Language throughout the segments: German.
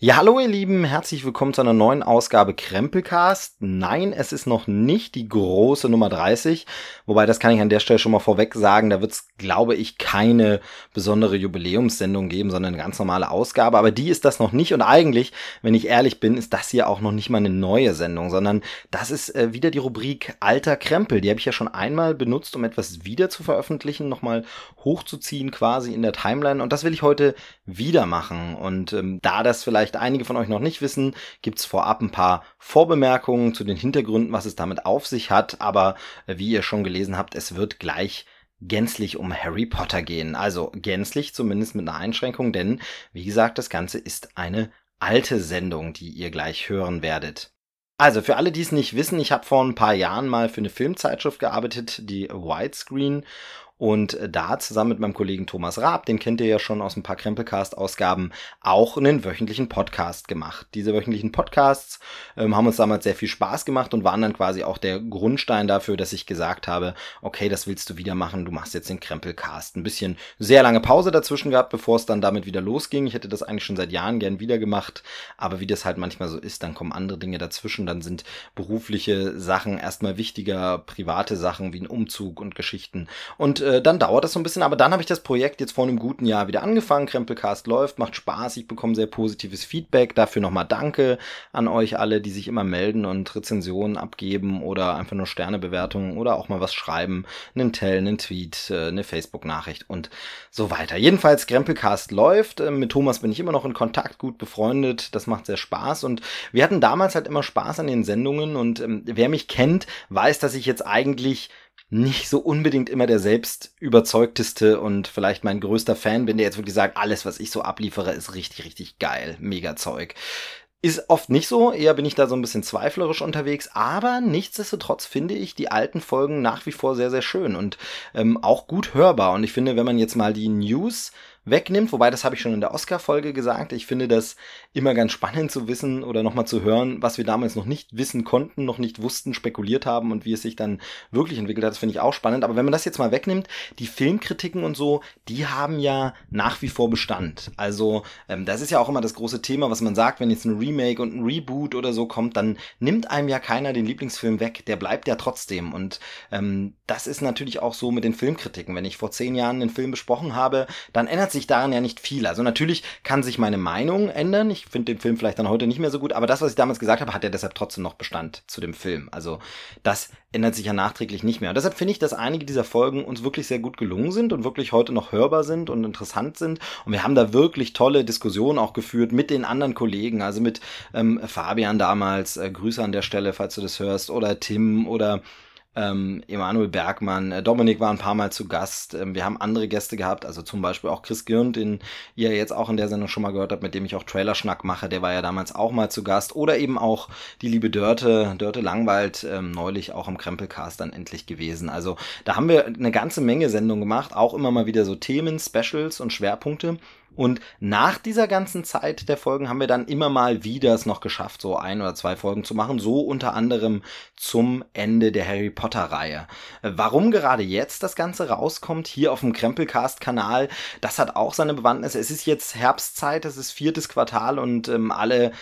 Ja, hallo ihr Lieben, herzlich willkommen zu einer neuen Ausgabe Krempelcast. Nein, es ist noch nicht die große Nummer 30, wobei das kann ich an der Stelle schon mal vorweg sagen, da wird es, glaube ich, keine besondere Jubiläumssendung geben, sondern eine ganz normale Ausgabe, aber die ist das noch nicht. Und eigentlich, wenn ich ehrlich bin, ist das hier auch noch nicht mal eine neue Sendung, sondern das ist äh, wieder die Rubrik Alter Krempel, die habe ich ja schon einmal benutzt, um etwas wieder zu veröffentlichen, nochmal hochzuziehen quasi in der Timeline. Und das will ich heute wieder machen. Und ähm, da das vielleicht vielleicht einige von euch noch nicht wissen, gibt's vorab ein paar Vorbemerkungen zu den Hintergründen, was es damit auf sich hat. Aber äh, wie ihr schon gelesen habt, es wird gleich gänzlich um Harry Potter gehen. Also gänzlich zumindest mit einer Einschränkung, denn wie gesagt, das Ganze ist eine alte Sendung, die ihr gleich hören werdet. Also für alle, die es nicht wissen, ich habe vor ein paar Jahren mal für eine Filmzeitschrift gearbeitet, die Widescreen und da zusammen mit meinem Kollegen Thomas Raab, den kennt ihr ja schon aus ein paar Krempelcast-Ausgaben, auch einen wöchentlichen Podcast gemacht. Diese wöchentlichen Podcasts ähm, haben uns damals sehr viel Spaß gemacht und waren dann quasi auch der Grundstein dafür, dass ich gesagt habe, okay, das willst du wieder machen, du machst jetzt den Krempelcast. Ein bisschen sehr lange Pause dazwischen gehabt, bevor es dann damit wieder losging. Ich hätte das eigentlich schon seit Jahren gern wieder gemacht, aber wie das halt manchmal so ist, dann kommen andere Dinge dazwischen, dann sind berufliche Sachen erstmal wichtiger, private Sachen wie ein Umzug und Geschichten. Und äh, dann dauert das so ein bisschen, aber dann habe ich das Projekt jetzt vor einem guten Jahr wieder angefangen. Krempelcast läuft, macht Spaß, ich bekomme sehr positives Feedback. Dafür nochmal Danke an euch alle, die sich immer melden und Rezensionen abgeben oder einfach nur Sternebewertungen oder auch mal was schreiben. Einen Tell, einen Tweet, äh, eine Facebook-Nachricht und so weiter. Jedenfalls, Krempelcast läuft. Äh, mit Thomas bin ich immer noch in Kontakt, gut befreundet. Das macht sehr Spaß und wir hatten damals halt immer Spaß an den Sendungen und ähm, wer mich kennt, weiß, dass ich jetzt eigentlich nicht so unbedingt immer der selbst überzeugteste und vielleicht mein größter Fan bin, der jetzt wirklich sagt, alles, was ich so abliefere, ist richtig, richtig geil. Mega Zeug. Ist oft nicht so, eher bin ich da so ein bisschen zweiflerisch unterwegs, aber nichtsdestotrotz finde ich die alten Folgen nach wie vor sehr, sehr schön und ähm, auch gut hörbar. Und ich finde, wenn man jetzt mal die News wegnimmt, wobei das habe ich schon in der Oscar-Folge gesagt. Ich finde das immer ganz spannend zu wissen oder nochmal zu hören, was wir damals noch nicht wissen konnten, noch nicht wussten, spekuliert haben und wie es sich dann wirklich entwickelt hat. Das finde ich auch spannend. Aber wenn man das jetzt mal wegnimmt, die Filmkritiken und so, die haben ja nach wie vor Bestand. Also ähm, das ist ja auch immer das große Thema, was man sagt, wenn jetzt ein Remake und ein Reboot oder so kommt, dann nimmt einem ja keiner den Lieblingsfilm weg. Der bleibt ja trotzdem. Und ähm, das ist natürlich auch so mit den Filmkritiken. Wenn ich vor zehn Jahren einen Film besprochen habe, dann ändert sich sich daran ja nicht viel. Also natürlich kann sich meine Meinung ändern. Ich finde den Film vielleicht dann heute nicht mehr so gut, aber das, was ich damals gesagt habe, hat ja deshalb trotzdem noch Bestand zu dem Film. Also das ändert sich ja nachträglich nicht mehr. Und deshalb finde ich, dass einige dieser Folgen uns wirklich sehr gut gelungen sind und wirklich heute noch hörbar sind und interessant sind. Und wir haben da wirklich tolle Diskussionen auch geführt mit den anderen Kollegen, also mit ähm, Fabian damals, äh, Grüße an der Stelle, falls du das hörst, oder Tim oder ähm, Emanuel Bergmann, äh, Dominik war ein paar Mal zu Gast. Ähm, wir haben andere Gäste gehabt, also zum Beispiel auch Chris Girn, den ihr jetzt auch in der Sendung schon mal gehört habt, mit dem ich auch Trailerschnack mache. Der war ja damals auch mal zu Gast. Oder eben auch die liebe Dörte, Dörte Langwald, ähm, neulich auch im Krempelcast dann endlich gewesen. Also da haben wir eine ganze Menge Sendungen gemacht, auch immer mal wieder so Themen, Specials und Schwerpunkte. Und nach dieser ganzen Zeit der Folgen haben wir dann immer mal wieder es noch geschafft, so ein oder zwei Folgen zu machen, so unter anderem zum Ende der Harry Potter Reihe. Warum gerade jetzt das Ganze rauskommt, hier auf dem Krempelcast-Kanal, das hat auch seine Bewandtnis. Es ist jetzt Herbstzeit, es ist viertes Quartal und ähm, alle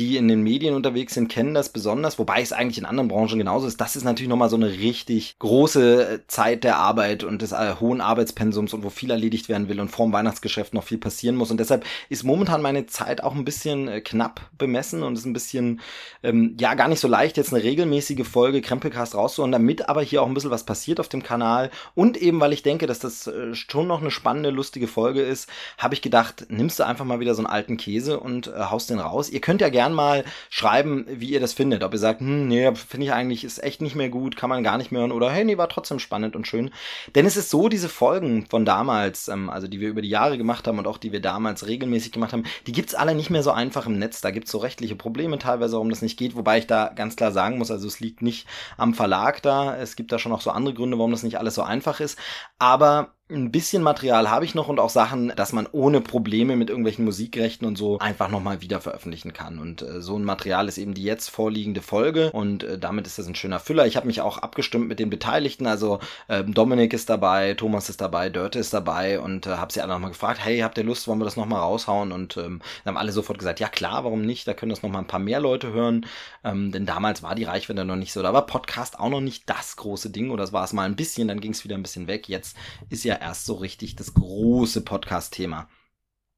die in den Medien unterwegs sind, kennen das besonders, wobei es eigentlich in anderen Branchen genauso ist. Das ist natürlich nochmal so eine richtig große äh, Zeit der Arbeit und des äh, hohen Arbeitspensums und wo viel erledigt werden will und vorm Weihnachtsgeschäft noch viel passieren muss. Und deshalb ist momentan meine Zeit auch ein bisschen äh, knapp bemessen und ist ein bisschen, ähm, ja, gar nicht so leicht, jetzt eine regelmäßige Folge Krempelcast rauszuholen, damit aber hier auch ein bisschen was passiert auf dem Kanal. Und eben, weil ich denke, dass das äh, schon noch eine spannende, lustige Folge ist, habe ich gedacht, nimmst du einfach mal wieder so einen alten Käse und äh, haust den raus. Ihr könnt ja gerne gern mal schreiben, wie ihr das findet. Ob ihr sagt, hm, nee, finde ich eigentlich, ist echt nicht mehr gut, kann man gar nicht mehr hören. Oder hey, nee, war trotzdem spannend und schön. Denn es ist so, diese Folgen von damals, ähm, also die wir über die Jahre gemacht haben und auch die wir damals regelmäßig gemacht haben, die gibt's alle nicht mehr so einfach im Netz. Da gibt's so rechtliche Probleme teilweise, warum das nicht geht. Wobei ich da ganz klar sagen muss, also es liegt nicht am Verlag da. Es gibt da schon auch so andere Gründe, warum das nicht alles so einfach ist. Aber ein bisschen Material habe ich noch und auch Sachen, dass man ohne Probleme mit irgendwelchen Musikrechten und so einfach nochmal wieder veröffentlichen kann. Und äh, so ein Material ist eben die jetzt vorliegende Folge und äh, damit ist das ein schöner Füller. Ich habe mich auch abgestimmt mit den Beteiligten, also äh, Dominik ist dabei, Thomas ist dabei, Dörte ist dabei und äh, habe sie alle nochmal gefragt, hey, habt ihr Lust, wollen wir das nochmal raushauen? Und ähm, haben alle sofort gesagt, ja klar, warum nicht? Da können das nochmal ein paar mehr Leute hören, ähm, denn damals war die Reichweite noch nicht so, da war Podcast auch noch nicht das große Ding oder es war es mal ein bisschen, dann ging es wieder ein bisschen weg. Jetzt ist ja erst so richtig das große Podcast-Thema.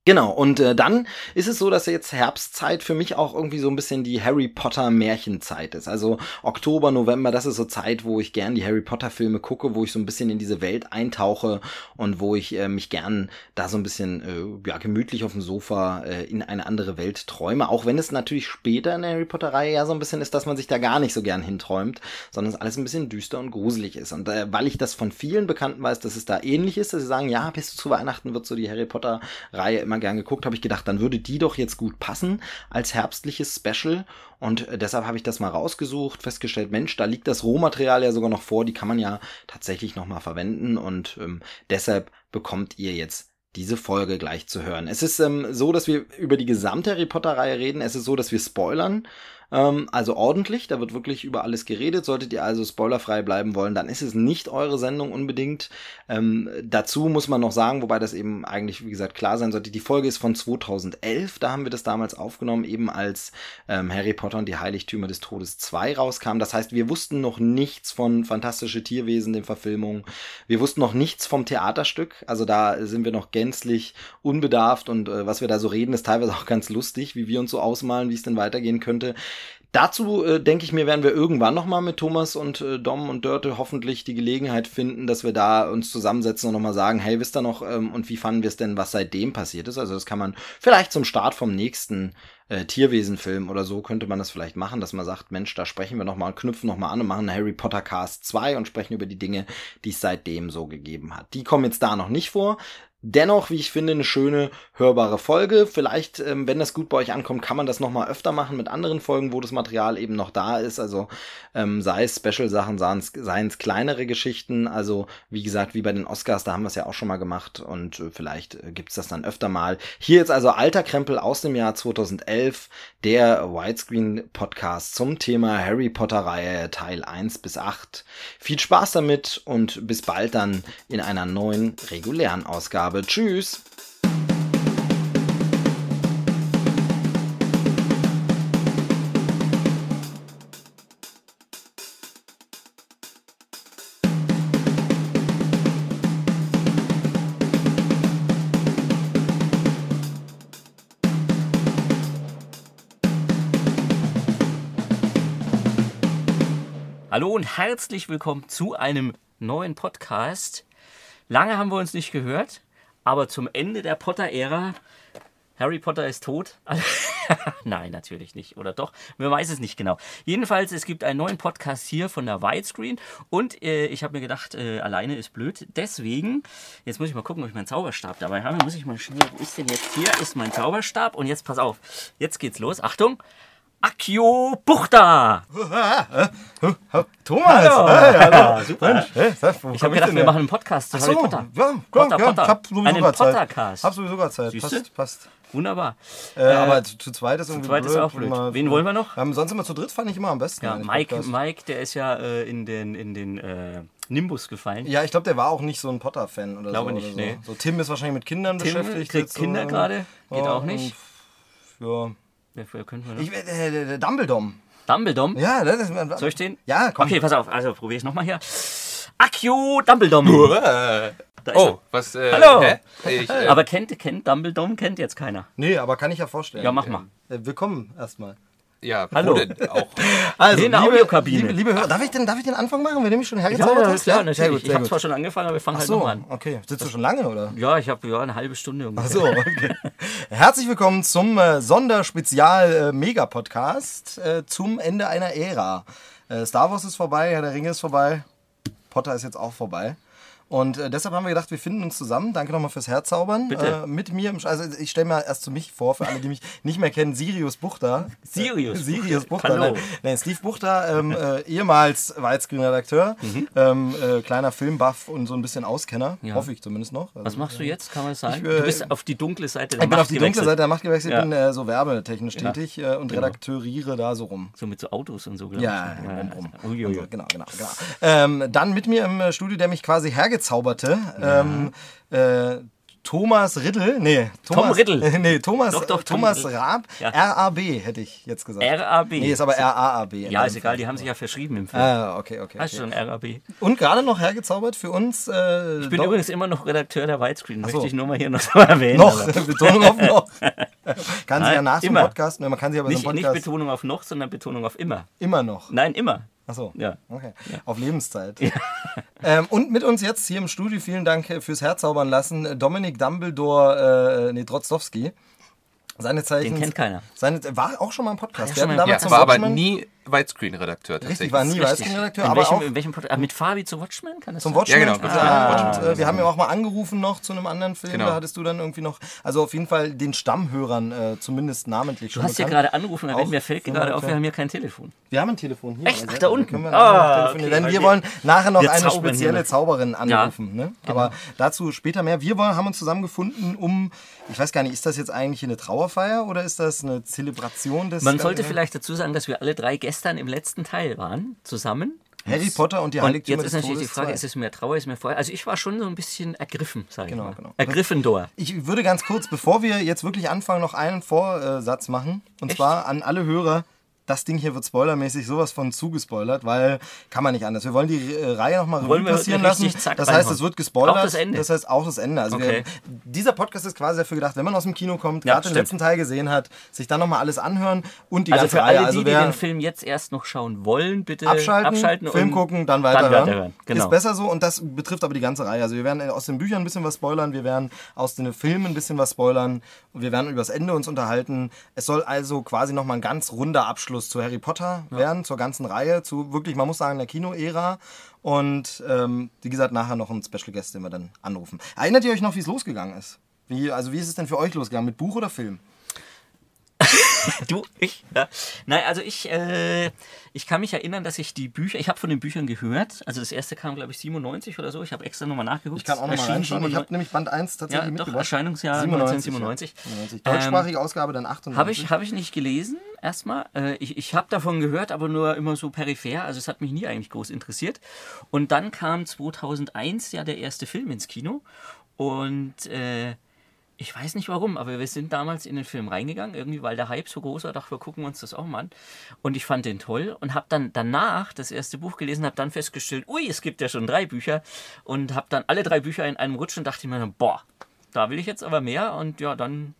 Genau, und äh, dann ist es so, dass jetzt Herbstzeit für mich auch irgendwie so ein bisschen die Harry Potter Märchenzeit ist. Also Oktober, November, das ist so Zeit, wo ich gern die Harry Potter Filme gucke, wo ich so ein bisschen in diese Welt eintauche und wo ich äh, mich gern da so ein bisschen äh, ja, gemütlich auf dem Sofa äh, in eine andere Welt träume. Auch wenn es natürlich später in der Harry Potter Reihe ja so ein bisschen ist, dass man sich da gar nicht so gern hinträumt, sondern es alles ein bisschen düster und gruselig ist. Und äh, weil ich das von vielen Bekannten weiß, dass es da ähnlich ist, dass sie sagen, ja, bis zu Weihnachten wird so die Harry Potter Reihe immer gern geguckt, habe ich gedacht, dann würde die doch jetzt gut passen als herbstliches Special. Und äh, deshalb habe ich das mal rausgesucht, festgestellt, Mensch, da liegt das Rohmaterial ja sogar noch vor, die kann man ja tatsächlich nochmal verwenden. Und ähm, deshalb bekommt ihr jetzt diese Folge gleich zu hören. Es ist ähm, so, dass wir über die gesamte Harry Potter-Reihe reden. Es ist so, dass wir spoilern. Ähm, also ordentlich, da wird wirklich über alles geredet. Solltet ihr also spoilerfrei bleiben wollen, dann ist es nicht eure Sendung unbedingt. Ähm, dazu muss man noch sagen, wobei das eben eigentlich, wie gesagt, klar sein sollte, die Folge ist von 2011, da haben wir das damals aufgenommen, eben als ähm, Harry Potter und die Heiligtümer des Todes 2 rauskam. Das heißt, wir wussten noch nichts von Fantastische Tierwesen, den Verfilmungen. Wir wussten noch nichts vom Theaterstück. Also da sind wir noch gänzlich unbedarft und äh, was wir da so reden, ist teilweise auch ganz lustig, wie wir uns so ausmalen, wie es denn weitergehen könnte. Dazu äh, denke ich mir, werden wir irgendwann nochmal mit Thomas und äh, Dom und Dörte hoffentlich die Gelegenheit finden, dass wir da uns zusammensetzen und nochmal sagen, hey, wisst ihr noch, ähm, und wie fanden wir es denn, was seitdem passiert ist? Also das kann man vielleicht zum Start vom nächsten äh, Tierwesenfilm oder so könnte man das vielleicht machen, dass man sagt, Mensch, da sprechen wir nochmal, knüpfen nochmal an und machen Harry Potter Cast 2 und sprechen über die Dinge, die es seitdem so gegeben hat. Die kommen jetzt da noch nicht vor. Dennoch, wie ich finde, eine schöne hörbare Folge. Vielleicht, ähm, wenn das gut bei euch ankommt, kann man das nochmal öfter machen mit anderen Folgen, wo das Material eben noch da ist. Also ähm, sei es Special-Sachen, seien es kleinere Geschichten. Also wie gesagt, wie bei den Oscars, da haben wir es ja auch schon mal gemacht und äh, vielleicht äh, gibt's das dann öfter mal. Hier jetzt also alter Krempel aus dem Jahr 2011, der Widescreen-Podcast zum Thema Harry Potter-Reihe Teil 1 bis 8. Viel Spaß damit und bis bald dann in einer neuen regulären Ausgabe habe. Tschüss! Hallo und herzlich willkommen zu einem neuen Podcast. Lange haben wir uns nicht gehört. Aber zum Ende der Potter-Ära, Harry Potter ist tot. Nein, natürlich nicht. Oder doch? Man weiß es nicht genau. Jedenfalls, es gibt einen neuen Podcast hier von der Widescreen. Und äh, ich habe mir gedacht, äh, alleine ist blöd. Deswegen, jetzt muss ich mal gucken, ob ich meinen Zauberstab dabei habe. Muss ich mal schnell, wo ist denn jetzt? Hier ist mein Zauberstab. Und jetzt pass auf. Jetzt geht's los. Achtung. Akio Buchta. Thomas! Hallo. Hey, hallo. Super. Mensch, hey, wo Ich komm habe gedacht, wir machen einen Podcast zu Ach Harry so, Potter. ja, Potter, ja, Potter. Ich hab sowieso gerade Zeit. Pottercast. Hab sowieso gerade Zeit. Siehste? Passt, passt. Wunderbar. Äh, aber zu, zu zweit ist irgendwie zweit ist blöd. auch blöd. Immer- Wen wollen wir noch? Ähm, sonst immer zu dritt fand ich immer am besten. Ja, Mike, Podcast. Mike, der ist ja äh, in den, in den äh, Nimbus gefallen. Ja, ich glaube, der war auch nicht so ein Potter-Fan oder Glaube so. nicht, oder so. nee. so. Tim ist wahrscheinlich mit Kindern Tim beschäftigt. kriegt. Kinder gerade, geht auch nicht. Ja. Wer, wer könnten wir noch? Ich, äh, Dumbledore. Dumbledore? Ja, das ist. Soll ich den? Ja, komm. Okay, pass auf, also probiere ich nochmal hier. Akio Dumbledore. Da ist Oh, was? Äh, Hallo. Hä? Ich, äh, Aber kennt, kennt Dumbledore, kennt jetzt keiner. Nee, aber kann ich ja vorstellen. Ja, mach mal. Äh, willkommen erstmal. Ja, Hallo. auch? Also, in der Audiokabine. Liebe, liebe Hörer, darf ich, denn, darf ich den Anfang machen, wenn du mich schon Ja, hergezaubert ja, hast? klar, Sehr natürlich. gut, ich sehr habe gut. zwar schon angefangen, aber wir fangen Ach halt so, nochmal an. okay. Sitzt du schon lange, oder? Ja, ich habe ja eine halbe Stunde ungefähr. Ach so, okay. Herzlich willkommen zum äh, Sonderspezial-Mega-Podcast äh, zum Ende einer Ära. Äh, Star Wars ist vorbei, Herr der Ringe ist vorbei, Potter ist jetzt auch vorbei. Und äh, deshalb haben wir gedacht, wir finden uns zusammen. Danke nochmal fürs Herzaubern. Bitte. Äh, mit mir, im, also ich stelle mal erst zu mich vor, für alle, die mich nicht mehr kennen, Sirius Buchter. Sirius Äh, Sirius Buchter. Hallo. Nein, nein, Steve Buchter, ähm, äh, ehemals Widescreen-Redakteur, Mhm. ähm, äh, kleiner Filmbuff und so ein bisschen Auskenner. Ja. Hoffe ich zumindest noch. Also, Was machst du jetzt, kann man das sagen? Ich, äh, du bist auf die dunkle Seite der Ich bin auf die dunkle. Seite der Macht gewechselt, Ja. bin so werbetechnisch Ja. tätig und Genau. redakteuriere da so rum. So mit so Autos und so, glaube Ja, ich. ja, rum, rum. Also, genau, genau, genau. Ähm, dann mit mir im Studio, der mich quasi hergezauberte, ähm, äh, Thomas Riddel, nee, Thomas, Riddel. nee, Thomas, Doch, doch, Tom Thomas Riddel. Raab, Ja. RAB hätte ich jetzt gesagt. RAB. Nee, ist aber RAAB. ja, dem ist egal, die haben sich ja verschrieben im Film. Ah, okay, okay. Hast okay. schon RAB? Und gerade noch hergezaubert für uns. Äh, Ich bin übrigens immer noch Redakteur der Widescreen, so. möchte ich nur mal hier noch so erwähnen. noch, Betonung auf noch. kann sie Nein, ja nach dem immer. Podcast, ne, man kann sie aber so Nicht, nicht Podcast Betonung auf noch, sondern Betonung auf immer. immer noch. Nein, immer. Achso. Ja. Okay. Auf Lebenszeit. Ähm, und mit uns jetzt hier im Studio, vielen Dank äh, fürs Herzaubern lassen, äh, Dominik Dumbledore, äh, nee, Drozdowski. Seine Zeichen. Den kennt keiner. Seine, war auch schon mal im Podcast. ja schon hatten mal- damals Ja, war aber nie Widescreen-Redakteur Richtig, tatsächlich. war nie Richtig. In aber welchem, auch in welchem Podcast? Ah, mit Fabi zu Watchmen? Kann das zum? Watchmen. Ja, genau. Und, Ah. äh, wir haben ja auch mal angerufen noch zu einem anderen Film. Genau. Da hattest du dann irgendwie noch, also auf jeden Fall den Stammhörern äh, zumindest namentlich schon Du hast ja gerade angerufen, Auch mir fällt gerade auf, wir haben hier kein Telefon. Wir haben ein Telefon hier. Echt? Also, Ach, da unten. Können wir Ah, okay, Denn weil wir wollen nachher noch wir eine hier spezielle noch. Zauberin anrufen. Ne? Aber dazu später mehr. Wir wollen, haben uns zusammengefunden, um, ich weiß gar nicht, ist das jetzt eigentlich eine Trauerfeier oder ist das eine Zelebration des... Man sollte äh, vielleicht dazu sagen, dass wir alle drei gestern im letzten Teil waren, zusammen. Harry Potter und die Und Heiligtümer jetzt ist natürlich die Frage, 2. ist es mehr Trauer, ist es mehr Feuer? Also ich war schon so ein bisschen ergriffen, sage Genau, ich mal. genau. Ergriffendor. Ich würde ganz kurz, bevor wir jetzt wirklich anfangen, noch einen Vorsatz machen. Und Echt? zwar an alle Hörer. Das Ding hier wird spoilermäßig sowas von zugespoilert, weil kann man nicht anders. Wir wollen die äh, Reihe nochmal Revue passieren lassen. Das heißt, es wird gespoilert. Auch das Ende? Das heißt auch das Ende. Also Okay. wir, dieser Podcast ist quasi dafür gedacht, wenn man aus dem Kino kommt, Ja, gerade den letzten Teil gesehen hat, sich dann nochmal alles anhören und die Also ganze für Reihe. alle, die, also die wer den Film jetzt erst noch schauen wollen, bitte abschalten, abschalten Film gucken, dann weiterhören. weiterhören. Genau. Ist besser so und das betrifft aber die ganze Reihe. Also wir werden aus den Büchern ein bisschen was spoilern, wir werden aus den Filmen ein bisschen was spoilern und wir werden über das Ende uns unterhalten. Es soll also quasi nochmal ein ganz runder Abschluss zu Harry Potter werden, zur ganzen Reihe, zu wirklich, man muss sagen, der Kino-Ära. Und ähm, wie gesagt, nachher noch ein Special Guest, den wir dann anrufen. Erinnert ihr euch noch, wie es losgegangen ist? Wie, also wie ist es denn für euch losgegangen? Mit Buch oder Film? Du, ich? Ja. Nein, also ich, äh, ich kann mich erinnern, dass ich die Bücher, ich habe von den Büchern gehört. Also das erste kam, glaube ich, 97 oder so. Ich habe extra nochmal nachgeguckt. Ich kann auch nochmal reinschauen. Ich 97. habe nämlich Band 1 tatsächlich Ja, doch, mitgebracht. Erscheinungsjahr 97, 1997. Ja. 97. Ähm, Deutschsprachige Ausgabe dann 98. Habe ich, hab ich nicht gelesen, erstmal. Äh, ich ich habe davon gehört, aber nur immer so peripher. Also es hat mich nie eigentlich groß interessiert. Und dann kam 2001 ja der erste Film ins Kino. Und äh, ich weiß nicht warum, aber wir sind damals in den Film reingegangen, irgendwie, weil der Hype so groß war, dachte, wir gucken uns das auch mal an. Und ich fand den toll und habe dann danach das erste Buch gelesen, habe dann festgestellt, ui, es gibt ja schon drei Bücher und habe dann alle drei Bücher in einem Rutsch und dachte mir, boah, da will ich jetzt aber mehr und ja, dann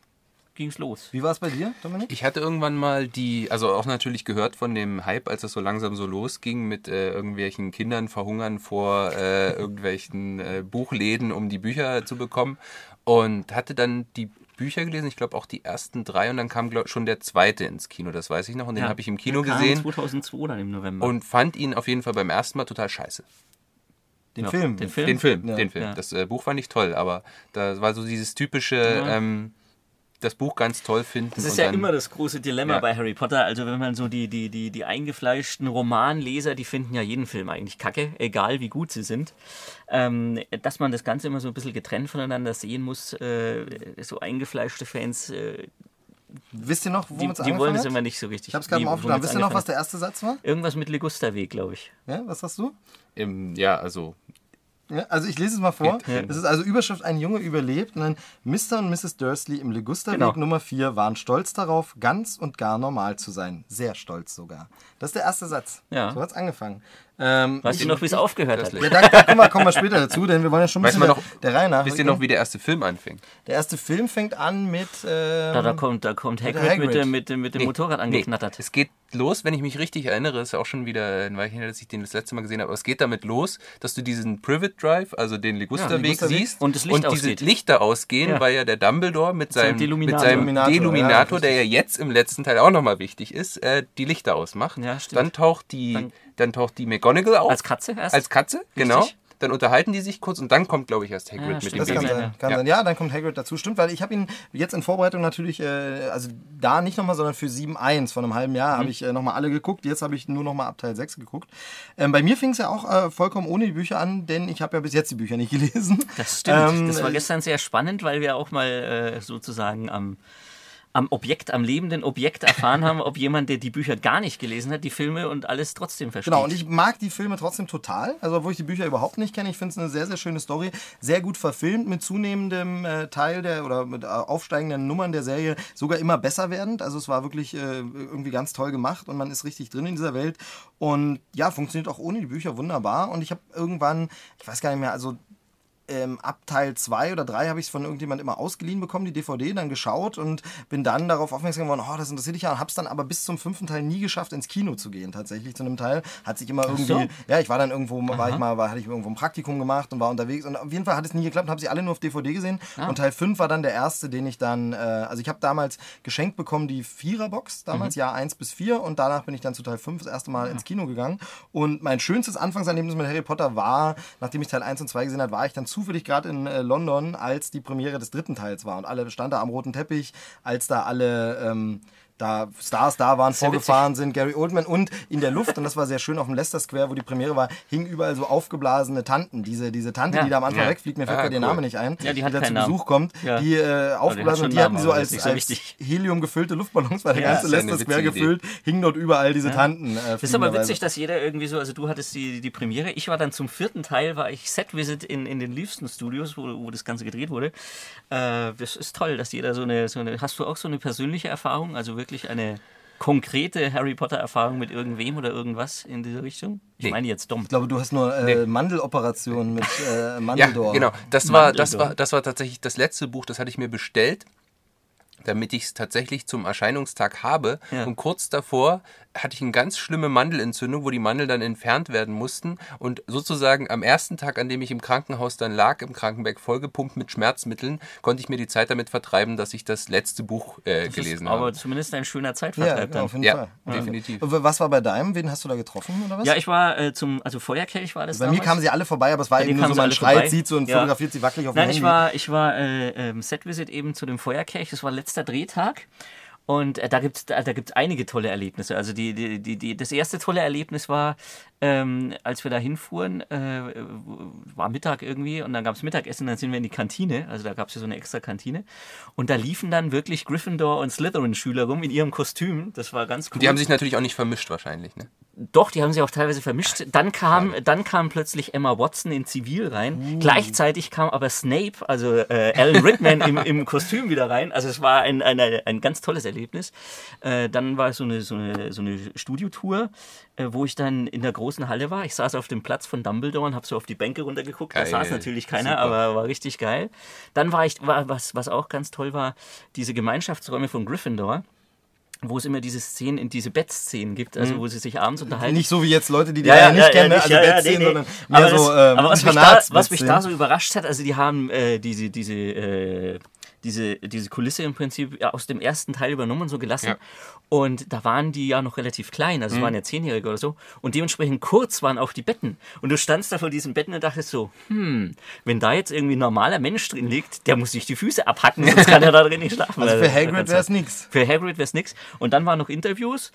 ging's los. Wie war es bei dir, Dominik? Ich hatte irgendwann mal die, also auch natürlich gehört von dem Hype, als es so langsam so losging mit äh, irgendwelchen Kindern verhungern vor äh, irgendwelchen äh, Buchläden, um die Bücher zu bekommen. Und hatte dann die Bücher gelesen, ich glaube auch die ersten drei und dann kam glaub, schon der zweite ins Kino, das weiß ich noch. Und den Ja, habe ich im Kino der kam gesehen 2002 dann im November. und fand ihn auf jeden Fall beim ersten Mal total scheiße. Den Ja, Film. den Film. Den Film, Ja. den Film. Ja. Das äh, Buch fand ich toll, aber da war so dieses typische, ähm, das Buch ganz toll finden. Das ist und ja dann, immer das große Dilemma Ja. bei Harry Potter. Also wenn man so die, die, die, die eingefleischten Romanleser, die finden ja jeden Film eigentlich kacke, egal wie gut sie sind. Ähm, dass man das Ganze immer so ein bisschen getrennt voneinander sehen muss. Äh, so eingefleischte Fans, äh, Wisst ihr noch, womit es die wollen hat? immer nicht so richtig. Ich habe es gerade mal aufgeschrieben. womit's Wisst ihr noch, was der erste Satz war? Irgendwas mit Ligusterweg, glaube ich. Ja, was hast du? im, ja, also Ja, also ich lese es mal vor. Das ist also Überschrift, ein Junge überlebt. Und dann Mr. und Mrs. Dursley im Ligusterweg Genau. Nummer 4 waren stolz darauf, ganz und gar normal zu sein. Sehr stolz sogar. Das ist der erste Satz. Ja. So hat es angefangen. Ähm, Weißt du noch, wie es aufgehört hat? Ja, da, da kommen, wir, kommen wir später dazu, denn wir wollen ja schon ein bisschen man der, noch- der Reihe nach. wisst ihr noch, wie der erste Film anfing? Der erste Film fängt an mit... Ähm, Da, da kommt, da kommt Hagrid, Hagrid. Mit, dem, mit, dem, mit dem Motorrad angeknattert. Es geht los, wenn ich mich richtig erinnere, ist ja auch schon wieder ein Weilchen her, dass ich den das letzte Mal gesehen habe, aber es geht damit los, dass du diesen Privet Drive, also den Ligusterweg Ligusterweg. siehst Und das Licht und diese. Lichter ausgehen, Ja. weil ja der Dumbledore mit seinem seinem, mit Deluminator. seinem Deluminator, Deluminator, ja, der ja jetzt im letzten Teil auch nochmal wichtig ist, äh, die Lichter ausmacht. Ja, stimmt. Dann taucht die, Dann- dann, taucht die McGonagall auf. Als Katze erst? Als Katze, genau. dann unterhalten die sich kurz und dann kommt, glaube ich, erst Hagrid Ja, mit stimmt. dem Das kann Baby. Baby. sein, kann Ja. sein. Ja, dann kommt Hagrid dazu. Stimmt, weil ich habe ihn jetzt in Vorbereitung natürlich, äh, also da nicht nochmal, sondern für 7.1 von einem halben Jahr Mhm. habe ich äh, nochmal alle geguckt. Jetzt habe ich nur nochmal ab Teil 6 geguckt. Ähm, bei mir fing es ja auch äh, vollkommen ohne die Bücher an, denn ich habe ja bis jetzt die Bücher nicht gelesen. Das stimmt. Ähm, das war äh, gestern sehr spannend, weil wir auch mal äh, sozusagen am, am Objekt, am lebenden Objekt erfahren haben, ob jemand, der die Bücher gar nicht gelesen hat, die Filme und alles trotzdem versteht. Genau, und ich mag die Filme trotzdem total. Also, obwohl ich die Bücher überhaupt nicht kenne, ich finde es eine sehr, sehr schöne Story. Sehr gut verfilmt, mit zunehmendem äh, Teil der oder mit äh, aufsteigenden Nummern der Serie sogar immer besser werdend. Also, es war wirklich äh, irgendwie ganz toll gemacht und man ist richtig drin in dieser Welt. Und ja, funktioniert auch ohne die Bücher wunderbar. Und ich habe irgendwann, ich weiß gar nicht mehr, also ähm, ab Teil 2 oder 3 habe ich es von irgendjemand immer ausgeliehen bekommen, die DVD, dann geschaut und bin dann darauf aufmerksam geworden, oh, das interessiert dich ja und habe es dann aber bis zum fünften Teil nie geschafft, ins Kino zu gehen. Tatsächlich. Zu einem Teil hat sich immer irgendwie, so. ja, ich war dann irgendwo, war ich mal, war, hatte ich irgendwo ein Praktikum gemacht und war unterwegs und auf jeden Fall hat es nie geklappt, habe sie alle nur auf DVD gesehen. Und Teil 5 war dann der erste, den ich dann, äh, also ich habe damals geschenkt bekommen die Viererbox, damals Jahr 1 bis 4 und danach bin ich dann zu Teil 5 das erste Mal ins Kino gegangen. Und mein schönstes Anfangserlebnis mit Harry Potter war, nachdem ich Teil 1 und 2 gesehen habe, war ich dann zufällig gerade in äh, London, als die Premiere des dritten Teils war und alle stand da am roten Teppich, als da alle ähm, da Stars da waren, vorgefahren sind, Gary Oldman und in der Luft, und das war sehr schön auf dem Leicester Square, wo die Premiere war, hingen überall so aufgeblasene Tanten. Diese, diese Tante, Ja. die da am Anfang Ja. wegfliegt, mir fällt Ah, gerade cool. Name nicht ein, Ja, die hat da zu. Besuch kommt, die äh, aufgeblasen und die hatten die so als, so als. Helium gefüllte Luftballons, war der ganze Leicester Square gefüllt, hingen dort überall diese Tanten. Äh, Das ist aber witzig, dass jeder irgendwie so, also du hattest die, die Premiere, ich war dann zum vierten Teil, war ich Set-Visit in, in den Liebsten Studios, wo, wo das Ganze gedreht wurde. Äh, das ist toll, dass jeder so eine, so eine, hast du auch so eine persönliche Erfahrung, also wirklich eine konkrete Harry Potter Erfahrung mit irgendwem oder irgendwas in diese Richtung? Ich Nee. meine jetzt dumm. Ich glaube, du hast nur äh, Mandeloperationen mit äh, Ja, Mandeldor. genau. Das war, das, war, das war tatsächlich das letzte Buch, das hatte ich mir bestellt, damit ich es tatsächlich zum Erscheinungstag habe. Ja. Und kurz davor hatte ich eine ganz schlimme Mandelentzündung, wo die Mandel dann entfernt werden mussten. Und sozusagen am ersten Tag, an dem ich im Krankenhaus dann lag, im Krankenberg vollgepumpt mit Schmerzmitteln, konnte ich mir die Zeit damit vertreiben, dass ich das letzte Buch äh, Das gelesen ist aber habe. zumindest ein schöner Ja, Zeitvertreib auf dann. jeden Ja, Fall. definitiv. Und Was war bei deinem? Wen hast du da getroffen oder was? Ja, ich war äh, zum, also Feuerkelch war das Bei mir damals. kamen sie alle vorbei, aber es war Bei eben nur so, man schreit, vorbei. sieht so und Ja. fotografiert sie wackelig auf Nein, dem ich Handy. war, ich war äh, ähm, Set-Visit eben zu dem Feuerkelch. Das war letzter Drehtag. Und äh, da gibt es da, gibt's einige tolle Erlebnisse. Also die, die, die, die, das erste tolle Erlebnis war, ähm, als wir da hinfuhren, äh, war Mittag irgendwie und dann gab es Mittagessen, dann sind wir in die Kantine, also da gab es ja so eine extra Kantine. Und da liefen dann wirklich Gryffindor und Slytherin-Schüler rum in ihrem Kostüm. Das war ganz cool. Die haben sich natürlich auch nicht vermischt wahrscheinlich. Ne? Doch, die haben sich auch teilweise vermischt. Dann kam, dann kam plötzlich Emma Watson in Zivil rein. Gleichzeitig kam aber Snape, also äh, Alan Rickman im, im Kostüm wieder rein. Also es war ein, ein, ein ganz tolles Erlebnis. Äh, dann war so eine, so eine, so eine Studiotour, wo ich dann in der großen Halle war. Ich saß auf dem Platz von Dumbledore und habe so auf die Bänke runtergeguckt. Da Geil. saß natürlich keiner, Super. aber war richtig geil. Dann war ich, war, was, was auch ganz toll war, diese Gemeinschaftsräume von Gryffindor wo es immer diese Szenen, in diese Bettszenen gibt, also wo sie sich abends unterhalten. Nicht so wie jetzt Leute, die die Ja, ja, ja, nicht ja, kennen, ne? also Bettszenen, nee, nee. sondern mehr aber, so das, ähm, aber was, mich da, was mich da so überrascht hat, also die haben äh, diese, diese, äh, diese, diese Kulisse im Prinzip aus dem ersten Teil übernommen und so gelassen. Ja. Und da waren die ja noch relativ klein, also es waren ja Zehnjährige oder so. Und dementsprechend kurz waren auch die Betten. Und du standst da vor diesen Betten und dachtest so, hm, wenn da jetzt irgendwie ein normaler Mensch drin liegt, der muss sich die Füße abhacken, sonst kann er da drin nicht schlafen. Also für Hagrid wäre es nix. für Hagrid wäre es nix. Und dann waren noch Interviews.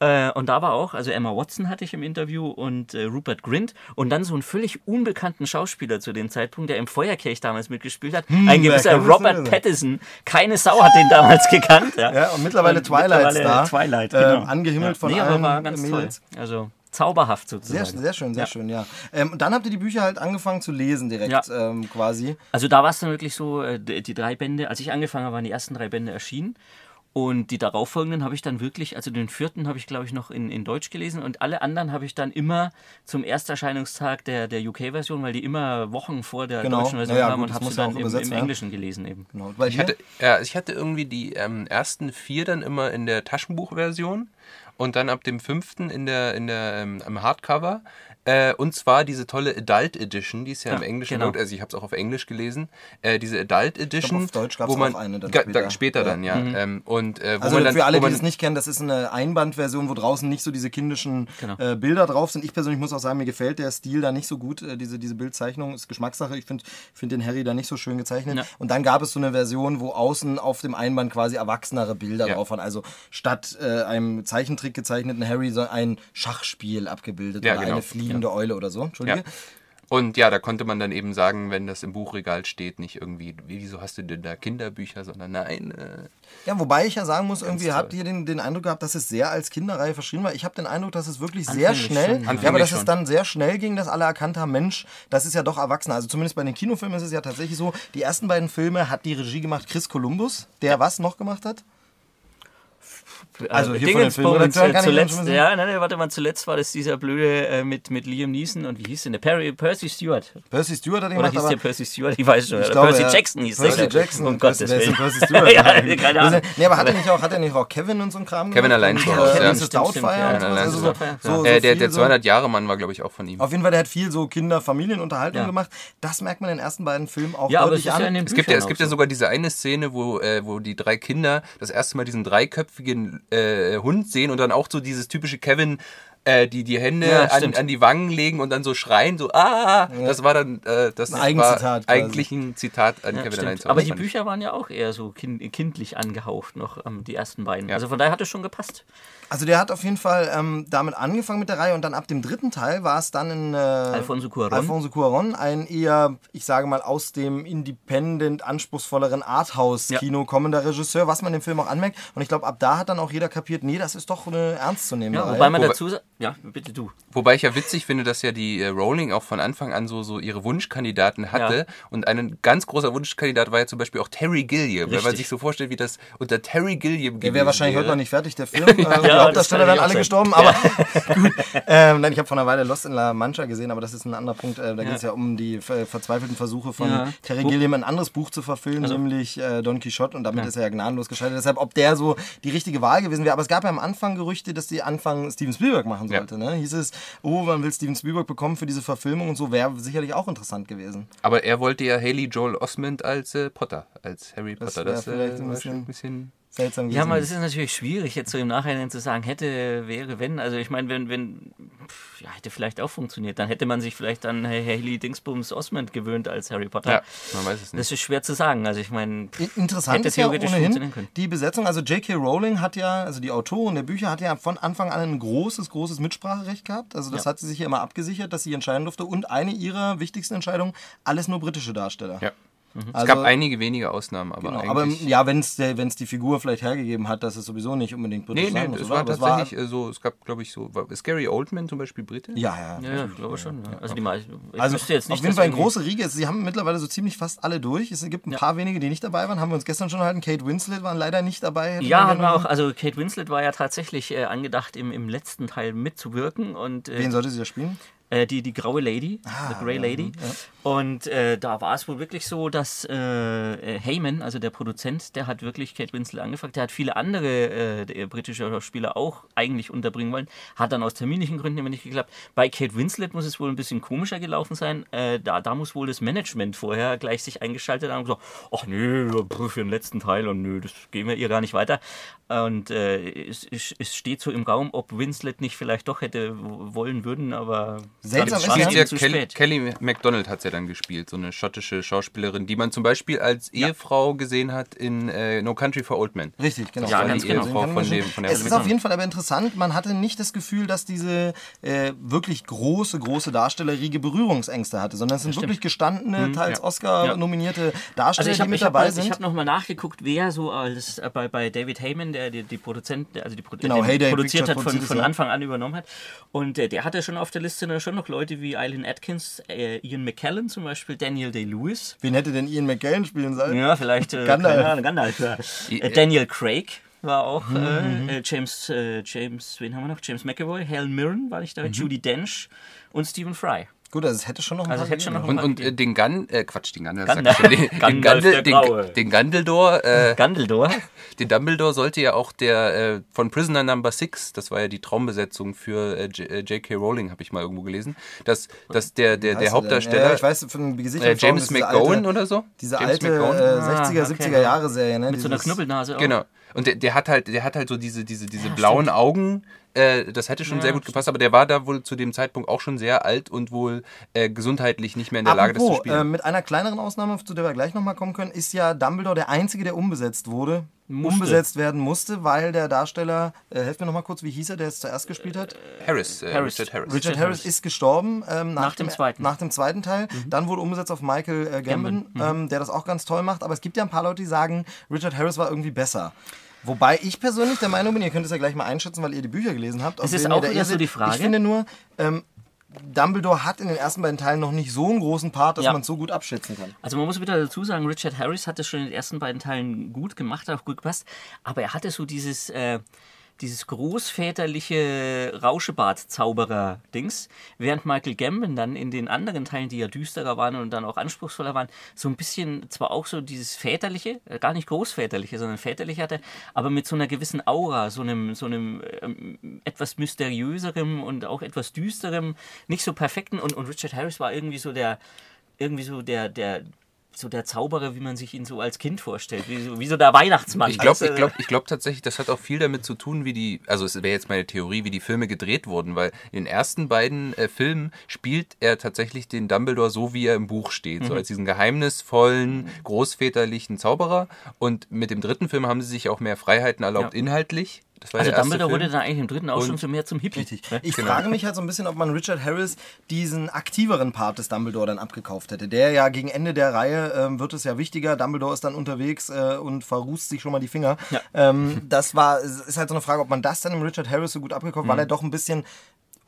Äh, und da war auch, also Emma Watson hatte ich im Interview und äh, Rupert Grint. Und dann so einen völlig unbekannten Schauspieler zu dem Zeitpunkt, der im Feuerkelch damals mitgespielt hat. ein wer gewisser Robert denn? Pattinson. Keine Sau hat den damals gekannt. Ja, Ja, und mittlerweile Twilight mittlerweile Star. Twilight, Ähm, genau. angehimmelt von nee, allen war ganz Mädels. toll. Also zauberhaft Sehr, sozusagen. sehr schön, sehr Ja. schön, ja. Ähm, und dann habt ihr die Bücher halt angefangen zu lesen direkt Ja. ähm, quasi. Also da war es dann wirklich so, äh, die die drei Bände, als ich angefangen habe, waren die ersten drei Bände erschienen. Und die darauffolgenden habe ich dann wirklich, also den vierten habe ich, glaube ich, noch in, in Deutsch gelesen und alle anderen habe ich dann immer zum Ersterscheinungstag der, der UK-Version, weil die immer Wochen vor der Genau. deutschen Version haben gut, und das habe muss sie dann auch im, im. Englischen gelesen eben. Genau. Bei Ich hatte, ja, ich hatte irgendwie die ähm, ersten vier dann immer in der Taschenbuchversion und dann ab dem fünften in der, in der, ähm, am Hardcover. Äh, und zwar diese tolle Adult Edition, die ist ja, Ja, im Englischen, genau. also ich habe es auch auf Englisch gelesen. Äh, diese Adult Edition, auf Deutsch wo man auch eine dann später. da- später Ja. dann, ja. Ähm, und äh, Also dann, für alle, die es nicht kennen, das ist eine Einbandversion, wo draußen nicht so diese kindischen Genau. äh, Bilder drauf sind. Ich persönlich muss auch sagen, mir gefällt der Stil da nicht so gut. Äh, diese, diese Bildzeichnung ist Geschmackssache. Ich finde find den Harry da nicht so schön gezeichnet. Ja. Und dann gab es so eine Version, wo außen auf dem Einband quasi erwachsenere Bilder drauf waren. Also statt äh, einem Zeichentrick gezeichneten Harry so ein Schachspiel abgebildet Ja, oder genau. eine fliegende Eule oder so. Entschuldige. Ja. Und ja, da konnte man dann eben sagen, wenn das im Buchregal steht, nicht irgendwie, wieso hast du denn da Kinderbücher, sondern nein. Äh, Ja, wobei ich ja sagen muss, irgendwie habt ihr den, den Eindruck gehabt, dass es sehr als Kinderreihe verschrieben war. Ich habe den Eindruck, dass es wirklich sehr Anfänglich schnell, schon, ja. aber dass es schon. dann sehr schnell ging, dass alle erkannt haben, Mensch, das ist ja doch erwachsen. Also zumindest bei den Kinofilmen ist es ja tatsächlich so, die ersten beiden Filme hat die Regie gemacht Chris Columbus, der was noch gemacht hat? Also hier von den Dingens Filmredaktionen zuletzt, ja, nein, nein, warte mal, zuletzt war das dieser blöde äh, mit, mit Liam Neeson und wie hieß denn der? Perry, Percy Stewart. Percy Stewart hat ihn Oder gemacht, hieß aber der Percy Stewart? Ich weiß schon. ich oder glaube, Percy ja, Jackson hieß Percy der. Jackson. Um und Gottes Willen. Percy Stewart? ja, keine Ahnung. Nee, aber hat er nicht auch, hat er nicht auch Kevin und so ein Kram Kevin gemacht? allein zu Hause, äh, ja. Stimmt, Doubtfire ja, so. Also so, ja. äh, der, der so- 200-Jahre-Mann war, glaube ich, auch von ihm. Auf jeden Fall, der hat viel so Kinder-Familienunterhaltung gemacht. Das merkt man in den ersten beiden Filmen auch Ja, deutlich an. Es gibt, ja, Büchern es gibt auch ja sogar diese eine Szene, wo, äh, wo die drei Kinder das erste Mal diesen dreiköpfigen äh, Hund sehen und dann auch so dieses typische Kevin, äh, die die Hände Ja, an, an die Wangen legen und dann so schreien, so ah, das war dann äh, das Ein war eigentlich ein Zitat an Ja, Kevin allein zu Aber die. Bücher waren ja auch eher so kind, kindlich angehaucht noch, ähm, die ersten beiden. Ja. Also von daher hat es schon gepasst. Also der hat auf jeden Fall ähm, damit angefangen mit der Reihe und dann ab dem dritten Teil war es dann in äh, Alfonso Cuarón. Alfonso Cuarón, ein eher, ich sage mal, aus dem independent, anspruchsvolleren Arthouse-Kino kommender Regisseur, was man dem Film auch anmerkt. Und ich glaube, ab da hat dann auch jeder kapiert, nee, das ist doch eine ernstzunehmende Ja, Reihe. wobei man Wobei- dazu sagt, ja, bitte du. Wobei ich ja witzig finde, dass ja die äh, Rowling auch von Anfang an so, so ihre Wunschkandidaten hatte. Ja. Und ein ganz großer Wunschkandidat war ja zum Beispiel auch Terry Gilliam. Wenn man Richtig. sich so vorstellt, wie das unter Terry Gilliam Der wäre wahrscheinlich wäre. heute noch nicht fertig, der Film. Äh, das Hauptdarsteller wären alle sein. gestorben, aber gut. Ähm, nein, ich habe vor einer Weile Lost in La Mancha gesehen, aber das ist ein anderer Punkt. Äh, da geht es ja um die ver verzweifelten Versuche von Ja. Terry Gilliam, ein anderes Buch zu verfilmen, nämlich äh, Don Quixote. Und damit ist er ja gnadenlos gescheitert. Deshalb, ob der so die richtige Wahl gewesen wäre. Aber es gab ja am Anfang Gerüchte, dass die Anfang Steven Spielberg machen Ja. sollte. Ne? Hieß es, oh, man will Steven Spielberg bekommen für diese Verfilmung und so. Wäre sicherlich auch interessant gewesen. Aber er wollte ja Haley Joel Osment als äh, Potter, als Harry Das Potter. wär Das, vielleicht äh, ein bisschen- bisschen Seltsam gewesen. Ja, aber das ist natürlich schwierig, jetzt so im Nachhinein zu sagen, hätte, wäre, wenn. Also ich meine, wenn, wenn, pff, ja, hätte vielleicht auch funktioniert. Dann hätte man sich vielleicht an Haley Dingsbums Osmond gewöhnt als Harry Potter. Ja, man weiß es nicht. Das ist schwer zu sagen. Also ich meine, Interessant Hätte ist ja theoretisch ohnehin funktionieren können. die Besetzung. Also J.K. Rowling hat ja, also die Autorin der Bücher hat ja von Anfang an ein großes, großes Mitspracherecht gehabt. Also das Ja. hat sie sich ja immer abgesichert, dass sie entscheiden durfte. Und eine ihrer wichtigsten Entscheidungen, alles nur britische Darsteller. Ja. Es Also- gab einige wenige Ausnahmen, aber Genau, aber ja, wenn es die Figur vielleicht hergegeben hat, dass es sowieso nicht unbedingt britisch Nee, nee, muss. es war es tatsächlich äh, so, es gab, glaube ich, so, war, Gary Oldman zum Beispiel Brite? ja, ja. ja, ja, ich glaube schon. Ja. Also die meisten. Ich Also jetzt nicht, auf jeden Fall eine irgendwie- große Riege. Sie haben mittlerweile so ziemlich fast alle durch. Es gibt ein paar wenige, die nicht dabei waren. Haben wir uns gestern schon erhalten. Kate Winslet waren leider nicht dabei. Ja, man hat man gerne- auch. Also Kate Winslet war ja tatsächlich äh, angedacht, im, im letzten Teil mitzuwirken und äh, Wen sollte sie da spielen? Äh, die, die graue Lady, Ah, the Grey Lady. Und äh, da war es wohl wirklich so, dass äh, äh, Heyman, also der Produzent, der hat wirklich Kate Winslet angefragt. Der hat viele andere äh, britische Schauspieler auch eigentlich unterbringen wollen. Hat dann aus terminlichen Gründen immer nicht geklappt. Bei Kate Winslet muss es wohl ein bisschen komischer gelaufen sein. Da, da muss wohl das Management vorher gleich sich eingeschaltet haben und gesagt, ach nö, für den letzten Teil und nö, das gehen wir ihr gar nicht weiter. Und es, es steht so im Raum, ob Winslet nicht vielleicht doch hätte wollen würden, aber Seltsam ist es ja, Ja, Kelly. Kelly MacDonald hat ja dann gespielt, so eine schottische Schauspielerin, die man zum Beispiel als Ehefrau gesehen hat in äh, No Country for Old Men. Richtig, genau. Ja, ganz die genau. Ehefrau Von dem- von der es ist auf jeden Fall aber interessant, man hatte nicht das Gefühl, dass diese äh, wirklich große, große Darstellerriege Berührungsängste hatte, sondern es sind wirklich gestandene, teils ja. Oscar-nominierte Darsteller, Also ich die habe mit ich hab, dabei ich sind. hab nochmal nachgeguckt, wer so als äh, bei, bei David Heyman, der die, die Produzent, also die Produ Genau, den Heyday produziert hat, von, es, von ja. Anfang an übernommen hat. Und äh, der hatte schon auf der Liste ne, schon noch Leute wie Eileen Atkins, äh, Ian McKellen zum Beispiel, Daniel Day-Lewis. Wen hätte denn Ian McKellen spielen sollen? Ja, vielleicht äh, Gandalf. keine Ahnung, Gandalf. Ja. Äh, Daniel Craig war auch Mhm, äh, äh, James, äh, James, wen haben wir noch? James McAvoy, Hal Mirren war nicht Mhm. dabei, Judy Dench und Stephen Fry. Gut, also es hätte schon noch ein Also paar hätte schon noch Und, und äh, den Gun, äh, Quatsch, den Gandalf, Gandalf. sag ich schon, den, den, Gandalf Gandel, der den, den Gandeldor, äh, Gandeldor. den Dumbledore sollte ja auch der äh, von Prisoner Number Six, das war ja die Traumbesetzung für äh, J- äh, J.K. Rowling, habe ich mal irgendwo gelesen, dass, dass der, der, der er Hauptdarsteller? Ja, ich weiß, von Gesicht äh, James McGowan oder so? Diese James alte McGowan? äh, 60er, Ah, okay. 70er Jahre Serie, ne? Mit so einer Dieses- Knubbelnase auch. Genau. Und der, der hat halt, der hat halt so diese, diese, diese blauen Augen. Äh, das hätte schon Ja, sehr gut gepasst, aber der war da wohl zu dem Zeitpunkt auch schon sehr alt und wohl äh, gesundheitlich nicht mehr in der Lage, das zu Apropos, spielen. äh, mit einer kleineren Ausnahme, zu der wir gleich nochmal kommen können, ist ja Dumbledore der Einzige, der umbesetzt wurde. Musste. Umbesetzt werden musste, weil der Darsteller, äh, helft mir nochmal kurz, wie hieß er, der es zuerst gespielt hat? Harris, äh, Harris. Richard Harris. Richard Harris ist gestorben ähm, nach, Nach dem zweiten. Nach dem zweiten Teil. Dann wurde umgesetzt auf Michael äh, Gambon, ähm, der das auch ganz toll macht. Aber es gibt ja ein paar Leute, die sagen, Richard Harris war irgendwie besser. Wobei ich persönlich der Meinung bin, ihr könnt es ja gleich mal einschätzen, weil ihr die Bücher gelesen habt. Es ist auch wieder ihr so die Frage. Ich finde nur, ähm, Dumbledore hat in den ersten beiden Teilen noch nicht so einen großen Part, dass Ja. man es so gut abschätzen kann. Also man muss wieder dazu sagen, Richard Harris hat das schon in den ersten beiden Teilen gut gemacht, hat auch gut gepasst. Aber er hatte so dieses, äh, dieses großväterliche Rauschebart-Zauberer-Dings, während Michael Gambon dann in den anderen Teilen, die ja düsterer waren und dann auch anspruchsvoller waren, so ein bisschen zwar auch so dieses väterliche, äh, gar nicht großväterliche, sondern väterliche hatte, aber mit so einer gewissen Aura, so einem, so einem ähm, etwas mysteriöserem und auch etwas düsterem, nicht so perfekten. Und, und Richard Harris war irgendwie so der, irgendwie so der, der, so der Zauberer, wie man sich ihn so als Kind vorstellt, wie so, wie so der Weihnachtsmann. Ich glaube Also, ich glaub, ich glaub tatsächlich, das hat auch viel damit zu tun, wie die, also es wäre jetzt meine Theorie, wie die Filme gedreht wurden, weil in den ersten beiden äh, Filmen spielt er tatsächlich den Dumbledore so, wie er im Buch steht, Mhm. so als diesen geheimnisvollen, großväterlichen Zauberer. Und mit dem dritten Film haben sie sich auch mehr Freiheiten erlaubt, Ja. inhaltlich. Das war also Dumbledore Film. wurde dann eigentlich im dritten auch Und- schon mehr zum Hippie. Richtig. ne? Ich Genau. frage mich halt so ein bisschen, ob man Richard Harris diesen aktiveren Part des Dumbledore dann abgekauft hätte. Der ja gegen Ende der Reihe ähm, wird es ja wichtiger. Dumbledore ist dann unterwegs äh, und verrußt sich schon mal die Finger. Ja. Ähm, das war, es ist halt so eine Frage, ob man das dann im Richard Harris so gut abgekauft, Mhm. weil er doch ein bisschen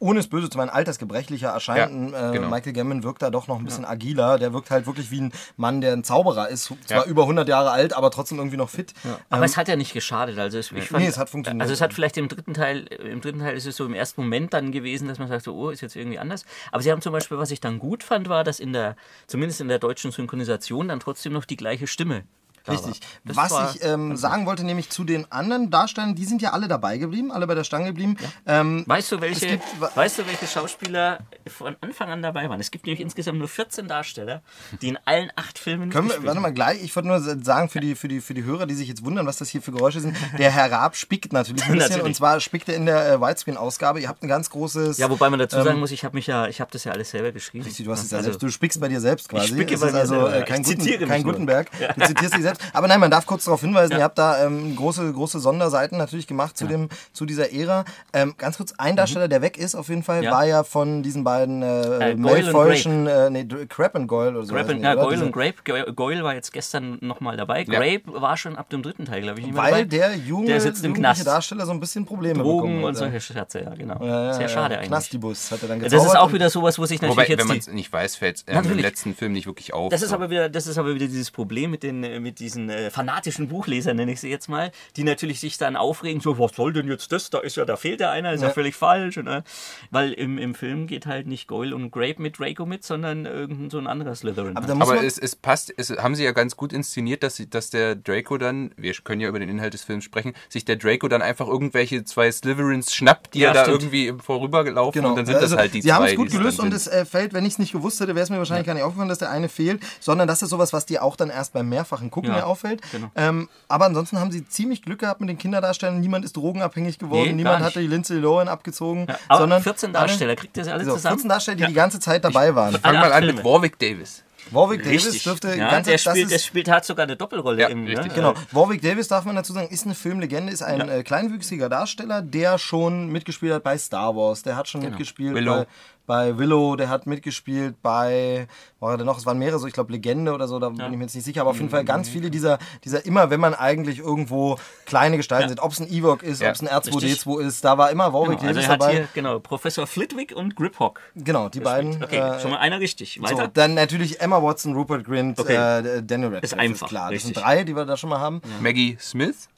ohne es böse zu meinen, altersgebrechlicher erscheint. Ja, äh, genau. Michael Gambon wirkt da doch noch ein bisschen agiler. Der wirkt halt wirklich wie ein Mann, der ein Zauberer ist. Zwar Ja. über 100 Jahre alt, aber trotzdem irgendwie noch fit. Aber es hat ja nicht geschadet. Also es, ich fand, Nee, es hat funktioniert. Also es hat vielleicht im dritten Teil, im dritten Teil ist es so im ersten Moment dann gewesen, dass man sagt, so, oh, ist jetzt irgendwie anders. Aber sie haben zum Beispiel, was ich dann gut fand, war, dass in der, zumindest in der deutschen Synchronisation dann trotzdem noch die gleiche Stimme. Richtig. Das Was ich ähm, sagen wollte, nämlich zu den anderen Darstellern, die sind ja alle dabei geblieben, alle bei der Stange geblieben. Ähm, Weißt du, welche, gibt- weißt du, welche Schauspieler von Anfang an dabei waren? Es gibt nämlich insgesamt nur 14 Darsteller, die in allen acht Filmen können wir, warte mal gleich, ich wollte nur sagen für die, für, die, für die Hörer, die sich jetzt wundern, was das hier für Geräusche sind, der Herr Raab spickt natürlich ein bisschen Natürlich. und zwar spickt er in der äh, Widescreen-Ausgabe. Ihr habt ein ganz großes... Ja, wobei man dazu sagen Ähm, muss, ich habe mich ja, ich habe das ja alles selber geschrieben. Richtig, du hast es ja Also- selbst, du spickst bei dir selbst quasi. spicke Es bei mir also selber. äh, kein, Ich Guten, kein. Gutenberg. Du zitierst dich selbst. Aber nein, man darf kurz darauf hinweisen, ihr habt da ähm, große, große Sonderseiten natürlich gemacht zu, dem, zu dieser Ära. Ähm, ganz kurz, ein Darsteller, der weg ist auf jeden Fall, Mhm. Ja. war ja von diesen beiden äh, Äh, und Malfoyschen, äh, nee, Crab and Goyle oder so. Und, die, ja? Goyle Diese- und Grape. Go- Goyle war jetzt gestern nochmal dabei. Ja. Grape war schon ab dem dritten Teil, glaube ich, nicht mehr Weil dabei. der junge, Der sitzt im Knast. Darsteller so ein bisschen Probleme Drogen bekommen und hat, solche Scherze, ja, genau. Ja, ja, Sehr ja, schade ja. eigentlich. Knastibus hat er dann Das gezaubert. ist auch und- wieder sowas, wo sich natürlich Wobei, wenn jetzt man die, es nicht weiß, fällt es äh, im letzten Film nicht wirklich auf. Das ist aber wieder, das ist aber wieder dieses Problem mit den, äh, mit diesen äh, fanatischen Buchlesern, nenne ich sie jetzt mal, die natürlich sich dann aufregen, so, was soll denn jetzt das? Da ist ja, da fehlt ja einer, ist ja, Ja. völlig falsch. Und, äh, weil im, im Film geht halt nicht Goyle und Grape mit Draco mit, sondern irgendein so ein anderer Slytherin. Aber halt. Aber es, es passt, es haben sie ja ganz gut inszeniert, dass, sie, dass der Draco dann, wir können ja über den Inhalt des Films sprechen, sich der Draco dann einfach irgendwelche zwei Slytherins schnappt, die Ja, er da stimmt. irgendwie vorübergelaufen Genau. und dann sind Also, das halt die Sie zwei. haben es gut die gelöst und es äh, fällt, wenn ich es nicht gewusst hätte, wäre es mir wahrscheinlich gar nicht aufgefallen, dass der eine fehlt, sondern das ist sowas, was dir auch dann erst beim mehrfachen Gucken Ja, mir auffällt. genau. Ähm, aber ansonsten haben sie ziemlich Glück gehabt mit den Kinderdarstellern. Niemand ist drogenabhängig geworden, Nee, niemand hatte die Lindsay Lohan abgezogen. ja, aber sondern 14 alle- Darsteller, kriegt ihr sie alle So, zusammen? 14 Darsteller, die die ganze Zeit dabei waren. Fang alle mal an mit Warwick Davis. Warwick Davis Richtig. dürfte ja, ganz der, das spielt, ist- der spielt hat sogar eine Doppelrolle Ja, im. richtig. Ne? Genau, Warwick Davis, darf man dazu sagen, ist eine Filmlegende, ist ein Ja. äh, kleinwüchsiger Darsteller, der schon mitgespielt hat bei Star Wars, der hat schon mitgespielt Willow. bei, bei Willow, der hat mitgespielt bei, war der noch, es waren mehrere, so ich glaube Legende oder so, da bin ich mir jetzt nicht sicher, aber auf jeden Fall ganz viele dieser, dieser immer, wenn man eigentlich irgendwo kleine Gestalten sind, ob es ein Ewok ist, Ja, ob es ein R2D2 richtig. ist, da war immer Warwick Genau, also Davis er hat dabei. hier, genau, Professor Flitwick und Griphock. genau, die beiden. Okay, äh, schon mal einer richtig. Weiter. so, dann natürlich Emma Watson, Rupert Grint, Okay. äh, Daniel Radcliffe. Ist einfach, klar. Das sind richtig. drei, die wir da schon mal haben. Maggie Smith.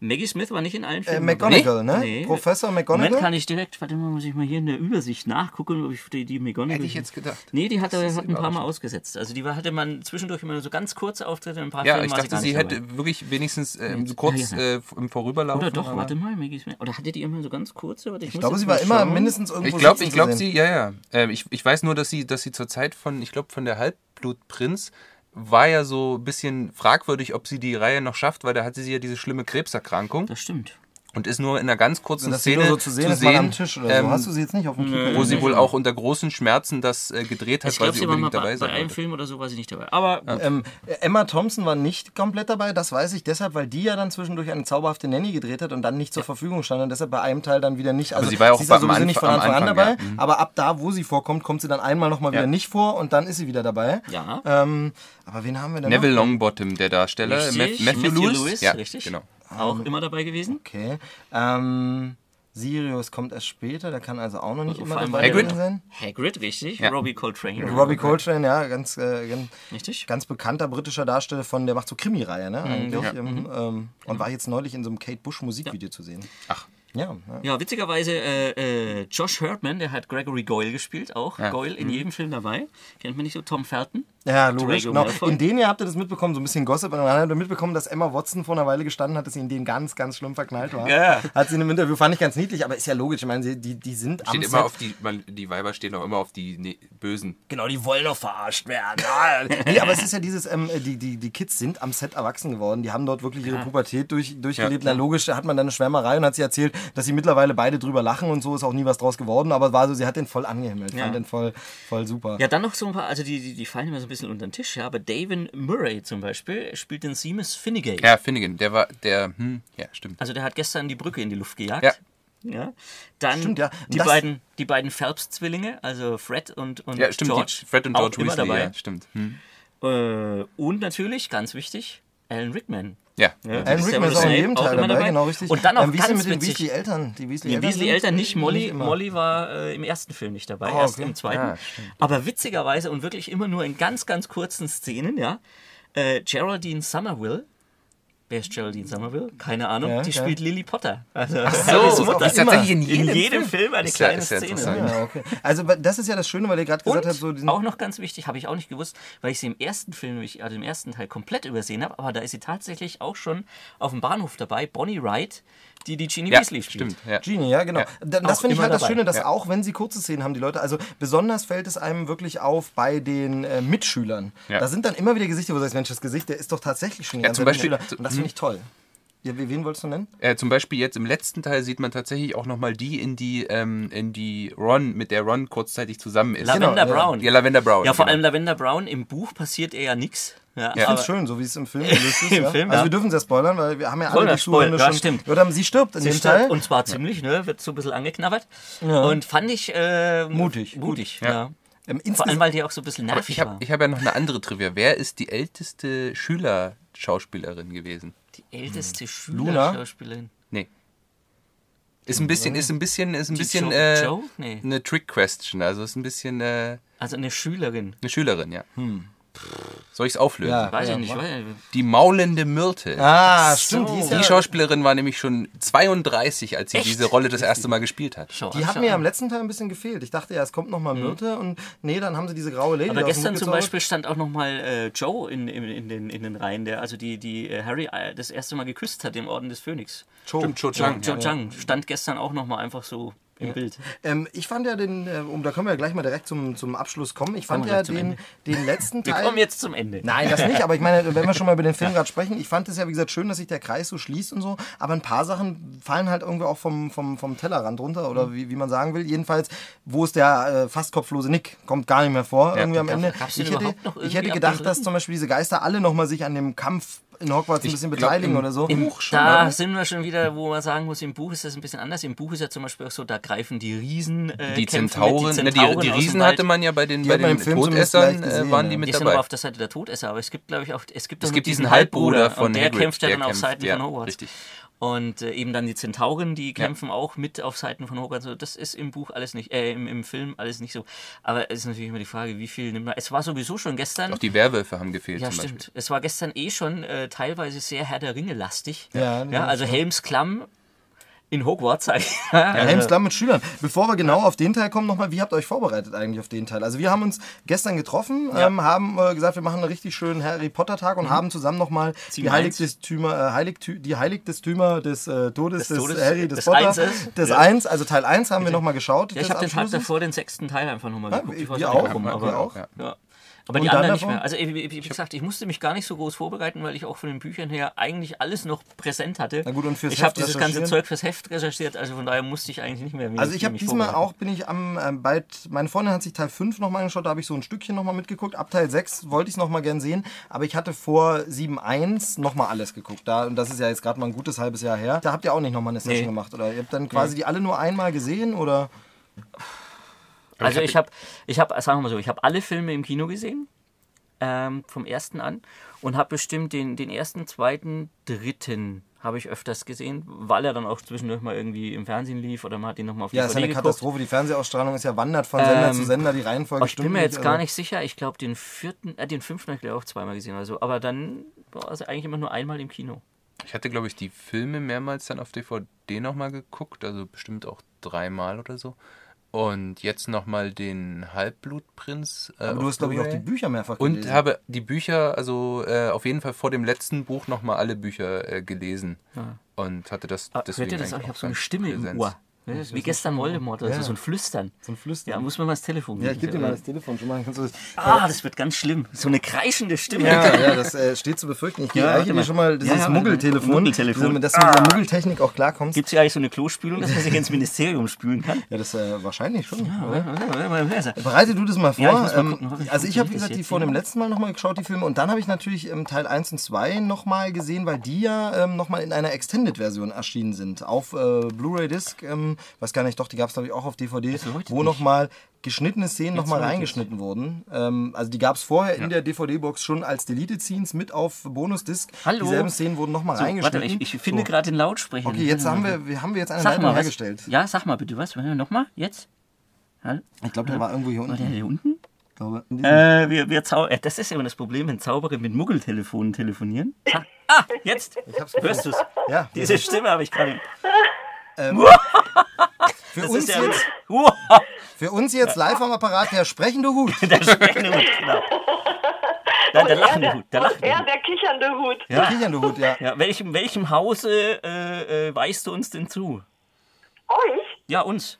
Maggie Smith war nicht in allen Äh, Filmen. McGonagall, ne? Nee. Professor Moment McGonagall? kann ich direkt, warte mal, muss ich mal hier in der Übersicht nachgucken, ob ich die, die McGonagall... Hätte ich jetzt gedacht. Nee, die hat, hat ein paar Mal ausgesetzt. Also die war, hatte man zwischendurch immer so ganz kurze Auftritte in ein paar Ja, Filmen ich war dachte, sie hätte dabei. wirklich wenigstens ähm, so kurz Ja, Äh, im Vorüberlaufen. Oder doch, aber- warte mal, Maggie Smith. Oder hatte die immer so ganz kurze? Warte, ich Ich glaube, sie war immer schauen. mindestens irgendwo Ich glaube, ich glaube, sie, ja, ja. Ähm, ich, ich weiß nur, dass sie, dass sie zur Zeit von, ich glaube, von der Halbblutprinz war ja so ein bisschen fragwürdig, ob sie die Reihe noch schafft, weil da hatte sie ja diese schlimme Krebserkrankung Das stimmt. Und ist nur in einer ganz kurzen sie Szene so zu sehen ist, mal am Tisch oder so. ähm, Hast du sie jetzt nicht auf dem Kiefer? wo sie wohl auch unter großen Schmerzen das äh, gedreht hat, Ich weil glaube, sie sie unbedingt bei, dabei bei sein einem wollte. Film oder so war sie nicht dabei. Aber gut. Ähm, Emma Thompson war nicht komplett dabei, das weiß ich deshalb, weil die ja dann zwischendurch eine zauberhafte Nanny gedreht hat und dann nicht zur Verfügung stand und deshalb bei einem Teil dann wieder nicht. Also sie war ja auch ist ja am sowieso nicht von Anfang- Anfang an dabei, Anfang, ja. Mhm. aber ab da, wo sie vorkommt, kommt sie dann einmal nochmal wieder Ja. nicht vor und dann ist sie wieder dabei. Ja. Ähm, aber wen haben wir denn Neville noch? Longbottom, der Darsteller. Richtig, Matthew, Matthew Lewis. ja, richtig. genau. Auch immer dabei gewesen. Okay. Ähm, Sirius kommt erst später, der kann also auch noch nicht Vor immer dabei Hagrid. gewesen sein. Hagrid, richtig. Ja. Robbie Coltrane. Robbie Coltrane, ja, ganz, äh, ganz, Richtig. ganz bekannter britischer Darsteller von, der macht so Krimi-Reihe, ne, eigentlich. ja. Ähm, ähm, und war jetzt neulich in so einem Kate Bush Musikvideo zu sehen. Ach. Ja, ja. Ja, witzigerweise, äh, äh, Josh Hurtman, der hat Gregory Goyle gespielt, auch. Ja. Goyle in jedem Film dabei. Kennt man nicht so? Tom Felton. Ja, logisch. Genau. In denen ihr habt ihr das mitbekommen, so ein bisschen Gossip. Und dann habt ihr mitbekommen, dass Emma Watson vor einer Weile gestanden hat, dass sie in denen ganz, ganz schlimm verknallt war. Ja. Hat sie in einem Interview, fand ich ganz niedlich, aber ist ja logisch. Ich meine, sie- die, die sind am Steht Set. immer auf die, man, die Weiber stehen auch immer auf die ne, Bösen. Genau, die wollen doch verarscht werden. Ja, nee, aber es ist ja dieses, ähm, die, die, die Kids sind am Set erwachsen geworden. Die haben dort wirklich ihre Pubertät durch, durchgelebt. Ja. Na logisch, da hat man dann eine Schwärmerei und hat sie erzählt, dass sie mittlerweile beide drüber lachen und so ist auch nie was draus geworden. Aber war so, sie hat den voll angehimmelt, Ja. fand den voll, voll super. Ja, dann noch so ein paar, also die, die, die fallen immer so bisschen unter den Tisch, ja, aber David Murray zum Beispiel spielt den Seamus Finnegan. Ja, Finnegan, der war, der, hm, ja, stimmt. Also der hat gestern die Brücke in die Luft gejagt. Ja. Ja. Dann Stimmt, ja. die, Das- beiden, die beiden Phelps-Zwillinge, also Fred und, und Ja, stimmt, George. die, Fred und auch George immer Weasley, dabei. ja, stimmt. Hm. Äh, und natürlich, ganz wichtig, Alan Rickman. Ja, Ja. Alan Rickman ist auch in jedem Teil immer dabei, dabei. genau richtig. Und dann auch ähm, wie ist denn ganz mit den witzig- Weasley-Eltern? Die Die Weasley-Eltern Weasley-Eltern nicht, Molly. immer. Molly war äh, im ersten Film nicht dabei, Ah, erst okay. im zweiten. Ja, Aber witzigerweise und wirklich immer nur in ganz, ganz kurzen Szenen, ja. Äh, Geraldine Somerville. Wer ist Geraldine Somerville? Keine Ahnung. Ja, die ja. spielt Lily Potter. Also, so, auch die ist tatsächlich in in jedem, jedem Film eine Ist kleine ja Szene. Ja, okay. Also das ist ja das Schöne, weil ihr gerade gesagt habt, so auch noch ganz wichtig, habe ich auch nicht gewusst, weil ich sie im ersten Film, also im ersten Teil komplett übersehen habe, aber da ist sie tatsächlich auch schon auf dem Bahnhof dabei, Bonnie Wright, die die Ginny Ja, Weasley spielt. stimmt. Ja. Genie, ja, genau. Ja. Da- Das finde ich halt das dabei. Schöne, dass Ja. auch wenn sie kurze Szenen haben, die Leute, also besonders fällt es einem wirklich auf bei den äh, Mitschülern. Ja. Da sind dann immer wieder Gesichter, wo du sagst, Mensch, das Gesicht, der ist doch tatsächlich schon die Ja, Beispiel- Mitschüler. Und das finde ich toll. Ja, wie- wen wolltest du nennen? Äh, zum Beispiel jetzt im letzten Teil sieht man tatsächlich auch nochmal die, in die, ähm, in die Ron, mit der Ron kurzzeitig zusammen ist. Lavender Genau, ja. Brown. Ja, Lavender Brown. Ja, vor genau. allem Lavender Brown, im Buch passiert eher ja nichts. Ja, Ich finde es schön, so wie es im Film gelöst ist. Im ja. Film, also ja. wir dürfen es ja spoilern, weil wir haben ja Spoiler, alle die Zuhörende Spoiler, ja, schon... stimmt. Oder sie stirbt in Sie dem stirbt, Teil. Und zwar ziemlich, ne? Wird so ein bisschen angeknabbert. Ja. Und fand ich äh, Mutig. Mutig, Ja. ja. Ähm, Vor allem, weil die auch so ein bisschen Aber nervig ich habe war. ich hab ja noch eine andere Trivia. Wer ist die älteste Schülerschauspielerin gewesen? Älteste Luna? Schülerschauspielerin. Nee. Ist ein bisschen, ist ein bisschen, ist ein Die bisschen Jo- äh, Joe? Nee. eine Trick-Question. Also ist ein bisschen äh, Also eine Schülerin. eine Schülerin, ja. Soll ich es auflösen? Ja. Weiß ich nicht. Die maulende Myrte. Ah, So. stimmt. Die, ist Die ja, Schauspielerin war nämlich schon 32, als sie Echt? diese Rolle das erste Mal gespielt hat. Schau, die hat mir am letzten Teil ein bisschen gefehlt. Ich dachte ja, es kommt nochmal Myrte und nee, dann haben sie diese graue Lady Aber gestern zum. Beispiel stand auch nochmal äh, Joe in, in, in, den, in den Reihen, der also die, die äh, Harry äh, das erste Mal geküsst hat im Orden des Phönix. Stimmt, Joe, Chang. Joe ja. Chang stand gestern auch nochmal einfach so im Bild. Ähm, ich fand ja den, äh, um, da können wir ja gleich mal direkt zum, zum Abschluss kommen. Ich fand wir ja den, den letzten Wir Teil. kommen jetzt zum Ende. Nein, das nicht, aber ich meine, wenn wir schon mal über den Film gerade sprechen, ich fand es ja, wie gesagt, schön, dass sich der Kreis so schließt und so, aber ein paar Sachen fallen halt irgendwie auch vom, vom, vom Tellerrand runter oder wie, wie man sagen will. Jedenfalls, wo ist der äh, fast kopflose Nick? Kommt gar nicht mehr vor, irgendwie am Ende. Ich hätte, ich hätte gedacht, dass zum Beispiel diese Geister alle nochmal sich an dem Kampf in Hogwarts ein bisschen glaub, beteiligen im- oder so. Im, Buch schon, da oder? sind wir schon wieder, wo man sagen muss, im Buch ist das ein bisschen anders. Im Buch ist ja zum Beispiel auch so, da greifen die Riesen. Äh, Die kämpfen mit, Zentauren, ne, die, Zentauren die Riesen hatte man ja bei den, Die bei den Todessern, leicht gesehen, äh, waren die mit Die sind aber dabei. auf der Seite der Todesser, aber es gibt, glaube ich, auch, es gibt, Es gibt diesen Halbbruder von und der Hagrid, kämpft ja der dann auf Seiten ja, von Hogwarts. richtig. Und äh, eben dann die Zentauren, die kämpfen auch mit auf Seiten von Hogan. So, das ist im Buch alles nicht, äh, im, im Film alles nicht so. Aber es ist natürlich immer die Frage, wie viel nimmt man. Es war sowieso schon gestern. Auch die Werwölfe haben gefehlt Ja, zum stimmt. Beispiel. Es war gestern eh schon äh, teilweise sehr Herr der Ringe lastig. Ja, ja ja, also. Helms Klamm in Hogwarts. Ja, Helms Klamm mit Schülern. Bevor wir genau auf den Teil kommen, nochmal, wie habt ihr euch vorbereitet eigentlich auf den Teil? Also wir haben uns gestern getroffen, ähm, haben äh, gesagt, wir machen einen richtig schönen Harry Potter Tag Mhm. und haben zusammen nochmal die eins. Heiligtümer, äh, Heiligtü die Heiligtümer des äh, Todes des, Todes, Harry, des, des Potter, Einses. des Ja. Eins, also Teil 1 haben wir nochmal geschaut. Ja, ich habe den Tag davor den sechsten Teil einfach nochmal Ja, geguckt. wir- Ich auch auch, aber auch. Ja. Aber Und die dann anderen nicht mehr. Also wie, wie, wie gesagt, ich musste mich gar nicht so groß vorbereiten, weil ich auch von den Büchern her eigentlich alles noch präsent hatte. Na gut, und fürs ich habe dieses ganze? Zeug fürs Heft recherchiert, also von daher musste ich eigentlich nicht mehr. Also ich habe diesmal auch, bin ich am ähm, bald, meine Freundin hat sich Teil 5 nochmal angeschaut, da habe ich so ein Stückchen nochmal mitgeguckt. Ab Teil 6 wollte ich es nochmal gern sehen, aber ich hatte vor 7.1 nochmal alles geguckt. Da, und das ist ja jetzt gerade mal ein gutes halbes Jahr her. Da habt ihr auch nicht nochmal eine Session Nee. gemacht, oder? Ihr habt dann quasi die alle nur einmal gesehen, oder? Also ich habe, ich habe, sagen wir mal so, ich habe alle Filme im Kino gesehen, ähm, vom ersten an, und habe bestimmt den, den ersten, zweiten, dritten habe ich öfters gesehen, weil er dann auch zwischendurch mal irgendwie im Fernsehen lief oder man hat ihn nochmal auf Ja, ist ja eine geguckt. Katastrophe. Die Fernsehausstrahlung ist ja wandert von Sender Ähm, zu Sender, die Reihenfolge Aber ich bin stimmt mir jetzt nicht, gar also- nicht sicher. Ich glaube, den vierten, äh, den fünften habe ich glaube auch zweimal gesehen oder so. Aber dann war es eigentlich immer nur einmal im Kino. Ich hatte, glaube ich, die Filme mehrmals dann auf DVD nochmal geguckt, also bestimmt auch dreimal oder so. Und jetzt nochmal den Halbblutprinz. Äh, Aber du hast, glaube ich, auch die. Bücher mehrfach Und gelesen. habe die Bücher, also äh, auf jeden Fall vor dem letzten Buch nochmal alle Bücher äh, gelesen. Und hatte das Ah, deswegen hört ihr das auch? Ich habe so eine Stimme im Präsenz. Ohr. Ja, Wie gestern Voldemort, also Ja. so ein Flüstern. So ein Flüstern. Ja, muss man mal das Telefon Ja, ich gebe dir geben. mal das Telefon schon mal. das Ah, das wird ganz schlimm. So eine kreischende Stimme. ja, ja, das äh, steht zu befürchten. Ich Ja, reiche dir schon mal dieses ja, Muggeltelefon, Muggeltelefon. dass du mit der Muggeltechnik auch klarkommst. Gibt es hier eigentlich so eine Klospülung, dass man sich ins Ministerium spülen kann? Ja, das äh, wahrscheinlich schon. Ja, Bereite du das mal vor. Ja, ich mal ähm, gucken, also ich habe, wie gesagt, die vor dem letzten Mal nochmal geschaut, die Filme. Und dann habe ich natürlich ähm, Teil 1 und 2 nochmal gesehen, weil die ja ähm, nochmal in einer Extended-Version erschienen sind. Auf äh, Blu-ray-Disc, ähm, weiß gar nicht, doch, die gab es glaube ich auch auf DVD, wo nochmal geschnittene Szenen nochmal reingeschnitten wurden. Ähm, also die gab es vorher in der DVD-Box schon als Deleted Scenes mit auf Bonus-Disc. Hallo? Dieselben Szenen wurden nochmal So, reingeschnitten. warte, ich, ich finde So. gerade den Lautsprecher. Okay, jetzt haben wir, wir, haben wir jetzt eine Sag Leitung mal was. hergestellt. Ja, sag mal bitte was. Nochmal, jetzt? Hallo? Ich glaube, der war irgendwo hier War der unten. hier unten? Ich glaube, Äh, wir, wir zau äh, das ist immer das Problem, wenn Zauberer mit Muggeltelefonen telefonieren. Ah, ah jetzt! hab's Hörst du's? ja, Diese Stimme habe ich gerade. für Das uns ja jetzt Für uns jetzt live am Apparat der sprechende Hut. der sprechende Hut, genau. Nein, der lachende Hut, der und lachende er, Hut. der kichernde Hut. Der Ja. kichernde Hut, ja. Ja, welchem, welchem Hause äh, äh, weißt du uns denn zu? Euch? Ja, uns.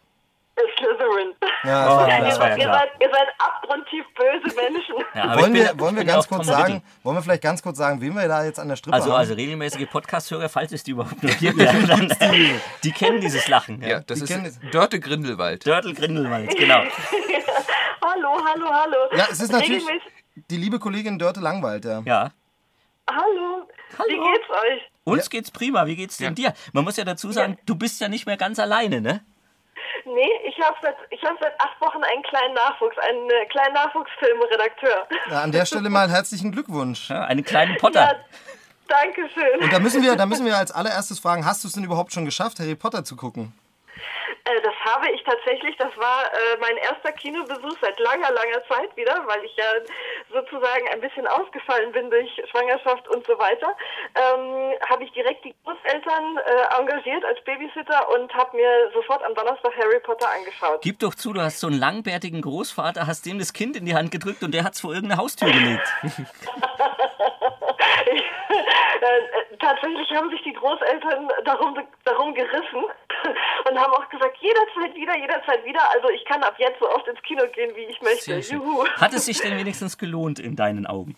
Slytherin. ja Oh, das war Ihr, klar. das war ja seid, ihr, klar. seid, ihr seid abgrundtief böse Menschen. Ja, Wollen bin- wir, wollen wir ganz kurz sagen, wollen wir vielleicht ganz kurz sagen, wen wir da jetzt an der Strippe Also, haben? also regelmäßige Podcast-Hörer, falls es die überhaupt noch gibt, ja, dann, die kennen dieses Lachen. Ja, Ja. das Die ist Dörte Grindelwald. Dörtel Grindelwald, genau. hallo, hallo, hallo. ja, es ist natürlich die liebe Kollegin Dörte Langwald, ja. Ja. Hallo. Wie Hallo. geht's euch? Uns geht's prima. Wie geht's denn dir? Man muss ja dazu sagen, du bist ja nicht mehr ganz alleine, ne? Nee, ich habe seit, ich hab seit acht Wochen einen kleinen Nachwuchs, einen äh, kleinen Nachwuchsfilmredakteur. ja. An der Stelle mal herzlichen Glückwunsch. Ja, einen kleinen Ja, Potter. danke schön. Und da müssen wir, da müssen wir als allererstes fragen, hast du es denn überhaupt schon geschafft, Harry Potter zu gucken? Äh, das habe ich tatsächlich, das war äh, mein erster Kinobesuch seit langer, langer Zeit wieder, weil ich ja sozusagen ein bisschen ausgefallen bin durch Schwangerschaft und so weiter. Ähm, habe ich direkt die Großeltern äh, engagiert als Babysitter und habe mir sofort am Donnerstag Harry Potter angeschaut. Gib doch zu, du hast so einen langbärtigen Großvater, hast dem das Kind in die Hand gedrückt und der hat's vor irgendeine Haustür gelegt. äh, äh, tatsächlich haben sich die Großeltern darum, darum gerissen und haben auch gesagt, jederzeit wieder, jederzeit wieder. Also ich kann ab jetzt so oft ins Kino gehen, wie ich möchte. Juhu. Hat es sich denn wenigstens gelohnt in deinen Augen?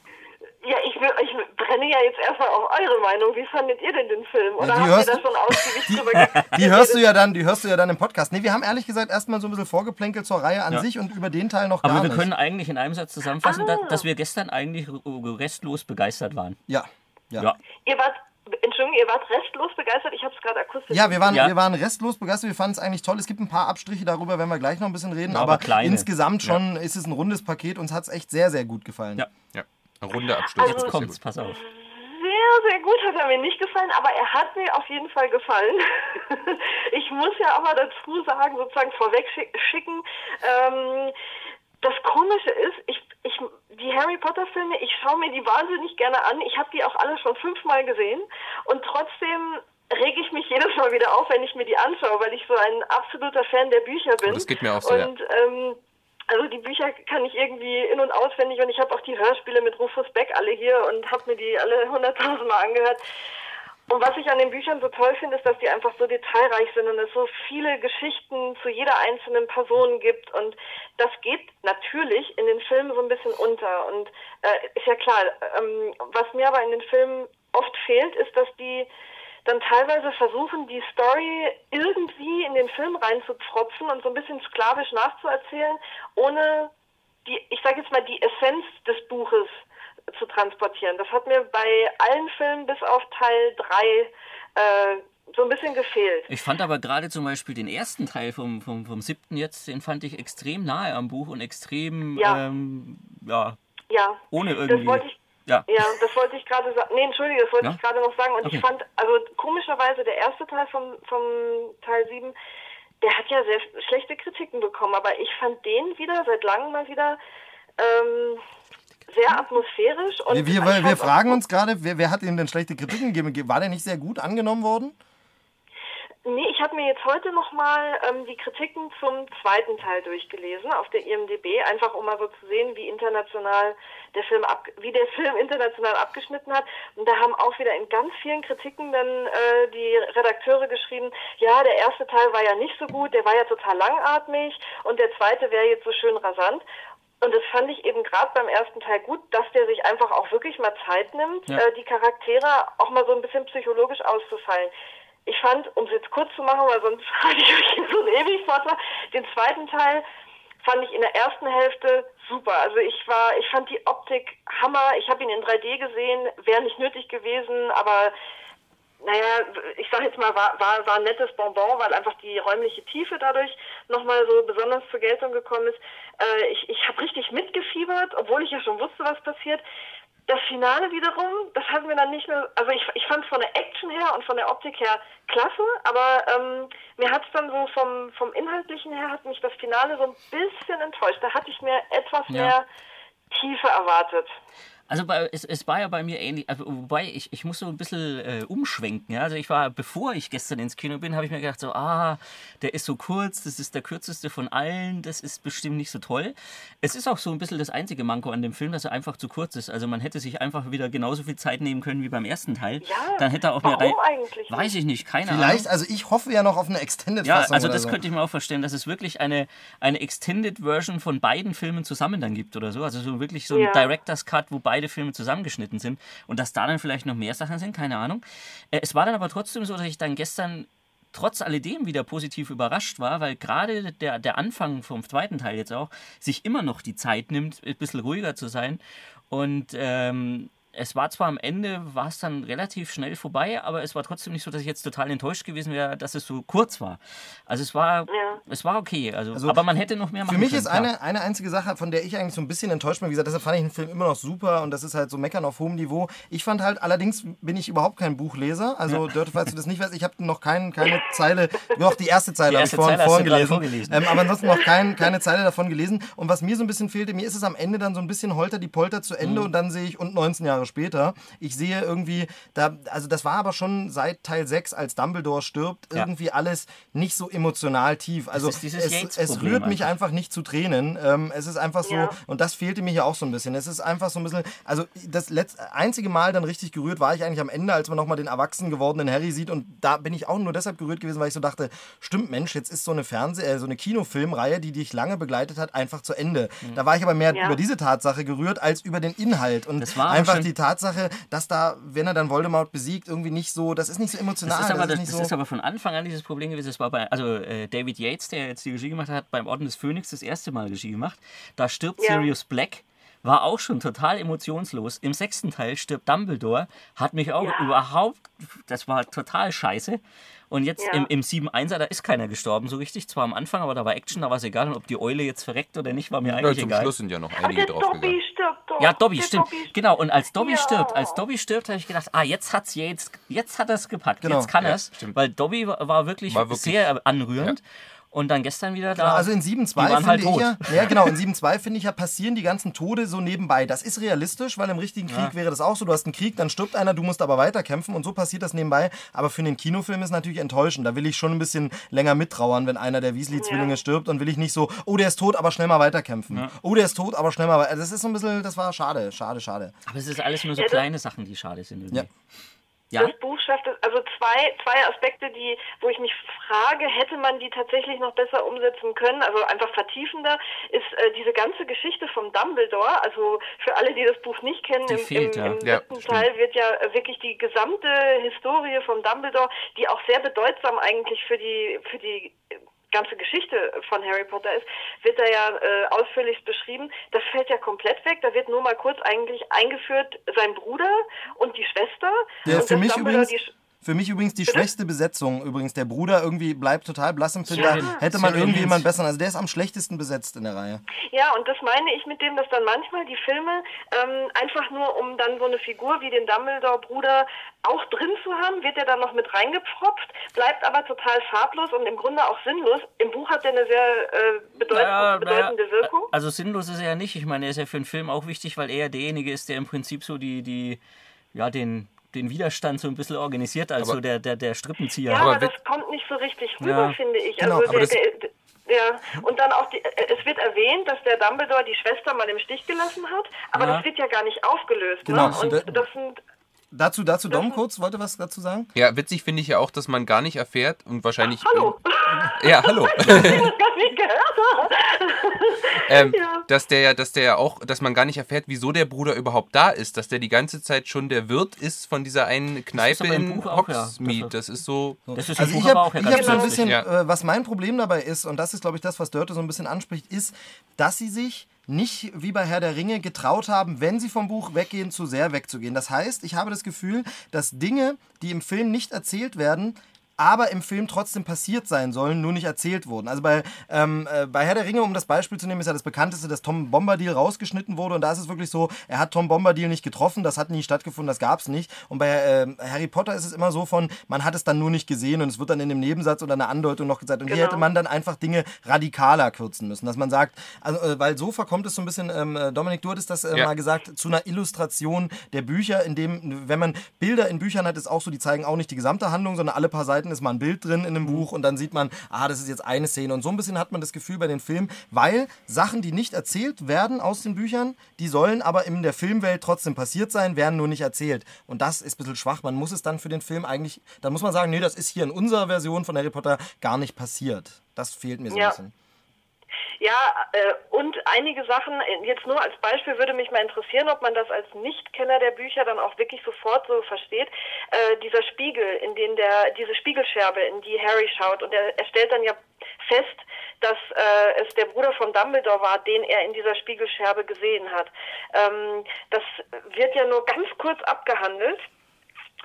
Ja, ich, will, ich brenne ja jetzt erstmal auf eure Meinung. Wie fandet ihr denn den Film? Oder Ja, die habt hörst ihr da du- schon ausgiebig drüber geredet? Die hörst du ja dann, die hörst du ja dann im Podcast. Nee, wir haben ehrlich gesagt erstmal so ein bisschen vorgeplänkelt zur Reihe an Ja. sich und über den Teil noch gar Aber wir nicht. können eigentlich in einem Satz zusammenfassen, Ah. dass, dass wir gestern eigentlich restlos begeistert waren. ja, ja. Ja. Ihr wart, Entschuldigung, ihr wart restlos begeistert. Ich habe es gerade akustisch. Ja, wir waren, Ja. wir waren restlos begeistert. Wir fanden es eigentlich toll. Es gibt ein paar Abstriche darüber, werden wir gleich noch ein bisschen reden. Ja, aber aber insgesamt schon ist es ein rundes Paket. Uns hat es echt sehr, sehr gut gefallen. Ja. Ja, ein runder Abschluss. Also- sehr Kommt's, pass auf. Sehr, sehr gut hat er mir nicht gefallen, aber er hat mir auf jeden Fall gefallen. ich muss ja aber dazu sagen, sozusagen vorweg schicken, ähm, das Komische ist, ich, ich, die Harry Potter Filme, ich schaue mir die wahnsinnig gerne an. Ich habe die auch alle schon fünfmal gesehen und trotzdem rege ich mich jedes Mal wieder auf, wenn ich mir die anschaue, weil ich so ein absoluter Fan der Bücher bin. Und das geht mir auch so. Und ähm, also die Bücher kann ich irgendwie in- und auswendig und ich habe auch die Hörspiele mit Rufus Beck alle hier und habe mir die alle hunderttausend Mal angehört. Und was ich an den Büchern so toll finde, ist, dass die einfach so detailreich sind und es so viele Geschichten zu jeder einzelnen Person gibt. Und das geht natürlich in den Filmen so ein bisschen unter. Und äh, ist ja klar, ähm, was mir aber in den Filmen oft fehlt, ist, dass die dann teilweise versuchen, die Story irgendwie in den Film reinzupfropfen und so ein bisschen sklavisch nachzuerzählen, ohne die, ich sage jetzt mal, die Essenz des Buches zu transportieren. Das hat mir bei allen Filmen bis auf Teil 3 äh, so ein bisschen gefehlt. Ich fand aber gerade zum Beispiel den ersten Teil vom, vom, vom siebten jetzt, den fand ich extrem nahe am Buch und extrem, Ja. ähm, ja, Ja, ohne irgendwie. ja. Ja, das wollte ich gerade sagen. Nee, entschuldige, das wollte Ja? ich gerade noch sagen. Und Okay. ich fand, also komischerweise, der erste Teil vom, vom Teil 7, der hat ja sehr schlechte Kritiken bekommen, aber ich fand den wieder seit langem mal wieder ähm, sehr atmosphärisch. Und Wir, wir, wir fragen uns gerade, wer, wer hat ihm denn schlechte Kritiken gegeben? War der nicht sehr gut angenommen worden? Nee, ich habe mir jetzt heute nochmal ähm, die Kritiken zum zweiten Teil durchgelesen auf der IMDB, einfach um mal so zu sehen, wie international der Film ab, wie der Film international abgeschnitten hat. Und da haben auch wieder in ganz vielen Kritiken dann äh, die Redakteure geschrieben, ja, der erste Teil war ja nicht so gut, der war ja total langatmig und der zweite wäre jetzt so schön rasant. Und das fand ich eben gerade beim ersten Teil gut, dass der sich einfach auch wirklich mal Zeit nimmt, Ja. äh, die Charaktere auch mal so ein bisschen psychologisch auszufallen. Ich fand, um es jetzt kurz zu machen, weil sonst halte ich euch so ein ewig Vortrag, den zweiten Teil fand ich in der ersten Hälfte super. Also ich war, ich fand die Optik Hammer. Ich habe ihn in 3D gesehen, wäre nicht nötig gewesen, aber naja, ich sag jetzt mal, war, war, war ein nettes Bonbon, weil einfach die räumliche Tiefe dadurch nochmal so besonders zur Geltung gekommen ist. Äh, ich ich habe richtig mitgefiebert, obwohl ich ja schon wusste, was passiert. Das Finale wiederum, das hatten wir dann nicht mehr, also ich, ich fand es von der Action her und von der Optik her klasse, aber ähm, mir hat es dann so vom, vom Inhaltlichen her, hat mich das Finale so ein bisschen enttäuscht. Da hatte ich mir etwas Ja. mehr Tiefe erwartet. Also bei, es, es war ja bei mir ähnlich, also wobei ich, ich muss so ein bisschen äh, umschwenken. Ja? Also ich war, bevor ich gestern ins Kino bin, habe ich mir gedacht, so, ah, der ist so kurz, das ist der kürzeste von allen, das ist bestimmt nicht so toll. Es ist auch so ein bisschen das einzige Manko an dem Film, dass er einfach zu kurz ist. Also man hätte sich einfach wieder genauso viel Zeit nehmen können wie beim ersten Teil. Ja, Dann hätte er auch mehr warum rein- eigentlich? Weiß ich nicht, keine Vielleicht, Ahnung. also ich hoffe ja noch auf eine Extended Ja, Fassung also das so. könnte ich mir auch vorstellen, dass es wirklich eine, eine Extended Version von beiden Filmen zusammen dann gibt oder so. Also so wirklich so ein Ja. Director's Cut, wo beide Filme zusammengeschnitten sind und dass da dann vielleicht noch mehr Sachen sind, keine Ahnung. Äh, Es war dann aber trotzdem so, dass ich dann gestern trotz alledem wieder positiv überrascht war, weil gerade der, der Anfang vom zweiten Teil jetzt auch sich immer noch die Zeit nimmt, ein bisschen ruhiger zu sein und ähm, es war zwar am Ende, war es dann relativ schnell vorbei, aber es war trotzdem nicht so, dass ich jetzt total enttäuscht gewesen wäre, dass es so kurz war. Also es war, Ja. es war okay. Also, Also aber man hätte noch mehr machen Für mich können. ist klar. eine, eine einzige Sache, von der ich eigentlich so ein bisschen enttäuscht bin. Wie gesagt, deshalb fand ich den Film immer noch super und das ist halt so meckern auf hohem Niveau. Ich fand halt, allerdings bin ich überhaupt kein Buchleser. Also, Dörte, falls du das nicht weißt, ich habe noch kein, keine Zeile, doch die erste Zeile Die habe ich erste vorhin, Zeile hast vorhin du gerade gelesen. vorgelesen. Ähm, aber ansonsten noch kein, keine Zeile davon gelesen. Und was mir so ein bisschen fehlte, mir ist es am Ende dann so ein bisschen holter die Polter zu Ende Mhm. und dann sehe ich, und 19 Jahre später, ich sehe irgendwie, da, also das war aber schon seit Teil 6, als Dumbledore stirbt, Ja. irgendwie alles nicht so emotional tief. Also es, es rührt mich einfach. nicht zu Tränen. Ähm, es ist einfach so, Ja. und das fehlte mir hier auch so ein bisschen. Es ist einfach so ein bisschen, also das letzte, einzige Mal dann richtig gerührt war ich eigentlich am Ende, als man nochmal den erwachsen gewordenen Harry sieht. Und da bin ich auch nur deshalb gerührt gewesen, weil ich so dachte, stimmt Mensch, jetzt ist so eine Fernseh-, äh, so eine Kinofilmreihe, die dich lange begleitet hat, einfach zu Ende. Da war ich aber mehr Ja. über diese Tatsache gerührt, als über den Inhalt. Und Das war aber einfach schon- die Tatsache, dass da, wenn er dann Voldemort besiegt, irgendwie nicht so, das ist nicht so emotional. Das ist, aber, das, nicht das so, ist aber von Anfang an dieses Problem gewesen. Das war bei, also äh, David Yates, der jetzt die Regie gemacht hat, hat beim Orden des Phönix das erste Mal Regie gemacht. Da stirbt Ja. Sirius Black war auch schon total emotionslos. Im sechsten Teil stirbt Dumbledore, hat mich auch überhaupt, das war total scheiße. Und jetzt Ja. im, im 7-1er, da ist keiner gestorben so richtig. Zwar am Anfang, aber da war Action, da war es egal. Und ob die Eule jetzt verreckt oder nicht, war mir Ja, eigentlich zum egal. Schluss sind ja noch einige der draufgegangen. Dobby stirbt doch. Ja, Dobby, Der stimmt. stirbt. Genau, und als Dobby Ja. stirbt, als Dobby stirbt, habe ich gedacht, ah, jetzt hat's jetzt, jetzt hat er es gepackt, Genau. jetzt kann Ja, er's, stimmt. weil Dobby war, war, wirklich War wirklich- sehr anrührend. Und dann gestern wieder da. Also in die 7.2 waren finde halt ich ja, ja genau, in 7.2 finde ich ja passieren die ganzen Tode so nebenbei. Das ist realistisch, weil im richtigen Krieg wäre das auch so. Du hast einen Krieg, dann stirbt einer, du musst aber weiterkämpfen und so passiert das nebenbei. Aber für den Kinofilm ist natürlich enttäuschend. Da will ich schon ein bisschen länger mittrauern, wenn einer der Weasley-Zwillinge Ja. stirbt und will ich nicht so, oh, der ist tot, aber schnell mal weiterkämpfen. Oh, der ist tot, aber schnell mal weiter. Das ist so ein bisschen, das war schade, schade, schade. Aber es ist alles nur so Ja, das- kleine Sachen, die schade sind. Irgendwie. Ja. Ja? Das Buch schafft es, also zwei, zwei Aspekte, die, wo ich mich frage, hätte man die tatsächlich noch besser umsetzen können, also einfach vertiefender, ist äh, diese ganze Geschichte vom Dumbledore, also für alle, die das Buch nicht kennen, Die im, fehlt, im, ja. im Ja, letzten stimmt. Teil wird ja wirklich die gesamte Historie vom Dumbledore, die auch sehr bedeutsam eigentlich für die, für die ganze Geschichte von Harry Potter ist, wird da ja äh, ausführlich beschrieben. Das fällt ja komplett weg. Da wird nur mal kurz eigentlich eingeführt sein Bruder und die Schwester. Der und für mich übrigens, für mich übrigens die schwächste Besetzung. Übrigens, der Bruder irgendwie bleibt total blass im Film. Ja. Da hätte man irgendwie jemand besseren. Also der ist am schlechtesten besetzt in der Reihe. Ja, und das meine ich mit dem, dass dann manchmal die Filme ähm, einfach nur, um dann so eine Figur wie den Dumbledore-Bruder auch drin zu haben, wird er dann noch mit reingepfropft, bleibt aber total farblos und im Grunde auch sinnlos. Im Buch hat er eine sehr äh, bedeut Naja, bedeutende naja, Wirkung. Also sinnlos ist er ja nicht. Ich meine, er ist ja für einen Film auch wichtig, weil er ja derjenige ist, der im Prinzip so die, die, ja, den, den Widerstand so ein bisschen organisiert, als Aber- so der, der, der Strippenzieher. Ja, Aber aber das kommt nicht so richtig rüber, Ja. finde ich. Genau, also der, ja, und dann auch, die, es wird erwähnt, dass der Dumbledore die Schwester mal im Stich gelassen hat, aber Ja. das wird ja gar nicht aufgelöst. Genau, Ne? und der- das sind Dazu, dazu Dom kurz, wollte was dazu sagen? Ja, witzig finde ich ja auch, dass man gar nicht erfährt und wahrscheinlich. Hallo. Ja, hallo. das gar nicht gehört ähm, Ja. dass der ja, dass der ja auch, dass man gar nicht erfährt, wieso der Bruder überhaupt da ist, dass der die ganze Zeit schon der Wirt ist von dieser einen Kneipe in Buch auch, ja. Hogsmeade. Das ist so. Das ist Also Buch ich habe ich hab so ein bisschen, Ja. äh, was mein Problem dabei ist, und das ist, glaube ich, das, was Dörte so ein bisschen anspricht, ist, dass sie sich nicht wie bei Herr der Ringe getraut haben, wenn sie vom Buch weggehen, zu sehr wegzugehen. Das heißt, ich habe das Gefühl, dass Dinge, die im Film nicht erzählt werden, aber im Film trotzdem passiert sein sollen, nur nicht erzählt wurden. Also bei, ähm, äh, bei Herr der Ringe, um das Beispiel zu nehmen, ist ja das bekannteste, dass Tom Bombadil rausgeschnitten wurde und da ist es wirklich so, er hat Tom Bombadil nicht getroffen, das hat nie stattgefunden, das gab es nicht. Und bei ähm, Harry Potter ist es immer so von, man hat es dann nur nicht gesehen und es wird dann in dem Nebensatz oder einer Andeutung noch gesagt. Und hier Genau. hätte man dann einfach Dinge radikaler kürzen müssen, dass man sagt, also, äh, weil so verkommt es so ein bisschen, ähm, äh, Dominik, du hattest das äh, Ja. mal gesagt, zu einer Illustration der Bücher, in dem, wenn man Bilder in Büchern hat, ist auch so, die zeigen auch nicht die gesamte Handlung, sondern alle paar Seiten ist mal ein Bild drin in einem Buch und dann sieht man, ah, das ist jetzt eine Szene. Und so ein bisschen hat man das Gefühl bei den Filmen, weil Sachen, die nicht erzählt werden aus den Büchern, die sollen aber in der Filmwelt trotzdem passiert sein, werden nur nicht erzählt. Und das ist ein bisschen schwach. Man muss es dann für den Film eigentlich, dann muss man sagen, nee, das ist hier in unserer Version von Harry Potter gar nicht passiert. Das fehlt mir so Ja. ein bisschen. Ja, äh, und einige Sachen, äh, jetzt nur als Beispiel würde mich mal interessieren, ob man das als Nichtkenner der Bücher dann auch wirklich sofort so versteht. Äh, dieser Spiegel, in den der, diese Spiegelscherbe, in die Harry schaut und er, er stellt dann ja fest, dass äh, es der Bruder von Dumbledore war, den er in dieser Spiegelscherbe gesehen hat. Ähm, das wird ja nur ganz kurz abgehandelt.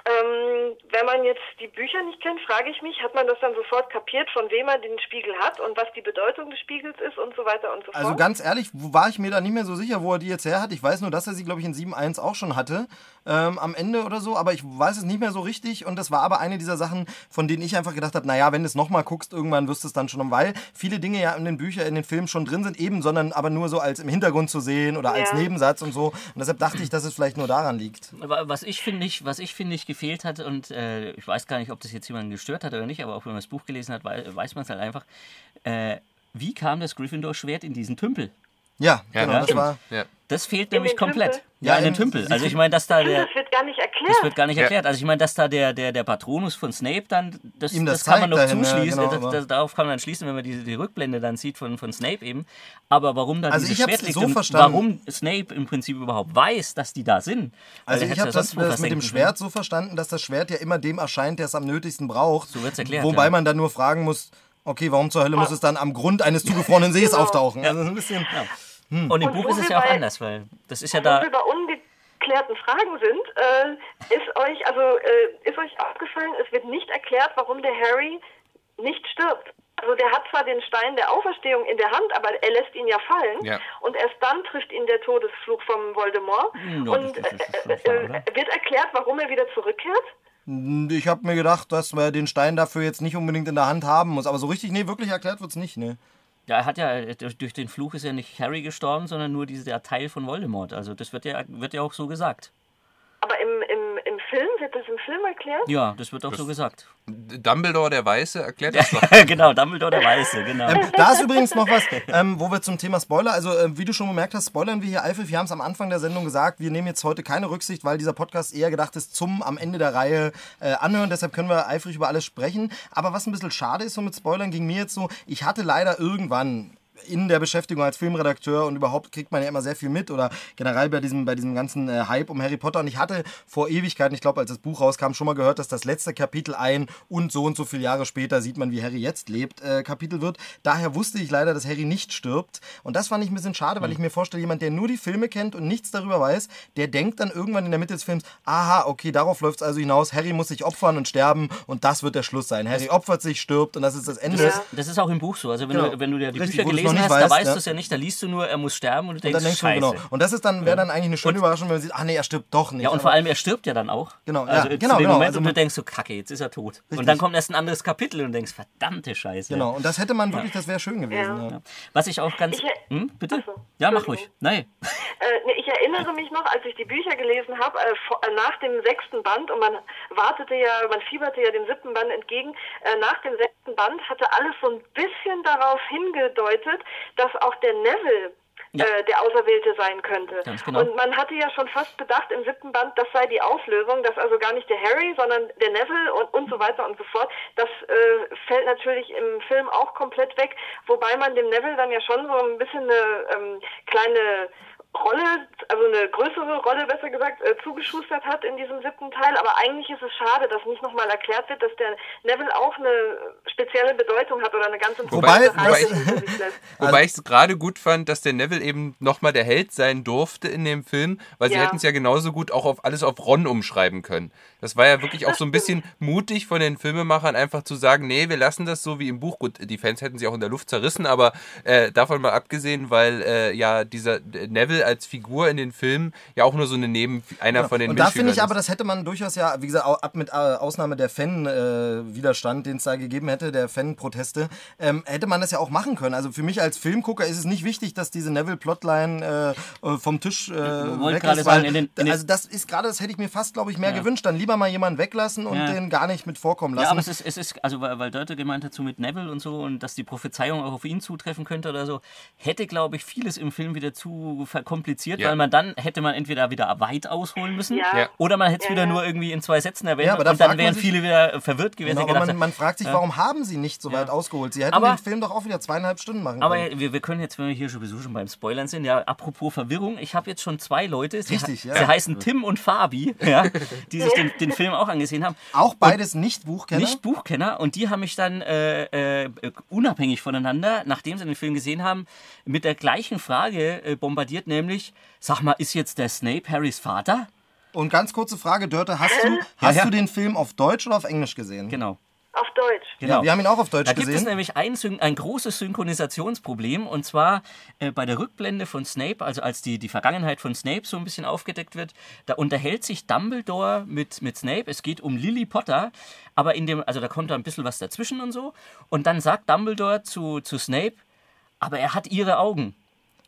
Ähm, wenn man jetzt die Bücher nicht kennt, frage ich mich, hat man das dann sofort kapiert, von wem er den Spiegel hat und was die Bedeutung des Spiegels ist und so weiter und so fort? Also ganz ehrlich, war ich mir da nicht mehr so sicher, wo er die jetzt her hat. Ich weiß nur, dass er sie, glaube ich, in 7.1 auch schon hatte, ähm, am Ende oder so, aber ich weiß es nicht mehr so richtig und das war aber eine dieser Sachen, von denen ich einfach gedacht habe, naja, wenn du es nochmal guckst, irgendwann wirst du es dann schon, weil viele Dinge ja in den Büchern, in den Filmen schon drin sind, eben, sondern aber nur so als im Hintergrund zu sehen oder als Ja. Nebensatz und so. Und deshalb dachte ich, dass es vielleicht nur daran liegt. Aber was ich finde ich, was ich finde ich gefehlt hat und äh, ich weiß gar nicht, ob das jetzt jemanden gestört hat oder nicht, aber auch wenn man das Buch gelesen hat, wei- weiß man es halt einfach. Äh, wie kam das Gryffindor-Schwert in diesen Tümpel? Ja, Ja, genau, ja, das war. Ja. Das fehlt In nämlich komplett. Tümpel? Ja, Ja, in den in- Tümpel. Also ich meine, dass da der das wird gar nicht erklärt. das wird gar nicht Ja. erklärt. Also ich meine, dass da der, der, der Patronus von Snape dann, das, Ihm das, das kann man noch dahin, ja, zuschließen. genau, das, das, darauf kann man dann schließen, wenn man die, die Rückblende dann sieht von, von Snape eben. Aber warum dann Also dieses ich hab's Schwert liegt so und verstanden- warum Snape im Prinzip überhaupt weiß, dass die da sind. Also ich habe ja das, das mit dem Schwert so verstanden, dass das Schwert ja immer dem erscheint, der es am nötigsten braucht. So wird's erklärt, Wobei ja. man dann nur fragen muss, okay, warum zur Hölle muss es dann am Grund eines zugefrorenen Sees Genau. auftauchen? Also so ein bisschen. Und im Und Buch ist es ja auch bei- anders, weil das ist ja Wo da. wir bei ungeklärten Fragen sind, äh, ist euch, also äh, ist euch aufgefallen, es wird nicht erklärt, warum der Harry nicht stirbt. Also der hat zwar den Stein der Auferstehung in der Hand, aber er lässt ihn ja fallen. Ja. Und erst dann trifft ihn der Todesfluch vom Voldemort. Hm, ja, und äh, äh, äh, wird erklärt, warum er wieder zurückkehrt. Ich habe mir gedacht, dass man den Stein dafür jetzt nicht unbedingt in der Hand haben muss. Aber so richtig, nee, wirklich erklärt wird's nicht, ne? Ja, er hat ja, durch, den Fluch ist ja nicht Harry gestorben, sondern nur dieser Teil von Voldemort. Also das wird ja, wird ja auch so gesagt. Aber im, im Film, wird das im Film erklärt? Ja, das wird auch so gesagt. Dumbledore, der Weiße, erklärt das doch. genau, Dumbledore der Weiße, genau. Ähm, da ist übrigens noch was, ähm, wo wir zum Thema Spoiler, also äh, wie du schon bemerkt hast, spoilern wir hier eifrig. Wir haben es am Anfang der Sendung gesagt, wir nehmen jetzt heute keine Rücksicht, weil dieser Podcast eher gedacht ist zum am Ende der Reihe äh, anhören. Deshalb können wir eifrig über alles sprechen. Aber was ein bisschen schade ist so mit Spoilern, ging mir jetzt so, ich hatte leider irgendwann in der Beschäftigung als Filmredakteur und überhaupt kriegt man ja immer sehr viel mit oder generell bei diesem, bei diesem ganzen äh, Hype um Harry Potter. Und ich hatte vor Ewigkeiten, ich glaube, als das Buch rauskam, schon mal gehört, dass das letzte Kapitel ein und so und so viele Jahre später sieht man, wie Harry jetzt lebt, äh, Kapitel wird. Daher wusste ich leider, dass Harry nicht stirbt. Und das fand ich ein bisschen schade, weil ich mir vorstelle, jemand, der nur die Filme kennt und nichts darüber weiß, der denkt dann irgendwann in der Mitte des Films, aha, okay, darauf läuft es also hinaus. Harry muss sich opfern und sterben und das wird der Schluss sein. Harry opfert sich, stirbt und das ist das Ende. Ja. Das ist auch im Buch so. Also wenn, Genau. du, wenn du dir die Richtig, Bücher noch gelesen nicht hast, weißt, da weißt ja. du es ja nicht, da liest du nur, er muss sterben und du Und denkst, dann denkst du, scheiße. genau. Und das ist dann, wäre dann eigentlich eine schöne Überraschung, wenn man sieht, ah nee, er stirbt doch nicht. Ja, und vor allem, er stirbt ja dann auch. Genau, ja, also genau, zu dem genau. Moment Also und du denkst so, kacke, jetzt ist er tot. Richtig. Und dann kommt erst ein anderes Kapitel und du denkst, verdammte Scheiße. Genau, und das hätte man wirklich, das wäre schön gewesen. Ja. Ja. Was ich auch ganz... Ich, hm, bitte? ach ja, mach ruhig. Nein. Äh, ich erinnere mich noch, als ich die Bücher gelesen habe, äh, äh, nach dem sechsten Band, und man wartete ja, man fieberte ja dem siebten Band entgegen, äh, nach dem sechsten Band hatte alles so ein bisschen darauf hingedeutet, dass auch der Neville Ja. äh, der Auserwählte sein könnte. Genau. Und man hatte ja schon fast bedacht im siebten Band, das sei die Auflösung, dass also gar nicht der Harry, sondern der Neville und, und so weiter und so fort. Das äh, fällt natürlich im Film auch komplett weg, wobei man dem Neville dann ja schon so ein bisschen eine ähm, kleine Rolle, also eine größere Rolle besser gesagt, äh, zugeschustert hat in diesem siebten Teil. Aber eigentlich ist es schade, dass nicht nochmal erklärt wird, dass der Neville auch eine spezielle Bedeutung hat oder eine ganz Wobei- interessante wobei- sich lässt. Wobei ich es gerade gut fand, dass der Neville eben nochmal der Held sein durfte in dem Film, weil sie Ja. hätten es ja genauso gut auch auf alles auf Ron umschreiben können. Das war ja wirklich auch so ein bisschen mutig von den Filmemachern, einfach zu sagen, nee, wir lassen das so wie im Buch. Gut, die Fans hätten sie auch in der Luft zerrissen, aber äh, davon mal abgesehen, weil äh, ja dieser Neville als Figur in den Filmen ja auch nur so eine Neben, einer von den Und da finde ich aber, das hätte man durchaus ja, wie gesagt, ab mit äh, Ausnahme der Fan-Widerstand, den es da gegeben hätte, der Fan-Proteste, ähm, hätte man das ja auch machen können. Also für mich als Filmgucker ist es nicht wichtig, dass diese Neville-Plotline äh, vom Tisch äh, wollte weg gerade ist. sagen, weil- in den- in den- also das ist gerade, das hätte ich mir fast, glaube ich, mehr gewünscht. Dann lieber mal jemanden weglassen und Ja. den gar nicht mit vorkommen lassen. Ja, aber es ist, es ist also weil, weil Dörte gemeint hat, so mit Neville und so und dass die Prophezeiung auch auf ihn zutreffen könnte oder so, hätte, glaube ich, vieles im Film wieder zu verkompliziert, Ja. weil man dann hätte man entweder wieder weit ausholen müssen Ja. Oder man hätte es Ja, wieder ja. nur irgendwie in zwei Sätzen erwähnt Ja, aber da und dann wären sich- viele wieder verwirrt gewesen. Genau, und aber gedacht, man, man fragt sich, warum haben sie nicht so weit ausgeholt? Sie hätten Aber- den Film doch auch wieder zweieinhalb Stunden machen aber können. wir, wir können jetzt, wenn wir hier sowieso schon beim Spoilern sind, ja, apropos Verwirrung, ich habe jetzt schon zwei Leute, sie, Richtig, sie ja. heißen Tim und Fabi, ja, die sich den, den Film auch angesehen haben. Auch beides nicht Buchkenner. Nicht Buchkenner und die haben mich dann äh, äh, unabhängig voneinander, nachdem sie den Film gesehen haben, mit der gleichen Frage äh, bombardiert, nämlich, sag mal, ist jetzt der Snape Harrys Vater? Und ganz kurze Frage, Dörte, hast du, hast ja. du den Film auf Deutsch oder auf Englisch gesehen? Genau. Auf Deutsch. genau. Ja, wir haben ihn auch auf Deutsch Da gibt es gesehen. nämlich ein, ein großes Synchronisationsproblem und zwar äh, bei der Rückblende von Snape, also als die, die Vergangenheit von Snape so ein bisschen aufgedeckt wird, da unterhält sich Dumbledore mit, mit Snape. Es geht um Lily Potter, aber in dem, also da kommt da ein bisschen was dazwischen und so. Und dann sagt Dumbledore zu, zu Snape, aber er hat ihre Augen.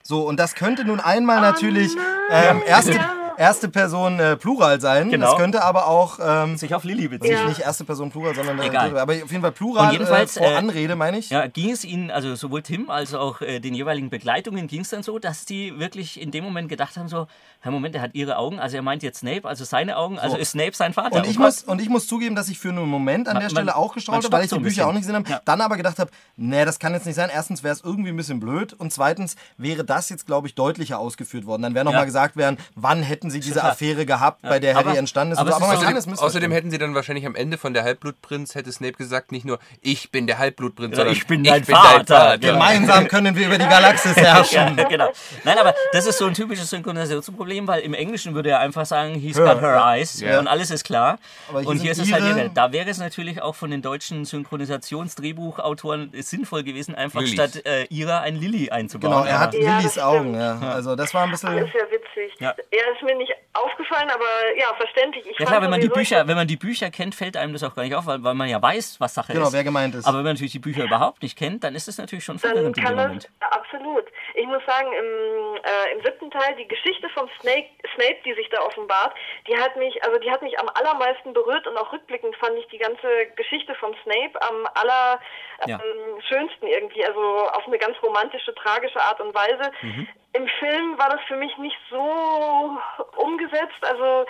So, und das könnte nun einmal natürlich ähm, erste, erste Person äh, Plural sein. Genau. Das könnte aber auch ähm, Sich auf Lily beziehen. Ja. nicht erste Person Plural, sondern äh, Egal. aber auf jeden Fall Plural Und jedenfalls, äh, vor äh, Anrede, meine ich. Ja, ging es ihnen, also sowohl Tim als auch äh, den jeweiligen Begleitungen ging es dann so, dass die wirklich in dem Moment gedacht haben, so, Herr Moment, er hat ihre Augen, also er meint jetzt Snape, also seine Augen, also ist Snape sein Vater. Und ich, Oh muss, und ich muss zugeben, dass ich für einen Moment an Man- der Stelle man- auch gestraucht man habe, weil ich so die Bücher bisschen. auch nicht gesehen habe. Ja. Dann aber gedacht habe, nee, das kann jetzt nicht sein. Erstens wäre es irgendwie ein bisschen blöd und zweitens wäre das jetzt, glaube ich, deutlicher ausgeführt worden. Dann wäre nochmal Ja. gesagt werden, wann hätten hätten sie diese. Affäre gehabt, bei der Harry Aber- entstanden ist. aber aber Außerdem, außerdem missverstehen. hätten sie dann wahrscheinlich am Ende von der Halbblutprinz, hätte Snape gesagt, nicht nur ich bin der Halbblutprinz, Ja, sondern ich bin dein Vater. Gemeinsam können wir über die Galaxis herrschen. Ja, genau. Nein, aber das ist so ein typisches Synchronisationsproblem, weil im Englischen würde er einfach sagen, he's got her eyes Ja. und alles ist klar. Aber hier und hier ist es halt ihre. Da wäre es natürlich auch von den deutschen Synchronisationsdrehbuchautoren sinnvoll gewesen, einfach Lillys. statt äh, ihrer ein Lilly einzubauen. Genau, er hat Ja, Lillys das Augen. Ja. Also das war ein Das bisschen... ist ja witzig. Ja. Er ist mir nicht aufgefallen, aber ja, verständlich. Ich Ja klar, wenn man die Bücher, wenn man die Bücher kennt, fällt einem das auch gar nicht auf, weil, weil man ja weiß, was Sache Genau, ist. wer gemeint ist. Aber wenn man natürlich die Bücher überhaupt nicht kennt, dann ist es natürlich schon dann verwirrend in kann dem das Moment. absolut. Ich muss sagen, im, äh, im siebten Teil die Geschichte vom Snake, Snape, die sich da offenbart, die hat mich, also die hat mich am allermeisten berührt und auch rückblickend fand ich die ganze Geschichte vom Snape am aller Ja. ähm, schönsten irgendwie, also auf eine ganz romantische, tragische Art und Weise. Mhm. Im Film war das für mich nicht so umgesetzt. Also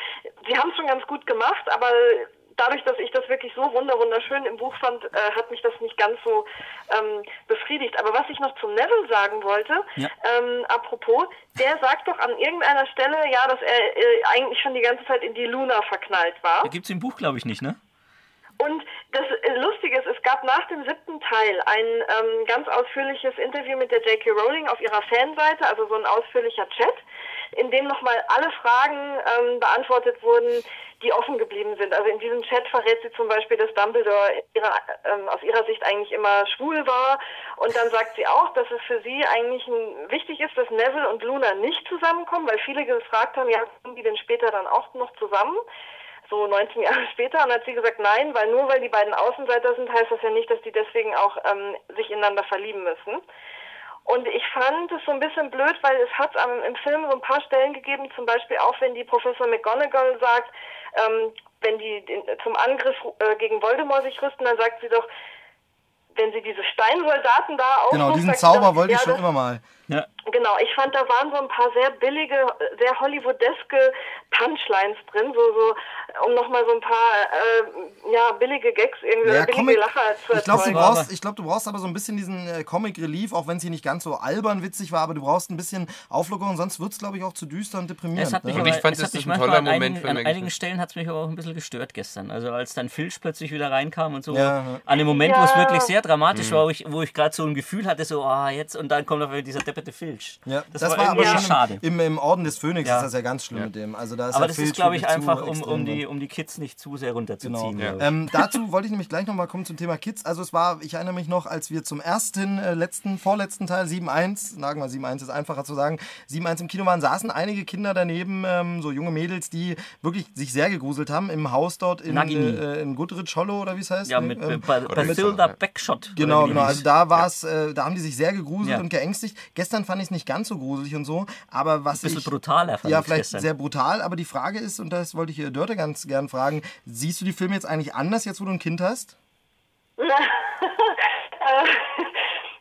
sie haben es schon ganz gut gemacht, aber dadurch, dass ich das wirklich so wunder wunderschön im Buch fand, äh, hat mich das nicht ganz so ähm, befriedigt. Aber was ich noch zum Neville sagen wollte, Ja. ähm, apropos, der sagt doch an irgendeiner Stelle, ja, dass er äh, eigentlich schon die ganze Zeit in die Luna verknallt war. Da gibt's im Buch, glaube ich, nicht, ne? Und das äh, Lustige ist, es gab nach dem siebten Teil ein ähm, ganz ausführliches Interview mit der J.K. Rowling auf ihrer Fanseite, also so ein ausführlicher Chat, in dem nochmal alle Fragen ähm, beantwortet wurden, die offen geblieben sind. Also in diesem Chat verrät sie zum Beispiel, dass Dumbledore ihrer, ähm, aus ihrer Sicht eigentlich immer schwul war. Und dann sagt sie auch, dass es für sie eigentlich ein, wichtig ist, dass Neville und Luna nicht zusammenkommen, weil viele gefragt haben, ja, kommen die denn später dann auch noch zusammen? so 19 Jahre später und hat sie gesagt, nein, weil nur weil die beiden Außenseiter sind, heißt das ja nicht, dass die deswegen auch ähm, sich ineinander verlieben müssen. Und ich fand es so ein bisschen blöd, weil es hat ähm, im Film so ein paar Stellen gegeben, zum Beispiel auch wenn die Professor McGonagall sagt, ähm, wenn die den, zum Angriff äh, gegen Voldemort sich rüsten, dann sagt sie doch, wenn sie diese Steinsoldaten da aufruft, Genau, diesen Zauber wollte ich ja, schon immer mal. Ja. Genau, ich fand, da waren so ein paar sehr billige, sehr Hollywoodeske Punchlines drin, so, so um nochmal so ein paar äh, ja, billige Gags irgendwie, Ja, billige Comic, Lacher zu ich glaube, du erzeugen. brauchst, ich glaub, du brauchst aber so ein bisschen diesen äh, Comic Relief, auch wenn es hier nicht ganz so albern witzig war, aber du brauchst ein bisschen Auflockerung, sonst wird es, glaube ich, auch zu düster und deprimierend. Es hat mich ne? Aber, ich fand, es das hat mich ist ein manchmal toller an Moment einigen, für an einigen Stellen hat es mich aber auch ein bisschen gestört gestern. Also als dann Filch plötzlich wieder reinkam und so, Ja, an dem Moment, wo es wirklich sehr dramatisch Mhm. war, wo ich, ich gerade so ein Gefühl hatte, so, ah, jetzt, und dann kommt auf dieser depperte Filch. Ja, das, das, war, war, aber schon schade. im, im, Orden des Phönix Ja. ist das ja ganz schlimm mit dem. Also da ist aber ja das Filch ist, glaube ich, einfach, um, um, die, um die Kids nicht zu sehr Genau. runterzuziehen. ich. Ähm, dazu wollte ich nämlich gleich nochmal kommen zum Thema Kids. Also es war, ich erinnere mich noch, als wir zum ersten, äh, letzten, vorletzten Teil 7.1, sagen wir 7.1 ist einfacher zu sagen, 7.1 im Kino waren, saßen einige Kinder daneben, ähm, so junge Mädels, die wirklich sich sehr gegruselt haben im Haus dort in, äh, in Goodrich Hollow oder wie es heißt. Ja, mit Ähm, Ba- Bathilda Backshot. Genau, genau. Also da war es, äh, da haben die sich sehr gegruselt Ja. und geängstigt. Gestern fand ich es nicht ganz so gruselig und so, aber was bisschen ich brutaler fand ja vielleicht gestern. sehr brutal, aber die Frage ist und das wollte ich äh, Dörte ganz gern fragen: Siehst du die Filme jetzt eigentlich anders jetzt, wo du ein Kind hast?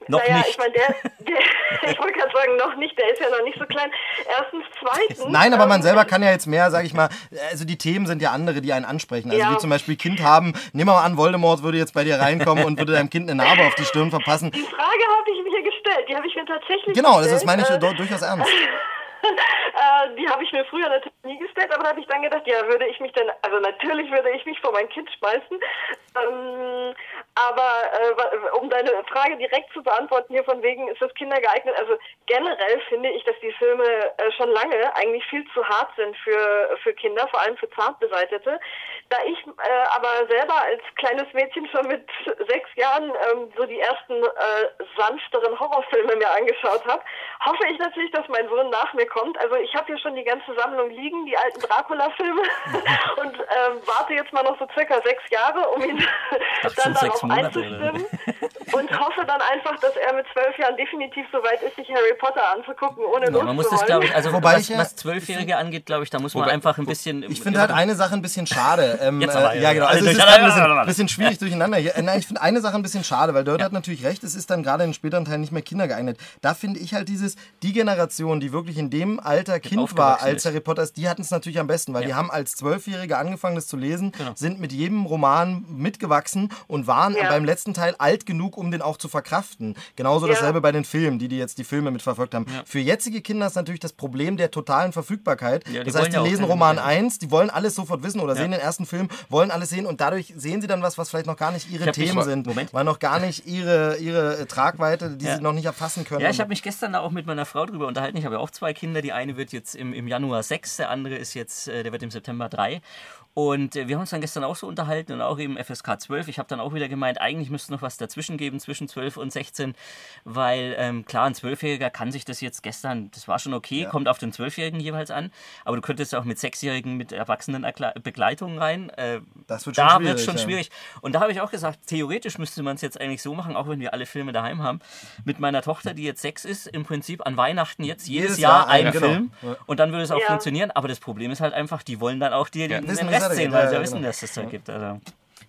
Noch naja, nicht. ich meine, der, der ich wollte gerade sagen, noch nicht, der ist ja noch nicht so klein. Erstens, zweitens. Nein, aber man ähm, selber kann ja jetzt mehr, sag ich mal, also die Themen sind ja andere, die einen ansprechen. Also Ja. wie zum Beispiel Kind haben, nehmen wir mal an, Voldemort würde jetzt bei dir reinkommen und würde deinem Kind eine Narbe auf die Stirn verpassen. Die Frage habe ich mir gestellt, die habe ich mir tatsächlich Genau, gestellt. das ist, meine ich, äh, dur- durchaus ernst. äh, die habe ich mir früher natürlich nie gestellt, aber da habe ich dann gedacht, ja, würde ich mich denn, also natürlich würde ich mich vor mein Kind schmeißen. Ähm, aber äh, um deine Frage direkt zu beantworten, hier von wegen, ist das Kinder geeignet? Also generell finde ich, dass die Filme äh, schon lange eigentlich viel zu hart sind für, für Kinder, vor allem für Zartbeseitete. Da ich äh, aber selber als kleines Mädchen schon mit sechs Jahren ähm, so die ersten äh, sanfteren Horrorfilme mir angeschaut habe, hoffe ich natürlich, dass mein Sohn nach mir kommt. Also ich habe hier schon die ganze Sammlung liegen, die alten Dracula-Filme und ähm, warte jetzt mal noch so circa sechs Jahre, um ihn dann darauf Monate, einzustimmen und hoffe dann einfach, dass er mit zwölf Jahren definitiv so weit ist, sich Harry Potter anzugucken, ohne Ja, man muss das, glaube ich, also Wobei was, ich ja- was Zwölfjährige angeht, glaube ich, da muss man Wobei- einfach ein bisschen. Ich finde halt eine Sache ein bisschen schade. Ähm, Jetzt aber, äh, ja. ja, genau. Alle Also es ist gerade ein bisschen, bisschen schwierig durcheinander. Äh, Nein, ich finde eine Sache ein bisschen schade, weil Dörte hat natürlich recht, es ist dann gerade in späteren Teilen nicht mehr kindergeeignet. Da finde ich halt dieses, die Generation, die wirklich in dem Alter Kind war, als. Harry Potter ist, die hatten es natürlich am besten, weil die haben als Zwölfjährige angefangen, das zu lesen, Genau. sind mit jedem Roman mitgewachsen und waren Ja. beim letzten Teil alt genug, um den auch zu verkraften. Genauso Ja. dasselbe bei den Filmen, die, die jetzt die Filme mitverfolgt haben. Für jetzige Kinder ist natürlich das Problem der totalen Verfügbarkeit. Ja, das heißt, die ja lesen Roman Nachrichten. 1, die wollen alles sofort wissen oder sehen den ersten Film, wollen alles sehen und dadurch sehen sie dann was, was vielleicht noch gar nicht ihre Themen sind, Moment. weil noch gar nicht ihre, ihre äh, Tragweite, die Ja. sie noch nicht erfassen können. Ja, ich habe mich gestern da auch mit meiner Frau drüber unterhalten. Ich habe ja auch zwei Kinder. Die eine wird jetzt im, im Januar sechs, der andere ist jetzt, äh, der wird im September drei. Und äh, wir haben uns dann gestern auch so unterhalten und auch eben FSK 12. Ich habe dann auch wieder gemeint, eigentlich müsste noch was dazwischen geben zwischen 12 und 16, weil ähm, klar, ein Zwölfjähriger kann sich das jetzt gestern, das war schon okay, kommt auf den Zwölfjährigen jeweils an, aber du könntest auch mit Sechsjährigen mit erwachsenen Begleitung rein. Äh, Das wird schon da schwierig, wird schon ja. schwierig. Und da habe ich auch gesagt, theoretisch müsste man es jetzt eigentlich so machen, auch wenn wir alle Filme daheim haben, mit meiner Tochter, die jetzt sechs ist, im Prinzip an Weihnachten jetzt jedes, Jedes Jahr Jahr einen genau. Film Ja. und dann würde es auch Ja. funktionieren. Aber das Problem ist halt einfach, die wollen dann auch dir den, den weitergeht. weil Ja, sie ja wissen, genau. dass es da gibt. Also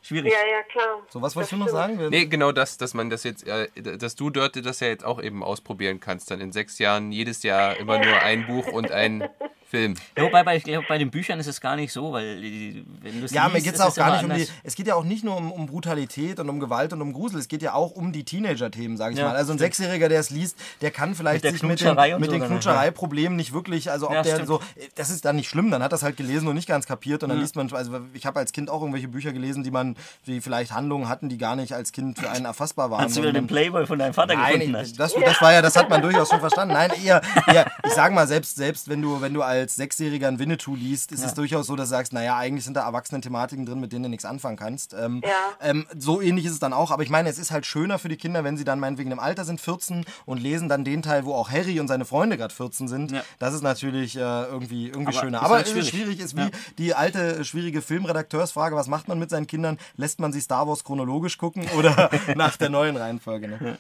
schwierig. Ja, ja, klar. so, was wolltest du Das noch sagen? Nee, genau das, dass man das jetzt, äh, dass du dort das ja jetzt auch eben ausprobieren kannst, dann in sechs Jahren jedes Jahr immer nur ein Buch und ein Film. Ja, wobei bei, ich glaube, bei den Büchern ist es gar nicht so, weil die, wenn du es Ja, liest, mir geht es auch gar nicht um die. anders. Es geht ja auch nicht nur um, um Brutalität und um Gewalt und um Grusel. Es geht ja auch um die Teenager-Themen, sage ich Ja, mal. Also ein stimmt. Sechsjähriger, der es liest, der kann vielleicht Mit sich mit den, mit so den ja. Knutschereiproblemen nicht wirklich. Also ob Ja, der stimmt. so. Das ist dann nicht schlimm. Dann hat das halt gelesen und nicht ganz kapiert und dann liest man. Also ich habe als Kind auch irgendwelche Bücher gelesen, die man, die vielleicht Handlungen hatten, die gar nicht als Kind für einen erfassbar waren. Als du wieder den Playboy von deinem Vater Nein, gefunden hast. das, das war ja, das hat man durchaus schon verstanden. Nein, eher, eher ich sage mal, selbst, selbst wenn du, wenn du als Sechsjähriger ein Winnetou liest, ist es durchaus so, dass du sagst, naja, eigentlich sind da erwachsene Thematiken drin, mit denen du nichts anfangen kannst. Ähm, Ja. ähm, so ähnlich ist es dann auch, aber ich meine, es ist halt schöner für die Kinder, wenn sie dann meinetwegen im Alter sind, 14, und lesen dann den Teil, wo auch Harry und seine Freunde gerade 14 sind. Ja. Das ist natürlich äh, irgendwie, irgendwie Aber schöner. Aber halt schwierig. schwierig, ist wie die alte, schwierige Filmredakteursfrage, was macht man mit seinen Kindern? Lässt man sie Star Wars chronologisch gucken oder nach der neuen Reihenfolge? Ne?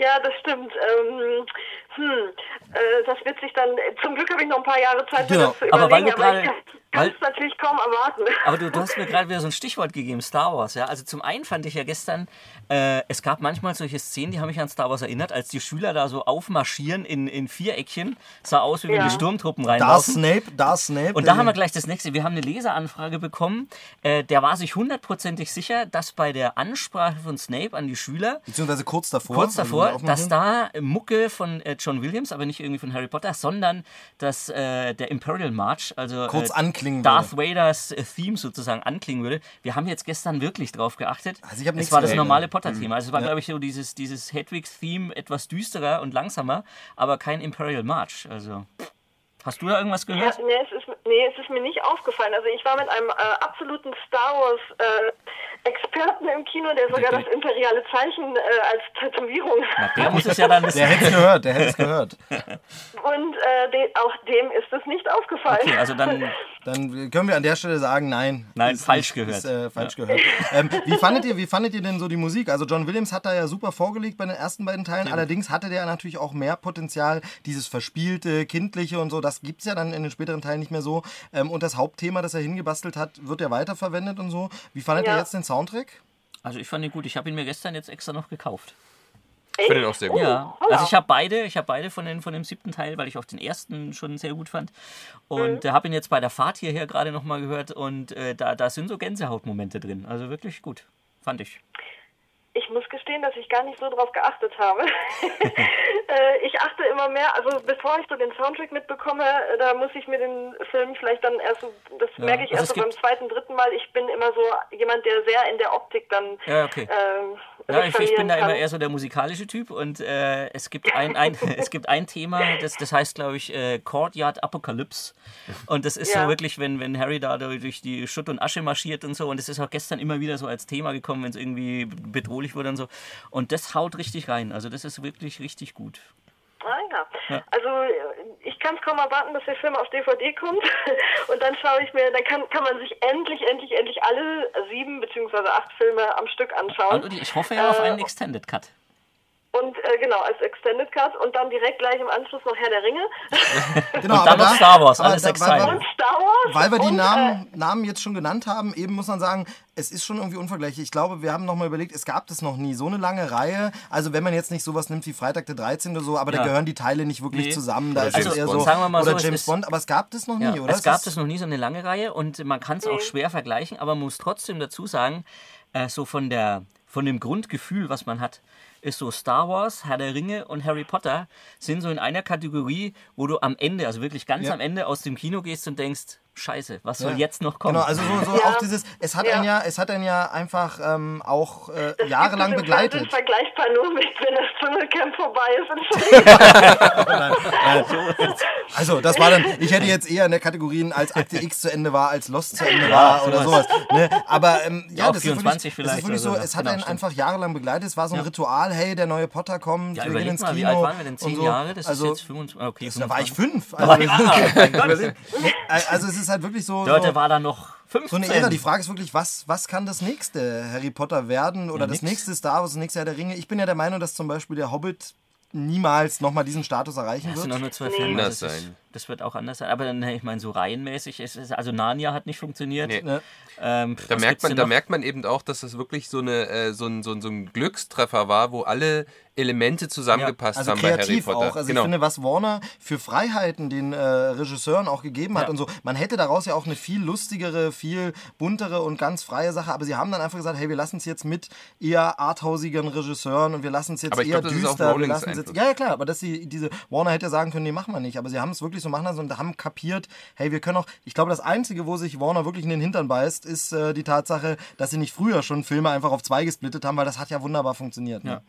Ja, das stimmt. Ähm, hm, äh, das wird sich dann, zum Glück habe ich noch ein paar Jahre Zeit, Genau. das zu Aber weil überlegen, du aber, ich gerade- kann weil- es natürlich kaum erwarten. Aber du, du hast mir gerade wieder so ein Stichwort gegeben, Star Wars. Ja? Also zum einen fand ich ja gestern, äh, es gab manchmal solche Szenen, die haben mich an Star Wars erinnert, als die Schüler da so aufmarschieren in, in Viereckchen. Sah aus, wie wenn Ja. die Sturmtruppen Darth reinlaufen. Snape, Darth Snape. Und da haben wir gleich das nächste. Wir haben eine Leseranfrage bekommen. Äh, der war sich hundertprozentig sicher, dass bei der Ansprache von Snape an die Schüler Beziehungsweise kurz davor. kurz davor, dass da Mucke von äh, John Williams, aber nicht irgendwie von Harry Potter, sondern dass äh, der Imperial March, also Kurz äh, anklingen Darth würde. Vaders äh, Theme sozusagen anklingen würde. Wir haben jetzt gestern wirklich drauf geachtet. Also ich hab es nichts war das normale ja. Potter-Thema. Also es war, glaube ich, so dieses, dieses Hedwigs-Theme etwas düsterer und langsamer, aber kein Imperial March. Also, hast du da irgendwas Ja, gehört? nee, es ist, nee, es ist mir nicht aufgefallen. Also ich war mit einem äh, absoluten Star Wars äh, Experten im Kino, der sogar das imperiale Zeichen äh, als Tätowierung hat. der muss es ja dann wissen. Der hätte es gehört, der hätte es gehört. Und äh, de auch dem ist es nicht aufgefallen. Okay, also dann Dann können wir an der Stelle sagen, nein. Nein, Ist falsch gehört. Ist, äh, falsch gehört. Ähm, wie, fandet ihr, wie fandet ihr denn so die Musik? Also John Williams hat da ja super vorgelegt bei den ersten beiden Teilen. Allerdings hatte der natürlich auch mehr Potenzial, dieses verspielte, kindliche und so. Das gibt es ja dann in den späteren Teilen nicht mehr so. Ähm, und das Hauptthema, das er hingebastelt hat, wird ja weiterverwendet und so. Wie fandet ihr Ja. jetzt den Soundtrack? Also ich fand ihn gut. Ich habe ihn mir gestern jetzt extra noch gekauft. Ich finde den auch sehr gut. Ja, holla. also ich habe beide, ich habe beide von, den, von dem siebten Teil, weil ich auch den ersten schon sehr gut fand. Und äh, habe ihn jetzt bei der Fahrt hierher gerade nochmal gehört und äh, da, da sind so Gänsehautmomente drin. Also wirklich gut, fand ich. Ich muss gestehen, dass ich gar nicht so drauf geachtet habe. äh, ich achte immer mehr, also bevor ich so den Soundtrack mitbekomme, äh, da muss ich mir den Film vielleicht dann erst, so- das Ja, merke ich also erst so beim zweiten, dritten Mal. Ich bin immer so jemand, der sehr in der Optik dann Ja, okay. ähm, Ja, ich, ich bin da immer eher so der musikalische Typ und äh, es, gibt ein, ein, es gibt ein Thema, das, das heißt, glaube ich, äh, Courtyard Apocalypse. Und das ist Ja. so wirklich, wenn, wenn Harry da durch die Schutt und Asche marschiert und so. Und es ist auch gestern immer wieder so als Thema gekommen, wenn es irgendwie bedrohlich wurde und so. Und das haut richtig rein. Also das ist wirklich richtig gut. Ah ja. Ja. Also äh, ich kann es kaum erwarten, dass der Film auf DVD kommt. Und dann schaue ich mir, dann kann, kann man sich endlich, endlich, endlich alle sieben beziehungsweise acht Filme am Stück anschauen. Und ich hoffe ja auf Äh, einen Extended Cut. Und äh, genau, als Extended Cut und dann direkt gleich im Anschluss noch Herr der Ringe Genau, Und dann noch Star Wars, alles sechs weil, Teile. weil, und Star Wars. weil wir die und, Namen, Namen jetzt schon genannt haben, eben muss man sagen, es ist schon irgendwie unvergleichlich. Ich glaube, wir haben nochmal überlegt, es gab das noch nie, so eine lange Reihe. Also wenn man jetzt nicht sowas nimmt wie Freitag der 13. oder so, aber da Ja. gehören die Teile nicht wirklich Nee. zusammen. Da Oder ist es James eher Bond. so, Sagen wir mal oder so, es James ist- Bond, aber es gab das noch nie, Ja, oder? es gab das noch nie so eine lange Reihe und man kann es auch schwer vergleichen, aber man muss trotzdem dazu sagen, äh, so von der von dem Grundgefühl, was man hat, ist so Star Wars, Herr der Ringe und Harry Potter sind so in einer Kategorie, wo du am Ende, also wirklich ganz Ja. am Ende aus dem Kino gehst und denkst, Scheiße, was soll Ja. jetzt noch kommen? Genau, also so, so Ja. auch dieses, es hat Ja. einen ja, es hat einen ja einfach ähm, auch äh, Das jahrelang gibt es im Fernsehen begleitet. vergleichbar nur mit, wenn das Dschungelcamp vorbei ist. Entschuldigung. Also, das war dann, ich hätte jetzt eher in der Kategorien, als Akte X zu Ende war, als Lost zu Ende war oder sowas. Ne? Aber ähm, ja, das, 24 ist wirklich, das ist wirklich so, es hat Genau, einen einfach jahrelang begleitet. Es war so ein Ja. Ritual, hey, der neue Potter kommt, ja, wir gehen ins mal, wie Kino. alt waren wir denn? Zehn so. Jahre? Das also, ist jetzt 25. Okay, da war ich 25. fünf. Da war Also, ich- ah, mein Gott. also es ist halt wirklich so, Dort so, war da noch so 15. eine Ära. Die Frage ist wirklich, was, was kann das nächste Harry Potter werden oder Ja, das nix. nächste Star Wars, das nächste Herr der Ringe? Ich bin ja der Meinung, dass zum Beispiel der Hobbit niemals nochmal diesen Status erreichen Das sind wird. doch nur zwei Nee. Filme. Anders also das, ist, sein. das wird auch anders sein. Aber ne, ich meine, so reihenmäßig ist es. Also Narnia hat nicht funktioniert. Nee. Ne? Ähm, Da merkt, man, da noch? merkt man eben auch, dass das wirklich so, eine, äh, so, ein, so, ein, so ein Glückstreffer war, wo alle Elemente zusammengepasst Also haben bei Harry Potter. auch. Also genau. ich finde, was Warner für Freiheiten den äh, Regisseuren auch gegeben hat Ja. und so, man hätte daraus ja auch eine viel lustigere, viel buntere und ganz freie Sache, aber sie haben dann einfach gesagt, hey, wir lassen es jetzt mit eher arthausigeren Regisseuren und wir lassen es jetzt Aber eher glaub, düster. wir lassen jetzt, ja, ja, klar, aber dass sie diese Warner hätte sagen können, nee, machen wir nicht, aber sie haben es wirklich so machen lassen und haben kapiert, hey, wir können auch, ich glaube, das Einzige, wo sich Warner wirklich in den Hintern beißt, ist äh, die Tatsache, dass sie nicht früher schon Filme einfach auf zwei gesplittet haben, weil das hat ja wunderbar funktioniert. Ne? Ja.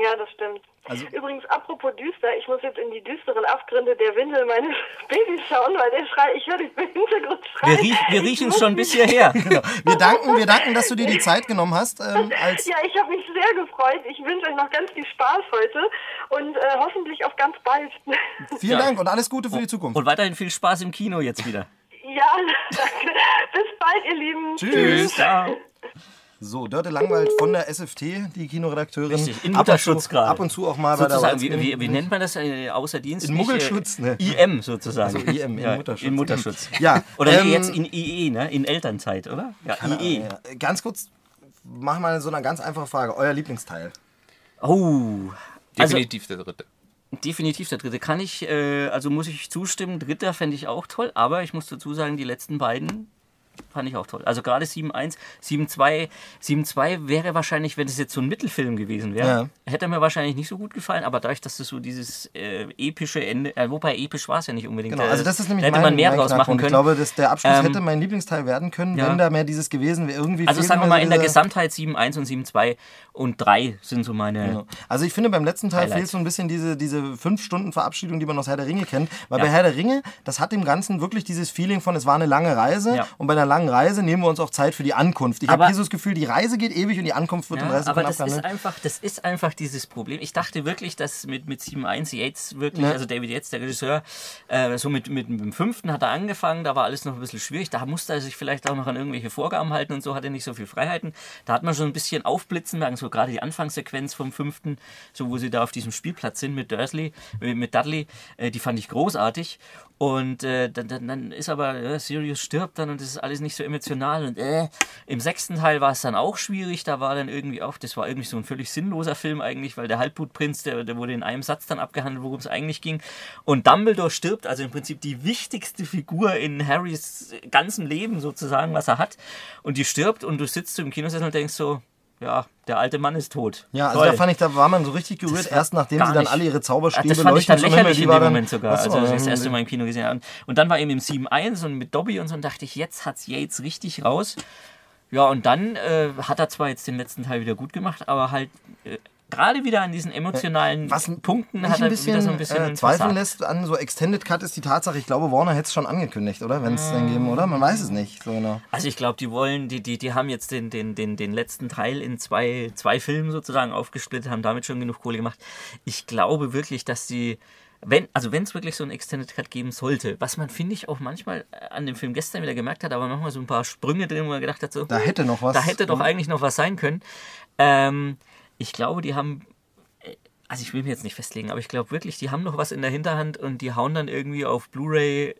Ja, das stimmt. Also- Übrigens, apropos düster, ich muss jetzt in die düsteren Abgründe der Windel meines Babys schauen, weil der Schrei, ich höre dich im Hintergrund schreien. Wir, riech, wir riechen schon bis hierher. Wir danken, wir danken, dass du dir die Zeit genommen hast, ähm, als Ja, ich habe mich sehr gefreut. Ich wünsche euch noch ganz viel Spaß heute und äh, hoffentlich auf ganz bald. Vielen Ja. Dank und alles Gute für die Zukunft. Und weiterhin viel Spaß im Kino jetzt wieder. ja, danke. Bis bald, ihr Lieben. Tschüss. Ciao. So, Dörte Langwald von der SFT, die Kinoredakteurin. Richtig, in Mutterschutz gerade. Ab und zu auch mal bei Sozusagen, der wie, wie, wie nennt man das äh, außer Dienst? In Muggelschutz, ne? IM sozusagen. Also IM, in ja, Mutterschutz. In Mutterschutz. Ja, Oder ähm, jetzt in IE, ne? In Elternzeit, oder? Ja, IE. Ja, ganz kurz, mach mal so eine ganz einfache Frage. Euer Lieblingsteil? Oh. Also, Definitiv der dritte. definitiv der dritte. Kann ich, äh, also muss ich zustimmen, dritter fände ich auch toll, aber ich muss dazu sagen, die letzten beiden fand ich auch toll. Also gerade 7.1, 7.2, 7.2 wäre wahrscheinlich, wenn es jetzt so ein Mittelfilm gewesen wäre, Ja. hätte mir wahrscheinlich nicht so gut gefallen, aber dadurch, dass das so dieses äh, epische Ende, äh, wobei episch war es ja nicht unbedingt. Genau, äh, also das ist nämlich da hätte mein, man mehr draus machen können. Ich glaube, dass der Abschluss Ähm, hätte mein Lieblingsteil werden können, ja. wenn da mehr dieses gewesen wäre. Irgendwie also sagen wir mal in der Gesamtheit 7.1 und 7.2 und 3 sind so meine. Genau. Also ich finde, beim letzten Teil Highlights. fehlt so ein bisschen diese, diese fünf Stunden Verabschiedung, die man aus Herr der Ringe kennt. Weil Ja. bei Herr der Ringe, das hat dem Ganzen wirklich dieses Feeling von, es war eine lange Reise. Und bei einer langen Reise nehmen wir uns auch Zeit für die Ankunft. Ich habe Aber- hier so das Gefühl, die Reise geht ewig und die Ankunft wird Ja, 30 aber Sekunden das ist abgehandelt. einfach, das ist einfach dieses Problem. Ich dachte wirklich, dass mit, mit 7.1 Yates wirklich, Ja. also David Yates, der Regisseur, äh, so mit, mit, mit dem fünften hat er angefangen, da war alles noch ein bisschen schwierig, da musste er sich vielleicht auch noch an irgendwelche Vorgaben halten und so, hatte nicht so viel Freiheiten. Da hat man schon ein bisschen aufblitzen merken, so gerade die Anfangssequenz vom fünften, so wo sie da auf diesem Spielplatz sind mit Dursley, mit Dudley, äh, die fand ich großartig. Und äh, dann, dann, dann ist aber, äh, Sirius stirbt dann und das ist alles nicht so emotional. Und äh, im sechsten Teil war es dann auch schwierig. Da war dann irgendwie auch, das war irgendwie so ein völlig sinnloser Film eigentlich, weil der Halbblutprinz, der, der wurde in einem Satz dann abgehandelt, worum es eigentlich ging. Und Dumbledore stirbt, also im Prinzip die wichtigste Figur in Harrys ganzem Leben sozusagen, was er hat. Und die stirbt und du sitzt im Kinosessel und denkst so, ja, der alte Mann ist tot. Ja, also Toll. da fand ich, da war man so richtig gerührt, erst nachdem sie dann alle ihre Ach, Zauberstäbe das fand ich dann lächerlich in dem Moment sogar, Ach so, als ich das ähm, erste Mal im Kino gesehen habe. Und dann war eben im 7.1 und mit Dobby und so und dachte ich, jetzt hat's Yates richtig raus. Ja, und dann äh, hat er zwar jetzt den letzten Teil wieder gut gemacht, aber halt äh, gerade wieder an diesen emotionalen Was Punkten hat er ein bisschen, wieder so ein bisschen äh, zweifeln versagt. lässt an so Extended Cut ist die Tatsache, ich glaube, Warner hätte es schon angekündigt, oder? Wenn es den geben, oder? Man weiß es nicht so genau. Also ich glaube, die wollen, die, die, die haben jetzt den, den, den, den letzten Teil in zwei, zwei Filmen sozusagen aufgesplittet, haben damit schon genug Kohle gemacht. Ich glaube wirklich, dass die, wenn, also wenn es wirklich so einen Extended Cut geben sollte, was man, finde ich, auch manchmal äh, an dem Film gestern wieder gemerkt hat, aber manchmal so ein paar Sprünge drin, wo man gedacht hat, so, Da hätte noch was. da hätte doch eigentlich noch was sein können. Ähm, ich glaube, die haben, äh, also ich will mir jetzt nicht festlegen, aber ich glaube wirklich, die haben noch was in der Hinterhand und die hauen dann irgendwie auf Blu-ray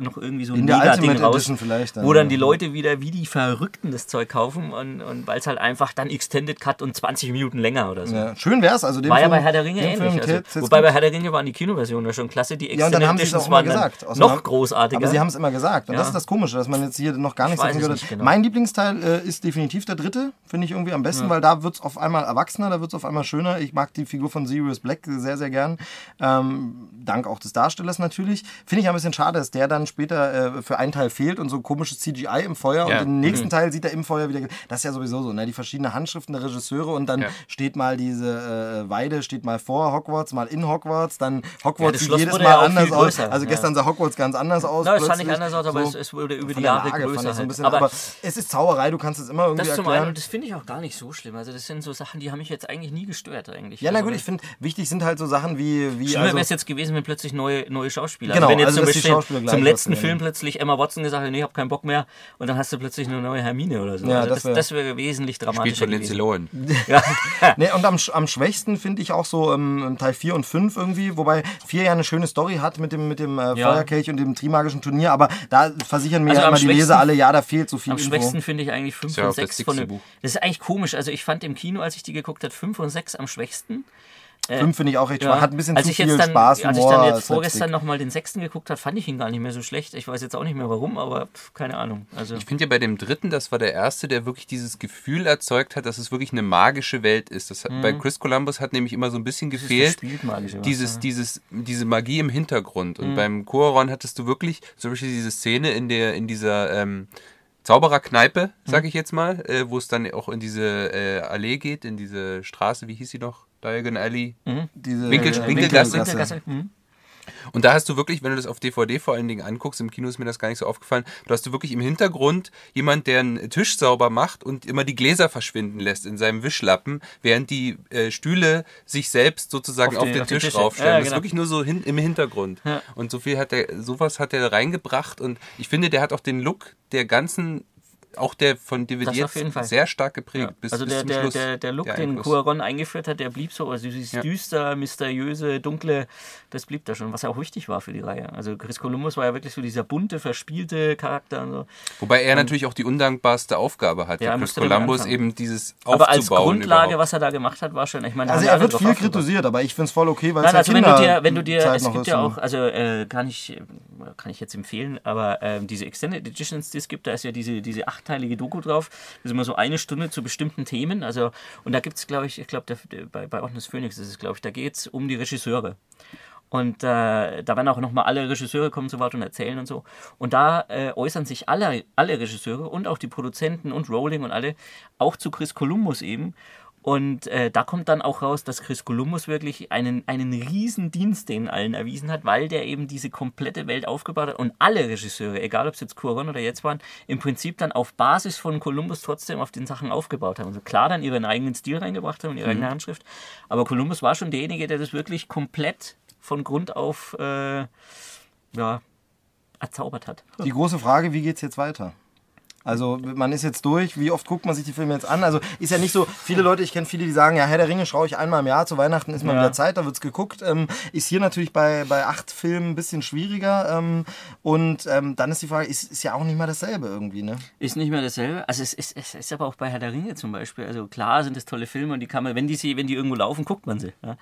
noch irgendwie so ein Mega-Ding raus, dann, wo dann ja. die Leute wieder wie die Verrückten das Zeug kaufen und, und weil es halt einfach dann Extended Cut und 20 Minuten länger oder so. Ja, schön wär's. Also War ja Film, bei Herr der Ringe ähnlich. Film Also, wobei bei Herr der Ringe waren die Kinoversionen ja schon klasse, die Ja, Extended haben sie es auch Editions waren gesagt. Außerdem noch großartiger. Aber sie haben es immer gesagt. Und Ja. das ist das Komische, dass man jetzt hier noch gar nichts hat. nicht genau. Mein Lieblingsteil äh, ist definitiv der dritte. Finde ich irgendwie am besten, weil da wird es auf einmal erwachsener, da wird es auf einmal schöner. Ich mag die Figur von Sirius Black sehr, sehr gern. Ähm, dank auch des Darstellers natürlich. Finde ich ein bisschen schade, dass der dann später äh, für einen Teil fehlt und so komisches CGI im Feuer. Ja. Und im nächsten Mhm. Teil sieht er im Feuer wieder. Das ist ja sowieso so, ne? Die verschiedenen Handschriften der Regisseure und dann Ja. steht mal diese äh, Weide, steht mal vor Hogwarts, mal in Hogwarts, dann Hogwarts das sieht jedes Mal ja anders aus. Also ja. gestern sah Hogwarts ganz anders aus. Na, es sah nicht anders aus, aber So es, es wurde über die Jahre Lage größer. halt. bisschen, aber, aber, es ist Zauberei, du kannst es immer irgendwie das zum erklären. einen, und das finde ich auch gar nicht so schlimm. Also das sind so Sachen, die haben mich jetzt eigentlich nie gestört eigentlich. ja, na Also, gut, ich finde, wichtig sind halt so Sachen wie... wie Schlimmer also, wäre es jetzt gewesen, wenn plötzlich neue, neue Schauspieler. Genau, also wenn jetzt also zum Beispiel zum letzten aussehen. Film plötzlich Emma Watson gesagt hat, nee, ich hab keinen Bock mehr. Und dann hast du plötzlich eine neue Hermine oder so. Ja, also das das, wär- das wäre wesentlich Spielt dramatischer von Lindsay. Lohan. Ja. Nee, und am, am schwächsten finde ich auch so ähm, Teil 4 und 5 irgendwie, wobei 4 ja eine schöne Story hat mit dem, mit dem äh, Ja. Feuerkelch und dem Trimagischen Turnier, aber da versichern mir Also ja immer die Leser alle, ja, da fehlt so viel Am Info. schwächsten finde ich eigentlich 5 ja und auch das 6 von dem. Buch. Das ist eigentlich komisch. Also ich fand im Kino, als ich die geguckt habe, 5 und 6 am schwächsten. 5 finde ich auch recht schwach, hat ein bisschen als zu ich viel jetzt dann, Spaß, Als ich dann jetzt vorgestern nochmal den sechsten geguckt habe, fand ich ihn gar nicht mehr so schlecht. Ich weiß jetzt auch nicht mehr warum, aber pff, keine Ahnung. Also Ich finde ja bei dem dritten, das war der erste, der wirklich dieses Gefühl erzeugt hat, dass es wirklich eine magische Welt ist. Das hat, Bei Chris Columbus hat nämlich immer so ein bisschen gefehlt. magische was, dieses, ja. dieses, diese Magie im Hintergrund. Und beim Cuaron hattest du wirklich zum Beispiel diese Szene in der, in dieser ähm, Zaubererkneipe, sag ich jetzt mal, äh, wo es dann auch in diese äh, Allee geht, in diese Straße, wie hieß sie noch? Diagon Alley. Diese, Winkel- äh, Winkelgasse. Winkelgasse. Mhm. Und da hast du wirklich, wenn du das auf DVD vor allen Dingen anguckst, im Kino ist mir das gar nicht so aufgefallen, du hast du wirklich im Hintergrund jemand, der einen Tisch sauber macht und immer die Gläser verschwinden lässt in seinem Wischlappen, während die äh, Stühle sich selbst sozusagen Auf auf, die- den auf Tisch raufstellen. Ja, Das ist genau. wirklich nur so hin, im Hintergrund. Ja. Und so viel hat der, sowas hat er reingebracht und ich finde, der hat auch den Look der ganzen auch der von Fall. sehr stark geprägt. Ja. Bis, also bis der, zum der, Schluss. der, der Look, der den. Cuaron eingeführt hat, der blieb so, also dieses Ja. düster, mysteriöse, dunkle, das blieb da schon, was ja auch wichtig war für die Reihe. Also Chris Columbus war ja wirklich so dieser bunte, verspielte Charakter und so. Wobei er natürlich auch die undankbarste Aufgabe hat. Ja, Chris Columbus eben dieses Aber als aufzubauen Grundlage, überhaupt. was er da gemacht hat, war schon, ich meine, Also er wird viel kritisiert, aber ich finde es voll okay, weil Nein, es also halt wenn du dir, wenn du dir, es gibt ja und- auch, also äh, kann ich, äh, kann ich jetzt empfehlen, aber ähm, diese Extended Editions, die es gibt, da ist ja diese, diese achtteilige Doku drauf, das ist immer so eine Stunde zu bestimmten Themen, also und da gibt es, glaube ich, ich glaube, bei, bei Ordnung des Phoenix ist es, glaube ich, da geht es um die Regisseure. Und äh, da werden auch nochmal alle Regisseure kommen zu Wort und erzählen und so. Und da äh, äußern sich alle, alle Regisseure und auch die Produzenten und Rowling und alle, auch zu Chris Columbus eben. Und äh, da kommt dann auch raus, dass Chris Columbus wirklich einen, einen riesen Dienst den allen erwiesen hat, weil der eben diese komplette Welt aufgebaut hat und alle Regisseure, egal ob es jetzt Cuaron oder jetzt waren, im Prinzip dann auf Basis von Columbus trotzdem auf den Sachen aufgebaut haben. Also klar dann ihren eigenen Stil reingebracht haben und ihre eigene Handschrift, aber Columbus war schon derjenige, der das wirklich komplett von Grund auf äh, ja, erzaubert hat. Die große Frage, wie geht's jetzt weiter? Also man ist jetzt durch, wie oft guckt man sich die Filme jetzt an? Also ist ja nicht so, viele Leute, ich kenne viele, die sagen, ja, Herr der Ringe schaue ich einmal im Jahr, zu Weihnachten ist mal Ja. wieder Zeit, da wird's geguckt. Ähm, ist hier natürlich bei, bei acht Filmen ein bisschen schwieriger. Ähm, und ähm, dann ist die Frage, ist, ist ja auch nicht mal dasselbe irgendwie, ne? Ist nicht mehr dasselbe. Also es ist, es ist aber auch bei Herr der Ringe zum Beispiel. Also klar sind das tolle Filme und die kann man, wenn die, sie, wenn die irgendwo laufen, guckt man sie. Ja.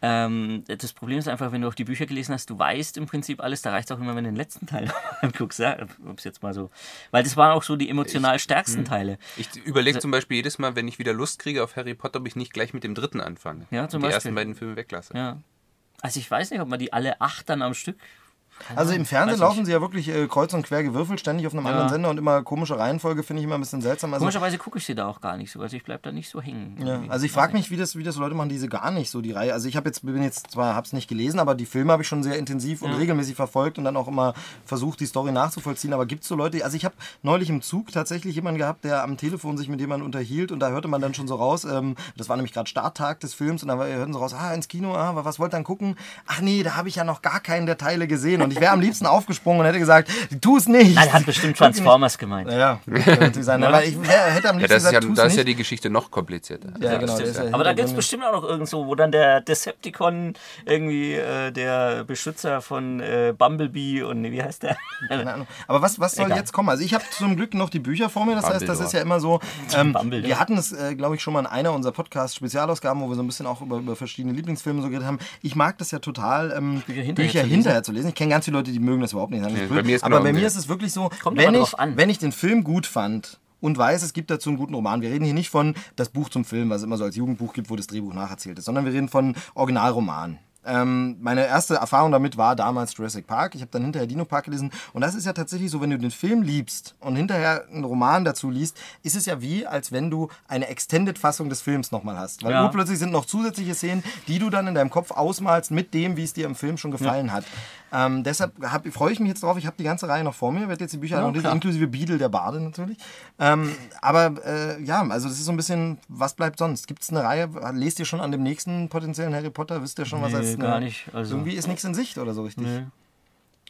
Ähm, das Problem ist einfach, wenn du auch die Bücher gelesen hast, du weißt im Prinzip alles, da reicht es auch immer, wenn du den letzten Teil anguckst. Ja, ob's jetzt mal so. Weil das waren auch so die emotional stärksten Teile. Ich überlege zum Beispiel jedes Mal, wenn ich wieder Lust kriege auf Harry Potter, ob ich nicht gleich mit dem dritten anfange. Ja, zum und die Beispiel. ersten beiden Filme weglasse. Ja. Also ich weiß nicht, ob man die alle acht dann am Stück. Also im Fernsehen laufen sie ja wirklich äh, kreuz und quer gewürfelt, ständig auf einem anderen Sender und immer komische Reihenfolge, finde ich immer ein bisschen seltsam. Also, Komischerweise gucke ich sie da auch gar nicht so. Also ich bleib da nicht so hängen. Ja, also ich frage mich, wie das, wie das Leute machen, diese gar nicht so die Reihe. Also ich habe jetzt bin jetzt zwar hab's nicht gelesen, aber die Filme habe ich schon sehr intensiv und regelmäßig verfolgt und dann auch immer versucht, die Story nachzuvollziehen. Aber gibt es so Leute? Also ich habe neulich im Zug tatsächlich jemanden gehabt, der am Telefon sich mit jemandem unterhielt und da hörte man dann schon so raus. Ähm, das war nämlich gerade Starttag des Films und da hörten so raus, ah ins Kino, ah was wollt ihr dann gucken? Ach nee, da habe ich ja noch gar keinen der Teile gesehen Und ich wäre am liebsten aufgesprungen und hätte gesagt, tu es nicht. Nein, er hat bestimmt Transformers gemeint. Ja, ja sein. Aber ich wär, hätte am Ja, liebsten das ist ja, gesagt, tu's da ist ja die Geschichte noch komplizierter. Ja, genau. Der ist ja Aber da gibt es bestimmt auch noch irgendwo, wo dann der Decepticon irgendwie äh, der Beschützer von äh, Bumblebee und nee, wie heißt der? Keine Ahnung. Aber was, was soll Egal. jetzt kommen? Also ich habe zum Glück noch die Bücher vor mir. Das heißt, das ist ja immer so. Ähm, wir hatten es, äh, glaube ich, schon mal in einer unserer Podcast-Spezialausgaben, wo wir so ein bisschen auch über, über verschiedene Lieblingsfilme so geredet haben. Ich mag das ja total, ähm, Bücher Bücher hinterher hinterher, zu zu lesen. Ich kenne ganz viele Leute, die mögen das überhaupt nicht. Das Nee, bei mir ist Aber genau bei mir ist es wirklich so, Kommt wenn ich, an. wenn ich den Film gut fand und weiß, es gibt dazu einen guten Roman. Wir reden hier nicht von das Buch zum Film, was es immer so als Jugendbuch gibt, wo das Drehbuch nacherzählt ist, sondern wir reden von Originalroman. Ähm, meine erste Erfahrung damit war damals Jurassic Park. Ich habe dann hinterher Dino Park gelesen. Und das ist ja tatsächlich so, wenn du den Film liebst und hinterher einen Roman dazu liest, ist es ja wie, als wenn du eine Extended-Fassung des Films nochmal hast. Weil Ja. urplötzlich sind noch zusätzliche Szenen, die du dann in deinem Kopf ausmalst mit dem, wie es dir im Film schon gefallen hat. Ähm, deshalb freue ich mich jetzt drauf. Ich habe die ganze Reihe noch vor mir, werde jetzt die Bücher noch lesen, inklusive Beadle, der Bade natürlich. Ähm, aber äh, ja, also das ist so ein bisschen, was bleibt sonst? Gibt es eine Reihe, lest ihr schon an dem nächsten potenziellen Harry Potter? Wisst ihr schon, was Nee, als gar nicht, also- Irgendwie ist nichts in Sicht oder so richtig. Nee.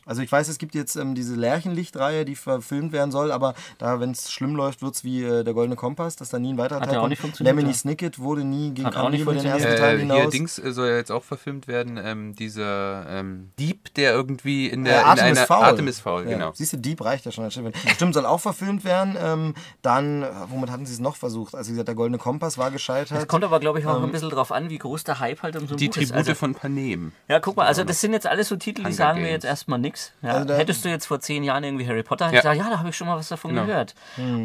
Also ich weiß, es gibt jetzt ähm, diese Lärchenlichtreihe, die verfilmt werden soll, aber da, wenn es schlimm läuft, wird es wie äh, der Goldene Kompass, dass da nie ein weiterer Hat Teil ja auch nicht funktioniert, Lemony. Snicket wurde nie gegen Hat auch nicht Kamel über den ersten funktioniert. Teil Äh, hinaus. hier Dings äh, soll ja jetzt auch verfilmt werden. Ähm, dieser ähm, Dieb, der irgendwie in Äh, der in Artemis einer Fowl. Artemis Fowl, Ja. genau. Siehst du, Dieb reicht ja schon. Stimmt, soll auch verfilmt werden. Ähm, dann, äh, womit hatten sie es noch versucht? Also wie gesagt, der Goldene Kompass war gescheitert. Es kommt aber, glaube ich, auch ein bisschen drauf an, wie groß der Hype halt um so ein Die Buch ist. Tribute Also, von Panem. ja, guck mal, also das sind jetzt alles so Titel, die sagen mir jetzt erstmal nichts. Ja, Also hättest du jetzt vor zehn Jahren irgendwie Harry Potter, Ja. gesagt, ja, da habe ich schon mal was davon Genau. gehört.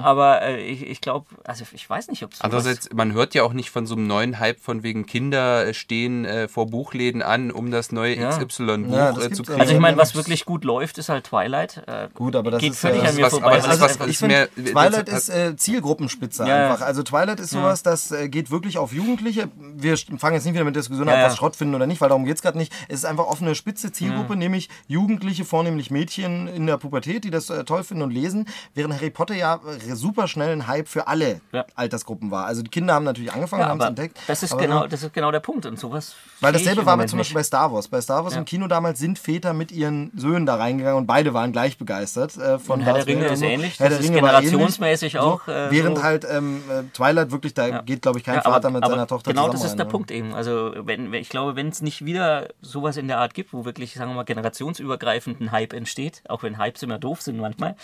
Aber äh, ich, ich glaube, also ich weiß nicht, ob es Andererseits, man hört ja auch nicht von so einem neuen Hype von wegen Kinder äh, stehen äh, vor Buchläden an, um das neue Ja. XY-Buch äh, zu kriegen. Also ich meine, was wirklich gut läuft, ist halt Twilight. Äh, Gut, aber das geht ist, völlig an mir was- vorbei. aber Das das ist was- ich ist mehr- Twilight ist äh, Zielgruppenspitze einfach. Also Twilight ist sowas, das geht wirklich auf Jugendliche. Wir fangen jetzt nicht wieder mit Diskussionen Ja, an, was Schrott finden oder nicht, weil darum geht es gerade nicht. Es ist einfach offene spitze Zielgruppe, nämlich Jugendliche, vornehmlich Mädchen in der Pubertät, die das äh, toll finden und lesen, während Harry Potter ja äh, super schnell ein Hype für alle Ja. Altersgruppen war. Also die Kinder haben natürlich angefangen, ja, haben es aber entdeckt. das ist, aber genau, so- das ist genau der Punkt. Und sowas. weil dasselbe war Moment zum Beispiel nicht. bei Star Wars. Bei Star Wars Ja. im Kino damals sind Väter mit ihren Söhnen da reingegangen und beide waren gleich begeistert. Äh, von Herr der Ringe ist so. ähnlich. Herr Das der ist Ringe war generationsmäßig ähnlich. auch, äh, während so- halt ähm, äh, Twilight wirklich, da geht glaube ich kein Vater aber, mit aber seiner Tochter Genau das ist der ne? Punkt eben. Also wenn- ich glaube, wenn es nicht wieder sowas in der Art gibt, wo wirklich, sagen wir mal, generationsübergreifend ein Hype entsteht, auch wenn Hypes immer doof sind manchmal,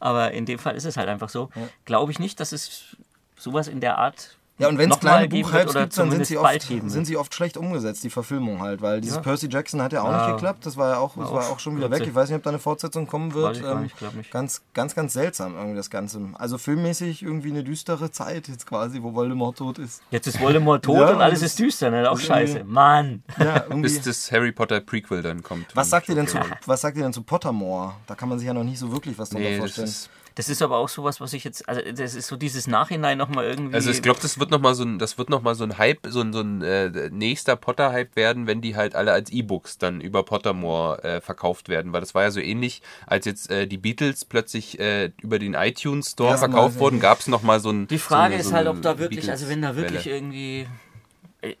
aber in dem Fall ist es halt einfach so, glaube ich nicht, dass es sowas in der Art Ja, und wenn es kleine Buchhypes gibt, dann sind sie, oft, sind sie oft schlecht umgesetzt, die Verfilmung halt, weil dieses Ja. Percy Jackson hat ja auch Ja. nicht geklappt, das war ja auch, das War auch schon wieder weg. Ich weiß nicht, ob da eine Fortsetzung kommen wird. Ich Ähm, nicht, glaub nicht. Ganz, ganz, ganz seltsam irgendwie das Ganze. Also filmmäßig irgendwie eine düstere Zeit jetzt quasi, wo Voldemort tot ist. Jetzt ist Voldemort tot Ja, und alles das ist düster, ne? Auch scheiße. Mann! Ja, irgendwie. Bis das Harry Potter Prequel dann kommt. Was sagt ihr denn zu, was sagt ihr denn zu Pottermore? Da kann man sich ja noch nicht so wirklich was drunter Nee, das vorstellen. ist, Das ist aber auch sowas, was ich jetzt, also das ist so dieses Nachhinein nochmal irgendwie. also ich glaube, das wird nochmal so ein, das wird noch mal so ein Hype, so ein, so ein äh, nächster Potter-Hype werden, wenn die halt alle als E-Books dann über Pottermore äh, verkauft werden. Weil das war ja so ähnlich, als jetzt äh, die Beatles plötzlich äh, über den iTunes Store Erstmal, verkauft ja. wurden, gab es nochmal so ein. Die Frage so eine, ist so halt, eine ob da wirklich, also wenn da wirklich Beatles-Welle. irgendwie.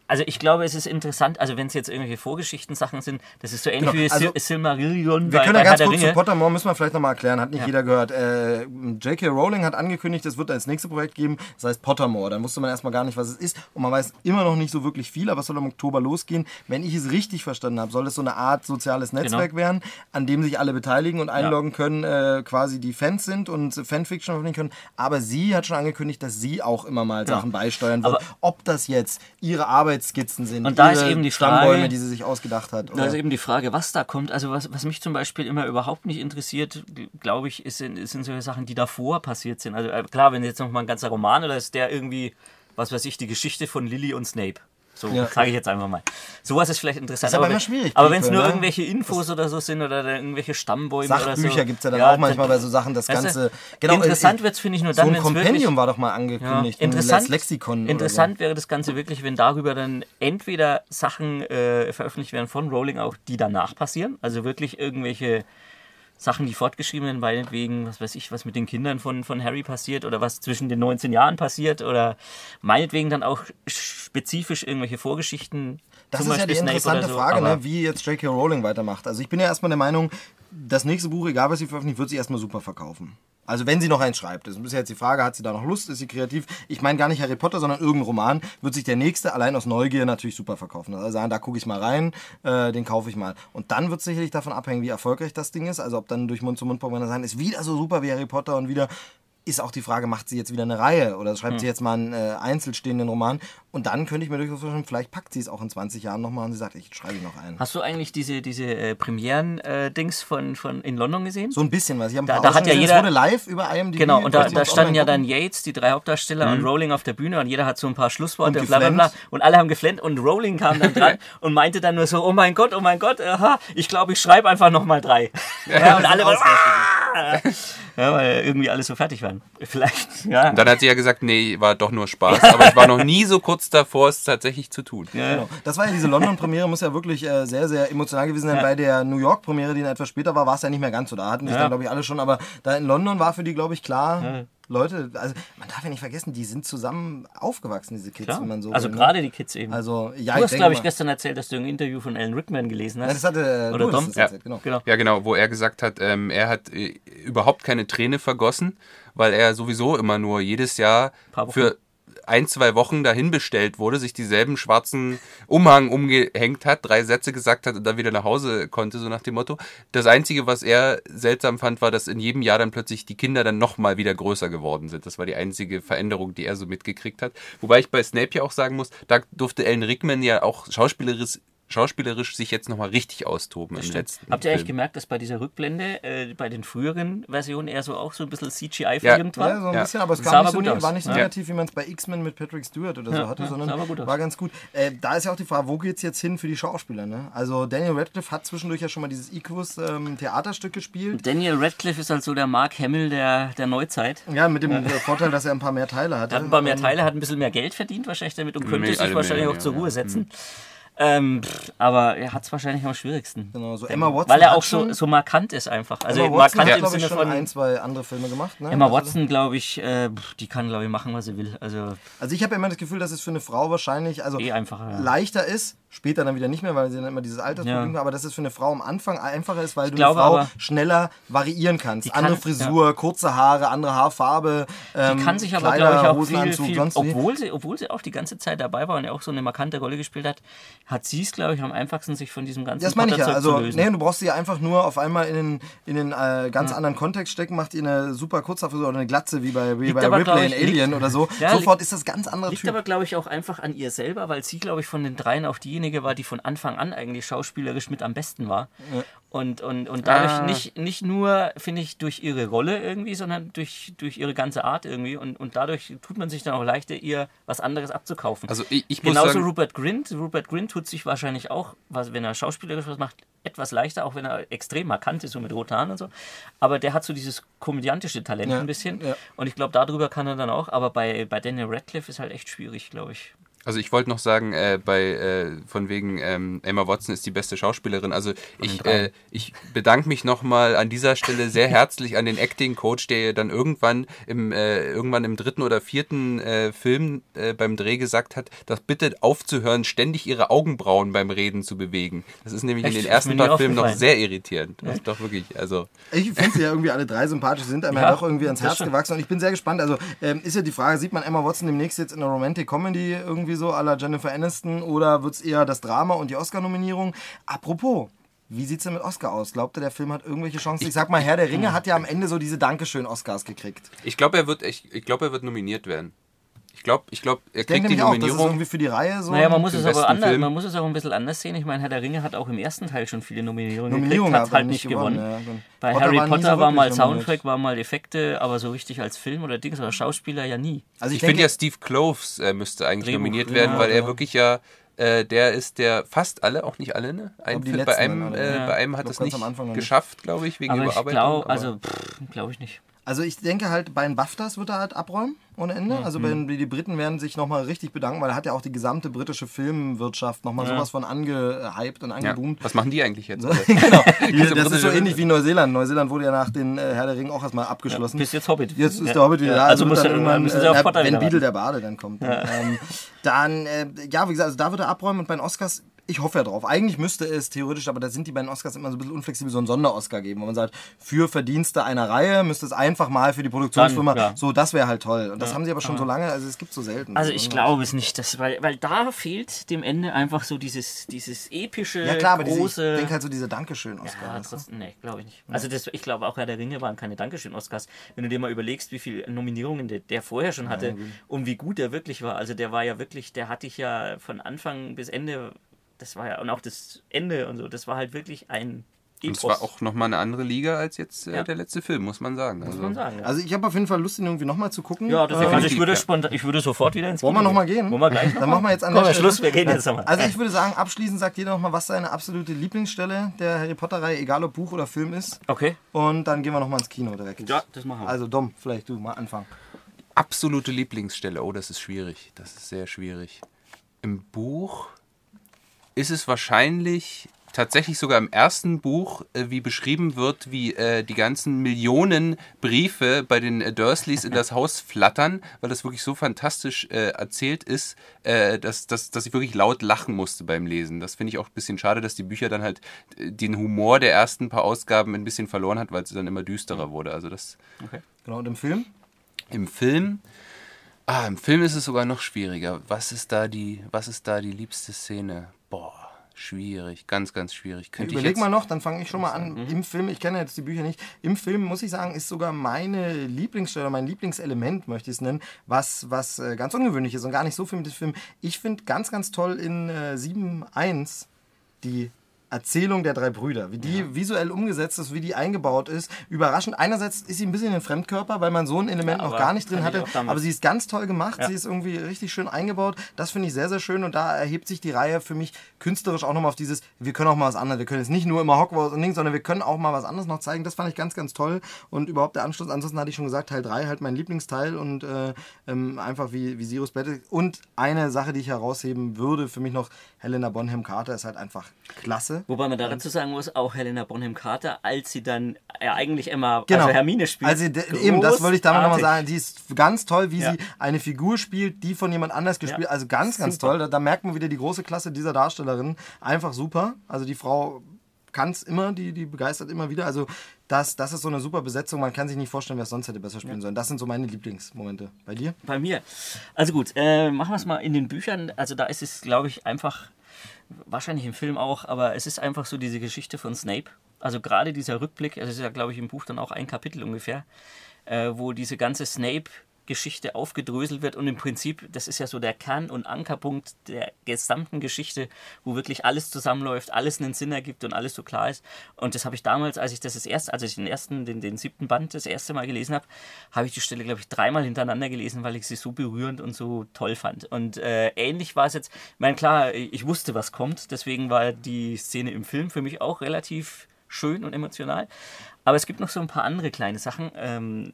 Also ich glaube, es ist interessant, also wenn es jetzt irgendwelche Vorgeschichten-Sachen sind, das ist so ähnlich Genau, wie also- Sil Silmarillion Wir bei, können ja ganz kurz zu. Pottermore, müssen wir vielleicht nochmal erklären, hat nicht Ja. jeder gehört. Äh, J.K. Rowling hat angekündigt, es wird als nächstes Projekt geben, das heißt Pottermore. Dann wusste man erstmal gar nicht, was es ist und man weiß immer noch nicht so wirklich viel, aber es soll im Oktober losgehen. Wenn ich es richtig verstanden habe, soll es so eine Art soziales Netzwerk Genau. werden, an dem sich alle beteiligen und einloggen können, äh, quasi die Fans sind und Fanfiction veröffentlichen können. Aber sie hat schon angekündigt, dass sie auch immer mal Sachen beisteuern wird. Aber- Ob das jetzt ihre Arbeitsskizzen sind, Und da ist eben die Stammbäume, Frage- die sie sich ausgedacht hat. Da oder- ist eben die Frage, was da kommt. Also was, was mich zum Beispiel immer überhaupt nicht interessiert, glaube ich, ist, sind, sind solche Sachen, die davor passiert sind. Also äh, klar, wenn jetzt noch mal ein ganzer Roman oder ist der irgendwie, was weiß ich, die Geschichte von Lily und Snape. So Ja. sage ich jetzt einfach mal. Sowas ist vielleicht interessant. Ist aber wenn- immer schwierig, Aber wenn es nur ne? irgendwelche Infos oder so sind oder irgendwelche Stammbäume oder so. Sachbücher gibt es ja dann auch manchmal bei so Sachen, das Ganze. Genau, interessant äh, wird es, finde ich, nur So dann, ein wenn es wirklich... Kompendium war doch mal Ja, angekündigt. ein interessant, Lexikon. interessant wäre das Ganze wirklich, wenn darüber dann entweder Sachen äh, veröffentlicht werden von Rowling auch, die danach passieren. Also wirklich irgendwelche Sachen, die fortgeschrieben werden, meinetwegen, was weiß ich, was mit den Kindern von, von Harry passiert oder was zwischen den 19 Jahren passiert oder meinetwegen dann auch spezifisch irgendwelche Vorgeschichten. Das ist ja die Beispiel Snape interessante so, Frage, ne, wie jetzt J.K. Rowling weitermacht. Also ich bin ja erstmal der Meinung, das nächste Buch, egal was sie veröffentlicht, wird sie erstmal super verkaufen. Also wenn sie noch eins schreibt. Das ist ja jetzt die Frage, hat sie da noch Lust, ist sie kreativ? Ich meine gar nicht Harry Potter, sondern irgendein Roman, wird sich der nächste allein aus Neugier natürlich super verkaufen. Also sagen, da gucke ich mal rein, äh, den kaufe ich mal. Und dann wird sicherlich davon abhängen, wie erfolgreich das Ding ist. Also ob dann durch Mund-zu-Mund-Propaganda sein, ist wieder so super wie Harry Potter und wieder ist auch die Frage, macht sie jetzt wieder eine Reihe oder schreibt Hm. sie jetzt mal einen äh, einzelstehenden Roman? Und dann könnte ich mir durchaus vorstellen, vielleicht packt sie es auch in 20 Jahren nochmal und sie sagt, ich schreibe noch einen. Hast du eigentlich diese, diese äh, Premieren-Dings von, von in London gesehen? So ein bisschen was. Ich Da- da hat ja jeder- Es wurde live über IMDb. Genau, und da, da standen ja dann Yates, die drei Hauptdarsteller, und Rowling auf der Bühne und jeder hat so ein paar Schlussworte Und und, bla bla bla. Und alle haben geflennt und Rowling kam dann dran und meinte dann nur so, oh mein Gott, oh mein Gott, aha, ich glaube, ich schreibe einfach nochmal drei. Ja, und alle waren! ja, weil irgendwie alle so fertig waren. Vielleicht, ja. Und dann hat sie ja gesagt, nee, war doch nur Spaß. Aber ich war noch nie so kurz davor, es tatsächlich zu tun. Genau. Das war ja diese London-Premiere, muss ja wirklich äh, sehr, sehr emotional gewesen sein. Bei der New York-Premiere, die dann etwas später war, war es ja nicht mehr ganz so. Da hatten sich Ja. dann, glaube ich, alle schon. Aber da in London war für die, glaube ich, klar, Leute, also man darf ja nicht vergessen, die sind zusammen aufgewachsen, diese Kids, Klar. wenn man so also will, ne? gerade die Kids eben. Also, ja, du hast, glaube ich, gestern erzählt, dass du ein Interview von Alan Rickman gelesen hast. das hatte äh, Oder das Ja. erzählt, genau. Genau. Ja, genau, wo er gesagt hat, ähm, er hat äh, überhaupt keine Träne vergossen, weil er sowieso immer nur jedes Jahr für ein, zwei Wochen dahin bestellt wurde, sich dieselben schwarzen Umhang umgehängt hat, drei Sätze gesagt hat und dann wieder nach Hause konnte, so nach dem Motto. Das Einzige, was er seltsam fand, war, dass in jedem Jahr dann plötzlich die Kinder dann nochmal wieder größer geworden sind. Das war die einzige Veränderung, die er so mitgekriegt hat. Wobei ich bei Snape ja auch sagen muss, da durfte Alan Rickman ja auch schauspielerisch, schauspielerisch sich jetzt nochmal richtig austoben im letzten Habt ihr eigentlich Film. gemerkt, dass bei dieser Rückblende, äh, bei den früheren Versionen eher so auch so ein bisschen CGI Ja. war? Ja, so ein Ja. bisschen, aber es kam nicht so, gut ne- war nicht so Ja. negativ, wie man es bei X-Men mit Patrick Stewart oder so Ja, hatte, ja, sondern war ganz gut. Äh, da ist ja auch die Frage, wo geht's jetzt hin für die Schauspieler? Ne? Also Daniel Radcliffe hat zwischendurch ja schon mal dieses Equus ähm, Theaterstück gespielt. Daniel Radcliffe ist halt so der Mark Hamill der, der Neuzeit. Ja, mit dem Vorteil, dass er ein paar mehr Teile hatte. Er hat ein paar mehr Teile, hat ein bisschen mehr Geld verdient wahrscheinlich damit und könnte sich wahrscheinlich mehr, auch ja, zur. Ruhe setzen. Ähm, pff, aber er hat es wahrscheinlich am schwierigsten. Genau, so Emma Watson Weil er auch so, so markant ist einfach. Also Emma Watson markant hat, im glaube ich, Sinne schon von... ein, zwei andere Filme gemacht. Ne? Emma Also- Watson, glaube ich, äh, die kann, glaube ich, machen, was sie will. Also Also ich habe immer das Gefühl, dass es für eine Frau wahrscheinlich also eh einfacher. Ja. leichter ist, später dann wieder nicht mehr, weil sie dann immer dieses Altersproblem Ja. aber dass es für eine Frau am Anfang einfacher ist, weil du glaube eine Frau schneller variieren kannst. Die kann- andere Frisur, kurze Haare, andere Haarfarbe, ähm, Die kann sich aber, Kleider, glaube ich, auch Hosenanzug, viel, viel obwohl, sie, obwohl sie auch die ganze Zeit dabei war und ja auch so eine markante Rolle gespielt hat, hat sie es, glaube ich, am einfachsten, sich von diesem ganzen Das meine ich ja. Also, nee, du brauchst sie ja einfach nur auf einmal in den, in den äh, ganz Ja. anderen Kontext stecken, macht ihr eine super Kurzhaarfrisur oder eine Glatze wie bei, wie Liegt bei aber, Ripley in ich, Alien liegt- oder so. Ja, Sofort liegt- ist das ganz anderer Liegt Typ. aber, glaube ich, auch einfach an ihr selber, weil sie, glaube ich, von den dreien auch diejenige war, die von Anfang an eigentlich schauspielerisch mit am besten war. Und, und, und dadurch Ah. nicht, nicht nur, finde ich, durch ihre Rolle irgendwie, sondern durch, durch ihre ganze Art irgendwie. Und, und dadurch tut man sich dann auch leichter, ihr was anderes abzukaufen. Also ich, ich muss Genauso sagen, Rupert Grint. Rupert Grint tut sich wahrscheinlich auch, was, wenn er schauspielerisch was macht, etwas leichter, auch wenn er extrem markant ist, so mit roten Haaren und so. Aber der hat so dieses komödiantische Talent Ja, ein bisschen. ja. Und ich glaube, darüber kann er dann auch. Aber bei, bei Daniel Radcliffe ist halt echt schwierig, glaube ich. Also ich wollte noch sagen, äh, bei äh, von wegen ähm, Emma Watson ist die beste Schauspielerin. Also ich, äh, ich bedanke mich nochmal an dieser Stelle sehr herzlich an den Acting Coach, der dann irgendwann im äh, irgendwann im dritten oder vierten äh, Film äh, beim Dreh gesagt hat, das bitte aufzuhören, ständig ihre Augenbrauen beim Reden zu bewegen. Das ist nämlich Echt? in den ersten paar Filmen noch sehr irritierend. Das ist doch wirklich, also Ich finde sie ja irgendwie alle drei sympathisch, sind einem ja, Ja, doch irgendwie ans Herz stimmt. gewachsen und ich bin sehr gespannt. Also ähm, ist ja die Frage, sieht man Emma Watson demnächst jetzt in einer Romantic Comedy irgendwie so à la Jennifer Aniston oder wird es eher das Drama und die Oscar-Nominierung? Apropos, wie sieht's denn mit Oscar aus? Glaubt ihr, der Film hat irgendwelche Chancen? Ich sag mal, Herr der Ringe hat ja am Ende so diese Dankeschön-Oscars gekriegt. ich glaube, er wird ich, ich glaube, er wird nominiert werden. Ich glaube, ich glaube, er Ich kriegt die nämlich auch, das ist Nominierung. irgendwie für die Reihe so. Naja, man muss, es aber anders, Film. man muss es auch ein bisschen anders sehen. Ich meine, Herr der Ringe hat auch im ersten Teil schon viele Nominierungen Nominierungen, gekriegt, hat halt nicht gewonnen. ja, gut. Bei Potter Harry war Potter so war mal. Soundtrack, war mal Effekte, aber so richtig als Film oder Dings oder Schauspieler ja nie. Also Ich, ich, finde ja, Steve Kloves äh, müsste eigentlich Drehbuch, nominiert ja, werden, weil er ja. wirklich ja, äh, der ist der fast alle, auch nicht alle, ne? Ein, bei einem, äh, Ja. bei einem hat glaub, es nicht geschafft, glaube ich, wegen Aber ich Überarbeitung. glaube, aber- also glaube ich nicht. Also ich denke halt, bei den BAFTAs wird er halt abräumen ohne Ende. Mhm. Also bei die Briten werden sich nochmal richtig bedanken, weil er hat ja auch die gesamte britische Filmwirtschaft nochmal sowas von angehypt und ja. angeboomt. Was machen die eigentlich jetzt? genau. Die, Diese das ist so ähnlich wie Neuseeland. Neuseeland wurde ja nach den äh, Herr der Ringe auch erstmal abgeschlossen. Bis jetzt Hobbit. Jetzt ist Ja. der Hobbit wieder Ja, da. Also muss dann irgendwann müssen sie äh, auf na, Potter Wenn wieder Beadle der Bade dann kommt. Dann, ähm, dann äh, ja, wie gesagt, also da wird er abräumen und bei den Oscars ich hoffe ja drauf. Eigentlich müsste es theoretisch, aber da sind die beiden Oscars immer so ein bisschen unflexibel, so einen Sonder-Oscar geben, wo man sagt, für Verdienste einer Reihe müsste es einfach mal für die Produktionsfirma, Dann, ja. so, das wäre halt toll. Und das haben sie aber schon so lange, also es gibt so selten. Also So, ich ne? glaube es nicht, dass, weil, weil da fehlt dem Ende einfach so dieses, dieses epische, Ja klar, aber diese, große... ich denke halt so diese Dankeschön-Oscar. Ja, nee, glaube ich nicht. Also das, ich glaube auch Herr der Ringe waren keine Dankeschön-Oscars. Wenn du dir mal überlegst, wie viele Nominierungen der, der vorher schon hatte und wie gut er wirklich war. Also der war ja wirklich, der hatte ich ja von Anfang bis Ende, das war ja, und auch das Ende und so, das war halt wirklich ein Und es Epos, war auch nochmal eine andere Liga als jetzt äh, Ja. der letzte Film, muss man sagen. muss Also, man sagen. Ja, Also ich habe auf jeden Fall Lust, ihn irgendwie nochmal zu gucken. ja deswegen, Ähm, also ich würde, ja. spontan, ich würde sofort wieder ins Wollen wir Kino noch mal gehen? Wollen wir gleich noch Dann machen wir jetzt an Komm, der Schluss, Stelle- wir gehen jetzt nochmal. Also ich würde sagen, abschließend sagt jeder nochmal, was seine absolute Lieblingsstelle der Harry Potter-Reihe, egal ob Buch oder Film ist. Okay, Und dann gehen wir nochmal ins Kino direkt. ja, das machen wir. Also Dom, vielleicht du mal anfangen. absolute Lieblingsstelle. Oh, das ist schwierig. Das ist sehr schwierig. Im Buch ist es wahrscheinlich tatsächlich sogar im ersten Buch, äh, wie beschrieben wird, wie äh, die ganzen Millionen Briefe bei den äh, Dursleys in das Haus flattern, weil das wirklich so fantastisch äh, erzählt ist, äh, dass, dass, dass ich wirklich laut lachen musste beim Lesen. Das finde ich auch ein bisschen schade, dass die Bücher dann halt äh, den Humor der ersten paar Ausgaben ein bisschen verloren hat, weil es dann immer düsterer wurde. Also das Genau, und im Film? im Film. Ah, im Film ist es sogar noch schwieriger. Was ist da die, was ist da die liebste Szene? Boah, schwierig, ganz, ganz schwierig. Könnte ich Überleg mal noch, dann fange ich schon mal an. Im Film, ich kenne jetzt die Bücher nicht, im Film muss ich sagen, ist sogar meine Lieblingsstelle, mein Lieblingselement, möchte ich es nennen, was, was äh, ganz ungewöhnlich ist und gar nicht so viel mit dem Film. Ich finde ganz, ganz toll in äh, 7.1 die Erzählung der drei Brüder, wie die visuell umgesetzt ist, wie die eingebaut ist. Überraschend. Einerseits ist sie ein bisschen ein Fremdkörper, weil man so ein Element Ja, noch gar nicht drin hatte. Aber sie ist ganz toll gemacht. Ja. Sie ist irgendwie richtig schön eingebaut. Das finde ich sehr, sehr schön. Und da erhebt sich die Reihe für mich künstlerisch auch nochmal auf dieses, wir können auch mal was anderes. Wir können jetzt nicht nur immer Hogwarts und Dings, sondern wir können auch mal was anderes noch zeigen. Das fand ich ganz, ganz toll. Und überhaupt der Anschluss. Ansonsten hatte ich schon gesagt, Teil 3 halt mein Lieblingsteil und äh, ähm, einfach wie, wie Sirius Battle. Und eine Sache, die ich herausheben würde, für mich noch Helena Bonham Carter ist halt einfach klasse. Wobei man da dazu sagen muss, auch Helena Bonham Carter, als sie dann ja, eigentlich Emma, Genau. also Hermine spielt. Also eben, das wollte ich damit nochmal sagen. Die ist ganz toll, wie Ja. sie eine Figur spielt, die von jemand anders gespielt. Ja. Also ganz, ganz Super. toll. Da, da merkt man wieder die große Klasse dieser Darstellerin. Einfach super. Also die Frau kann es immer, die, die begeistert immer wieder. Also das, das ist so eine super Besetzung. Man kann sich nicht vorstellen, wer es sonst hätte besser spielen sollen. Das sind so meine Lieblingsmomente. Bei dir? Bei mir. Also gut, äh, machen wir es mal in den Büchern. Also da ist es, glaube ich, einfach, wahrscheinlich im Film auch, aber es ist einfach so diese Geschichte von Snape. Also gerade dieser Rückblick, es ist ja, glaube ich, im Buch dann auch ein Kapitel ungefähr, äh, wo diese ganze Snape Geschichte aufgedröselt wird und im Prinzip, das ist ja so der Kern- und Ankerpunkt der gesamten Geschichte, wo wirklich alles zusammenläuft, alles einen Sinn ergibt und alles so klar ist. Und das habe ich damals, als ich das, das erste, als ich den ersten, den, den siebten Band das erste Mal gelesen habe, habe ich die Stelle, glaube ich, dreimal hintereinander gelesen, weil ich sie so berührend und so toll fand. Und äh, ähnlich war es jetzt, ich meine, klar, ich wusste, was kommt, deswegen war die Szene im Film für mich auch relativ schön und emotional. Aber es gibt noch so ein paar andere kleine Sachen. Ähm,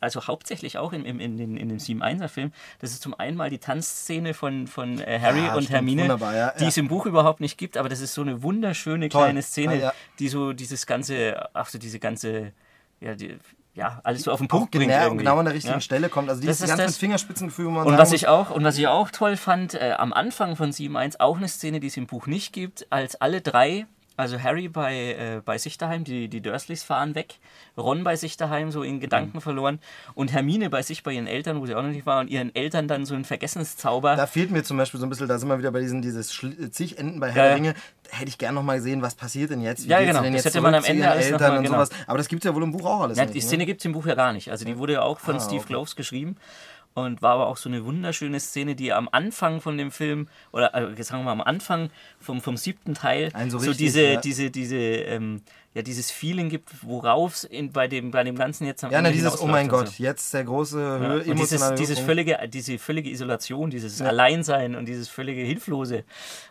also hauptsächlich auch in, in, in, in dem 7-1er-Film. Das ist zum einen mal die Tanzszene von, von äh, Harry Ja, und stimmt, Hermine, ja, die ja. es im Buch überhaupt nicht gibt, aber das ist so eine wunderschöne Toll. kleine Szene, die so dieses ganze, ach so diese ganze, ja, die, ja alles so auf den Punkt bringt. genau, genau an der richtigen ja. Stelle kommt. Also die Das ist, ist ganz das. mit Fingerspitzengefühl, wo man Und was ich auch und was ich auch toll fand, äh, am Anfang von 7.1 auch eine Szene, die es im Buch nicht gibt, als alle drei, also Harry bei, äh, bei sich daheim, die, die Dursleys fahren weg, Ron bei sich daheim so in Gedanken Mhm. verloren und Hermine bei sich bei ihren Eltern, wo sie auch noch nicht war, und ihren Eltern dann so ein Vergessenszauber. Da fehlt mir zum Beispiel so ein bisschen, da sind wir wieder bei diesen dieses Schli- zig Enden bei Herr Ja. Ringe. Hätte ich gern noch mal gesehen, was passiert denn jetzt? Wie Ja, genau, denn das jetzt hätte man am Ende alles Eltern mal- und genau. sowas. Aber das gibt es ja wohl im Buch auch alles Ja, nicht. die ne? Szene gibt es im Buch ja gar nicht. Also die wurde ja auch von Ah, Steve okay. Kloves geschrieben und war aber auch so eine wunderschöne Szene, die am Anfang von dem Film, oder äh, sagen wir mal am Anfang vom, vom siebten Teil, so, richtig, diese, ja. diese, diese, ähm, ja, dieses Feeling gibt, worauf es in- bei dem, bei dem Ganzen jetzt am Ja, na, dieses, oh mein Gott, so. jetzt der große Ja, Höhe, und dieses, dieses völlige, diese völlige Isolation, dieses Alleinsein und dieses völlige Hilflose.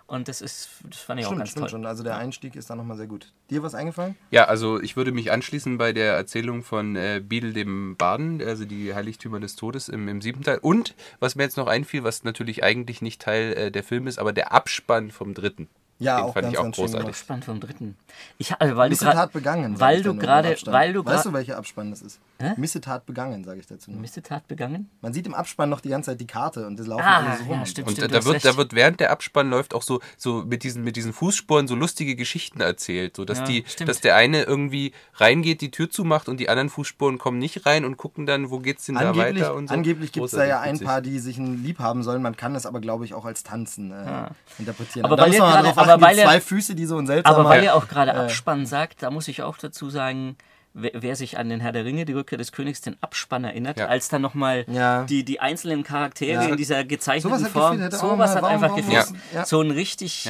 Und das ist, das fand ich auch Stimmt, ganz stimmt toll. schon. Also der Einstieg ist da nochmal sehr gut. Dir was eingefallen? Ja, also ich würde mich anschließen bei der Erzählung von äh, Beadle dem Baden, also die Heiligtümer des Todes im, im siebten Teil. Und was mir jetzt noch einfiel, was natürlich eigentlich nicht Teil äh, der Film ist, aber der Abspann vom dritten. Ja, Den auch fand ganz, ich auch ganz schön großartig. gemacht. Spannend vom dritten. Ich, also, weil du Missetat gerade, begangen. weil ich du gerade, weil du Weißt gerade, du, welcher Abspann das ist? Missetat begangen, sage ich dazu. nur. Missetat begangen? Man sieht im Abspann noch die ganze Zeit die Karte und das laufen Ah, alle so rum. ja, stimmt, Und stimmt. da, wird, da wird während der Abspann läuft auch so, so mit diesen, mit diesen Fußspuren so lustige Geschichten erzählt. So dass Ja, die, stimmt. dass der eine irgendwie reingeht, die Tür zumacht und die anderen Fußspuren kommen nicht rein und gucken dann, wo geht's denn da Angeblich, weiter und so. angeblich gibt es da ja ein paar, die sich ein Lieb haben sollen. Man kann es aber, glaube ich, auch als Tanzen äh, interpretieren. Aber da weil gerade- drauf aber achten, weil zwei Füße, die so ein seltsamer... Aber weil ihr auch gerade Abspann sagt, da muss ich auch dazu sagen, wer, wer sich an den Herr der Ringe, die Rückkehr des Königs, den Abspann erinnert, Ja. als dann nochmal Ja. die, die einzelnen Charaktere in dieser gezeichneten Sowas hat Form, gefehlt, sowas hat einfach gefehlt. So ein richtig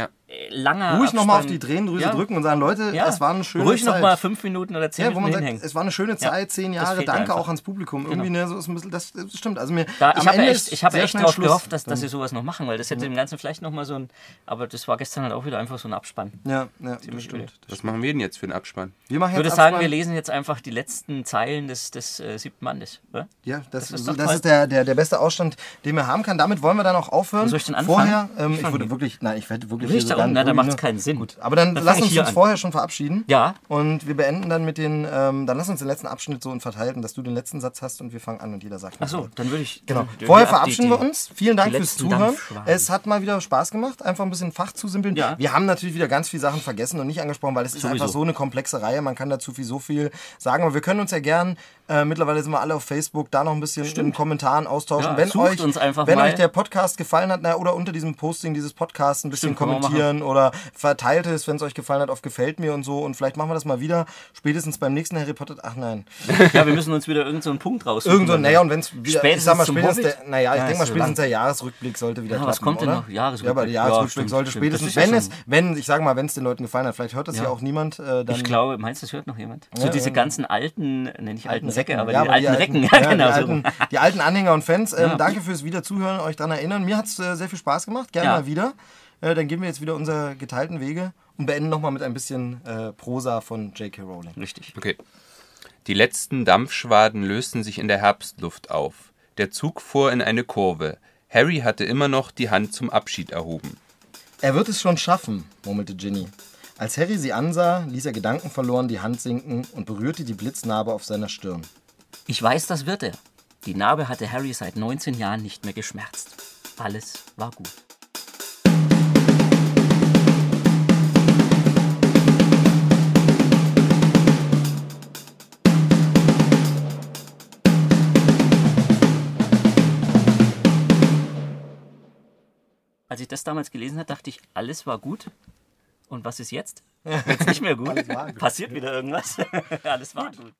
langer Ruhig nochmal auf die Drehendrüse Ja. drücken und sagen, Leute, Ja. es war eine schöne Ruhig Zeit. nochmal fünf Minuten oder zehn Ja, wo man Minuten sagt, es war eine schöne Zeit, zehn Jahre, danke einfach. auch ans Publikum. Irgendwie, ne, so ist ein bisschen, das, das stimmt. Also mir, Da, ich habe echt, ich habe sehr echt darauf Schluss. gehofft, dass, dass sie sowas noch machen, weil das hätte dem Ganzen vielleicht nochmal so ein. Aber das war gestern halt auch wieder einfach so ein Abspann. Ja, ja, das öde. stimmt. Was machen wir denn jetzt für einen Abspann? Wir machen Ich würde jetzt sagen, wir lesen jetzt einfach die letzten Zeilen des, des äh, siebten Bandes. Oder? Ja, das, Das ist das ist der, der, der beste Ausstand, den wir haben kann. Damit wollen wir dann auch aufhören. Soll ich denn anfangen? Vorher, ähm, ich würde wirklich, nein, ich werde wirklich Will ich hier da sogar unten? Na, dann macht's nur- keinen Sinn. Gut, aber dann, Dann lass uns uns an. vorher schon verabschieden. Ja. Und wir beenden dann mit den, ähm, dann lass uns den letzten Abschnitt so in verteilten, dass du den letzten Satz hast und wir fangen an und jeder sagt. Ach so, dann würde ich. Genau. Vorher verabschieden wir uns. Vielen Dank fürs Zuhören. Es hat mal wieder Spaß gemacht, einfach ein bisschen Fach zu simpeln. Ja. Wir haben natürlich wieder ganz viele Sachen vergessen und nicht angesprochen, weil es ist Sowieso. einfach so eine komplexe Reihe. Man kann dazu viel so viel sagen. Aber wir können uns ja gern, äh, mittlerweile sind wir alle auf Facebook, da noch ein bisschen in Kommentaren austauschen. Ja, wenn euch, wenn mal. euch der Podcast gefallen hat, na, oder unter diesem Posting dieses Podcasts ein bisschen Stimmt, kommentieren oder verteilt es, wenn es euch gefallen hat, auf gefällt mir und so. Und vielleicht machen wir das mal wieder. Spätestens beim nächsten Harry Potter. Ach nein. Ja, wir müssen uns wieder irgendeinen so einen Punkt raussuchen. Irgendwo, naja, und wenn es wieder, Spätestens ich sag mal, spätestens der, naja, ich Ja, denke mal, spätestens lang. der Jahresrückblick sollte wieder Ja, klappen, was kommt denn oder? noch? Jahresrückblick. Ja, aber der Ja, Jahresrückblick stimmt, sollte stimmt. spätestens, ja wenn es, wenn, ich sag mal, wenn es den Leuten gefallen hat, vielleicht hört das ja, Ja. auch niemand, äh, dann... Ich glaube, meinst du, das hört noch jemand? So Ja, diese ja. ganzen alten, nenne ich alten Säcke, aber Ja, die alten Recken. Ja, ja, genau. die, so. alten, die alten Anhänger und Fans, ähm, Ja. danke fürs Wiederzuhören, euch daran erinnern. Mir hat es äh, sehr viel Spaß gemacht, gerne Ja. mal wieder. Äh, dann gehen wir jetzt wieder unsere geteilten Wege und beenden nochmal mit ein bisschen äh, Prosa von J.K. Rowling. Richtig. Okay. Die letzten Dampfschwaden lösten sich in der Herbstluft auf. Der Zug fuhr in eine Kurve. Harry hatte immer noch die Hand zum Abschied erhoben. Er wird es schon schaffen, murmelte Ginny. Als Harry sie ansah, ließ er gedankenverloren die Hand sinken und berührte die Blitznarbe auf seiner Stirn. Ich weiß, das wird er. Die Narbe hatte Harry seit 19 Jahren nicht mehr geschmerzt. Alles war gut. Als ich das damals gelesen habe, dachte ich, alles war gut. Und was ist jetzt? Jetzt nicht mehr gut. Passiert wieder irgendwas. alles war gut.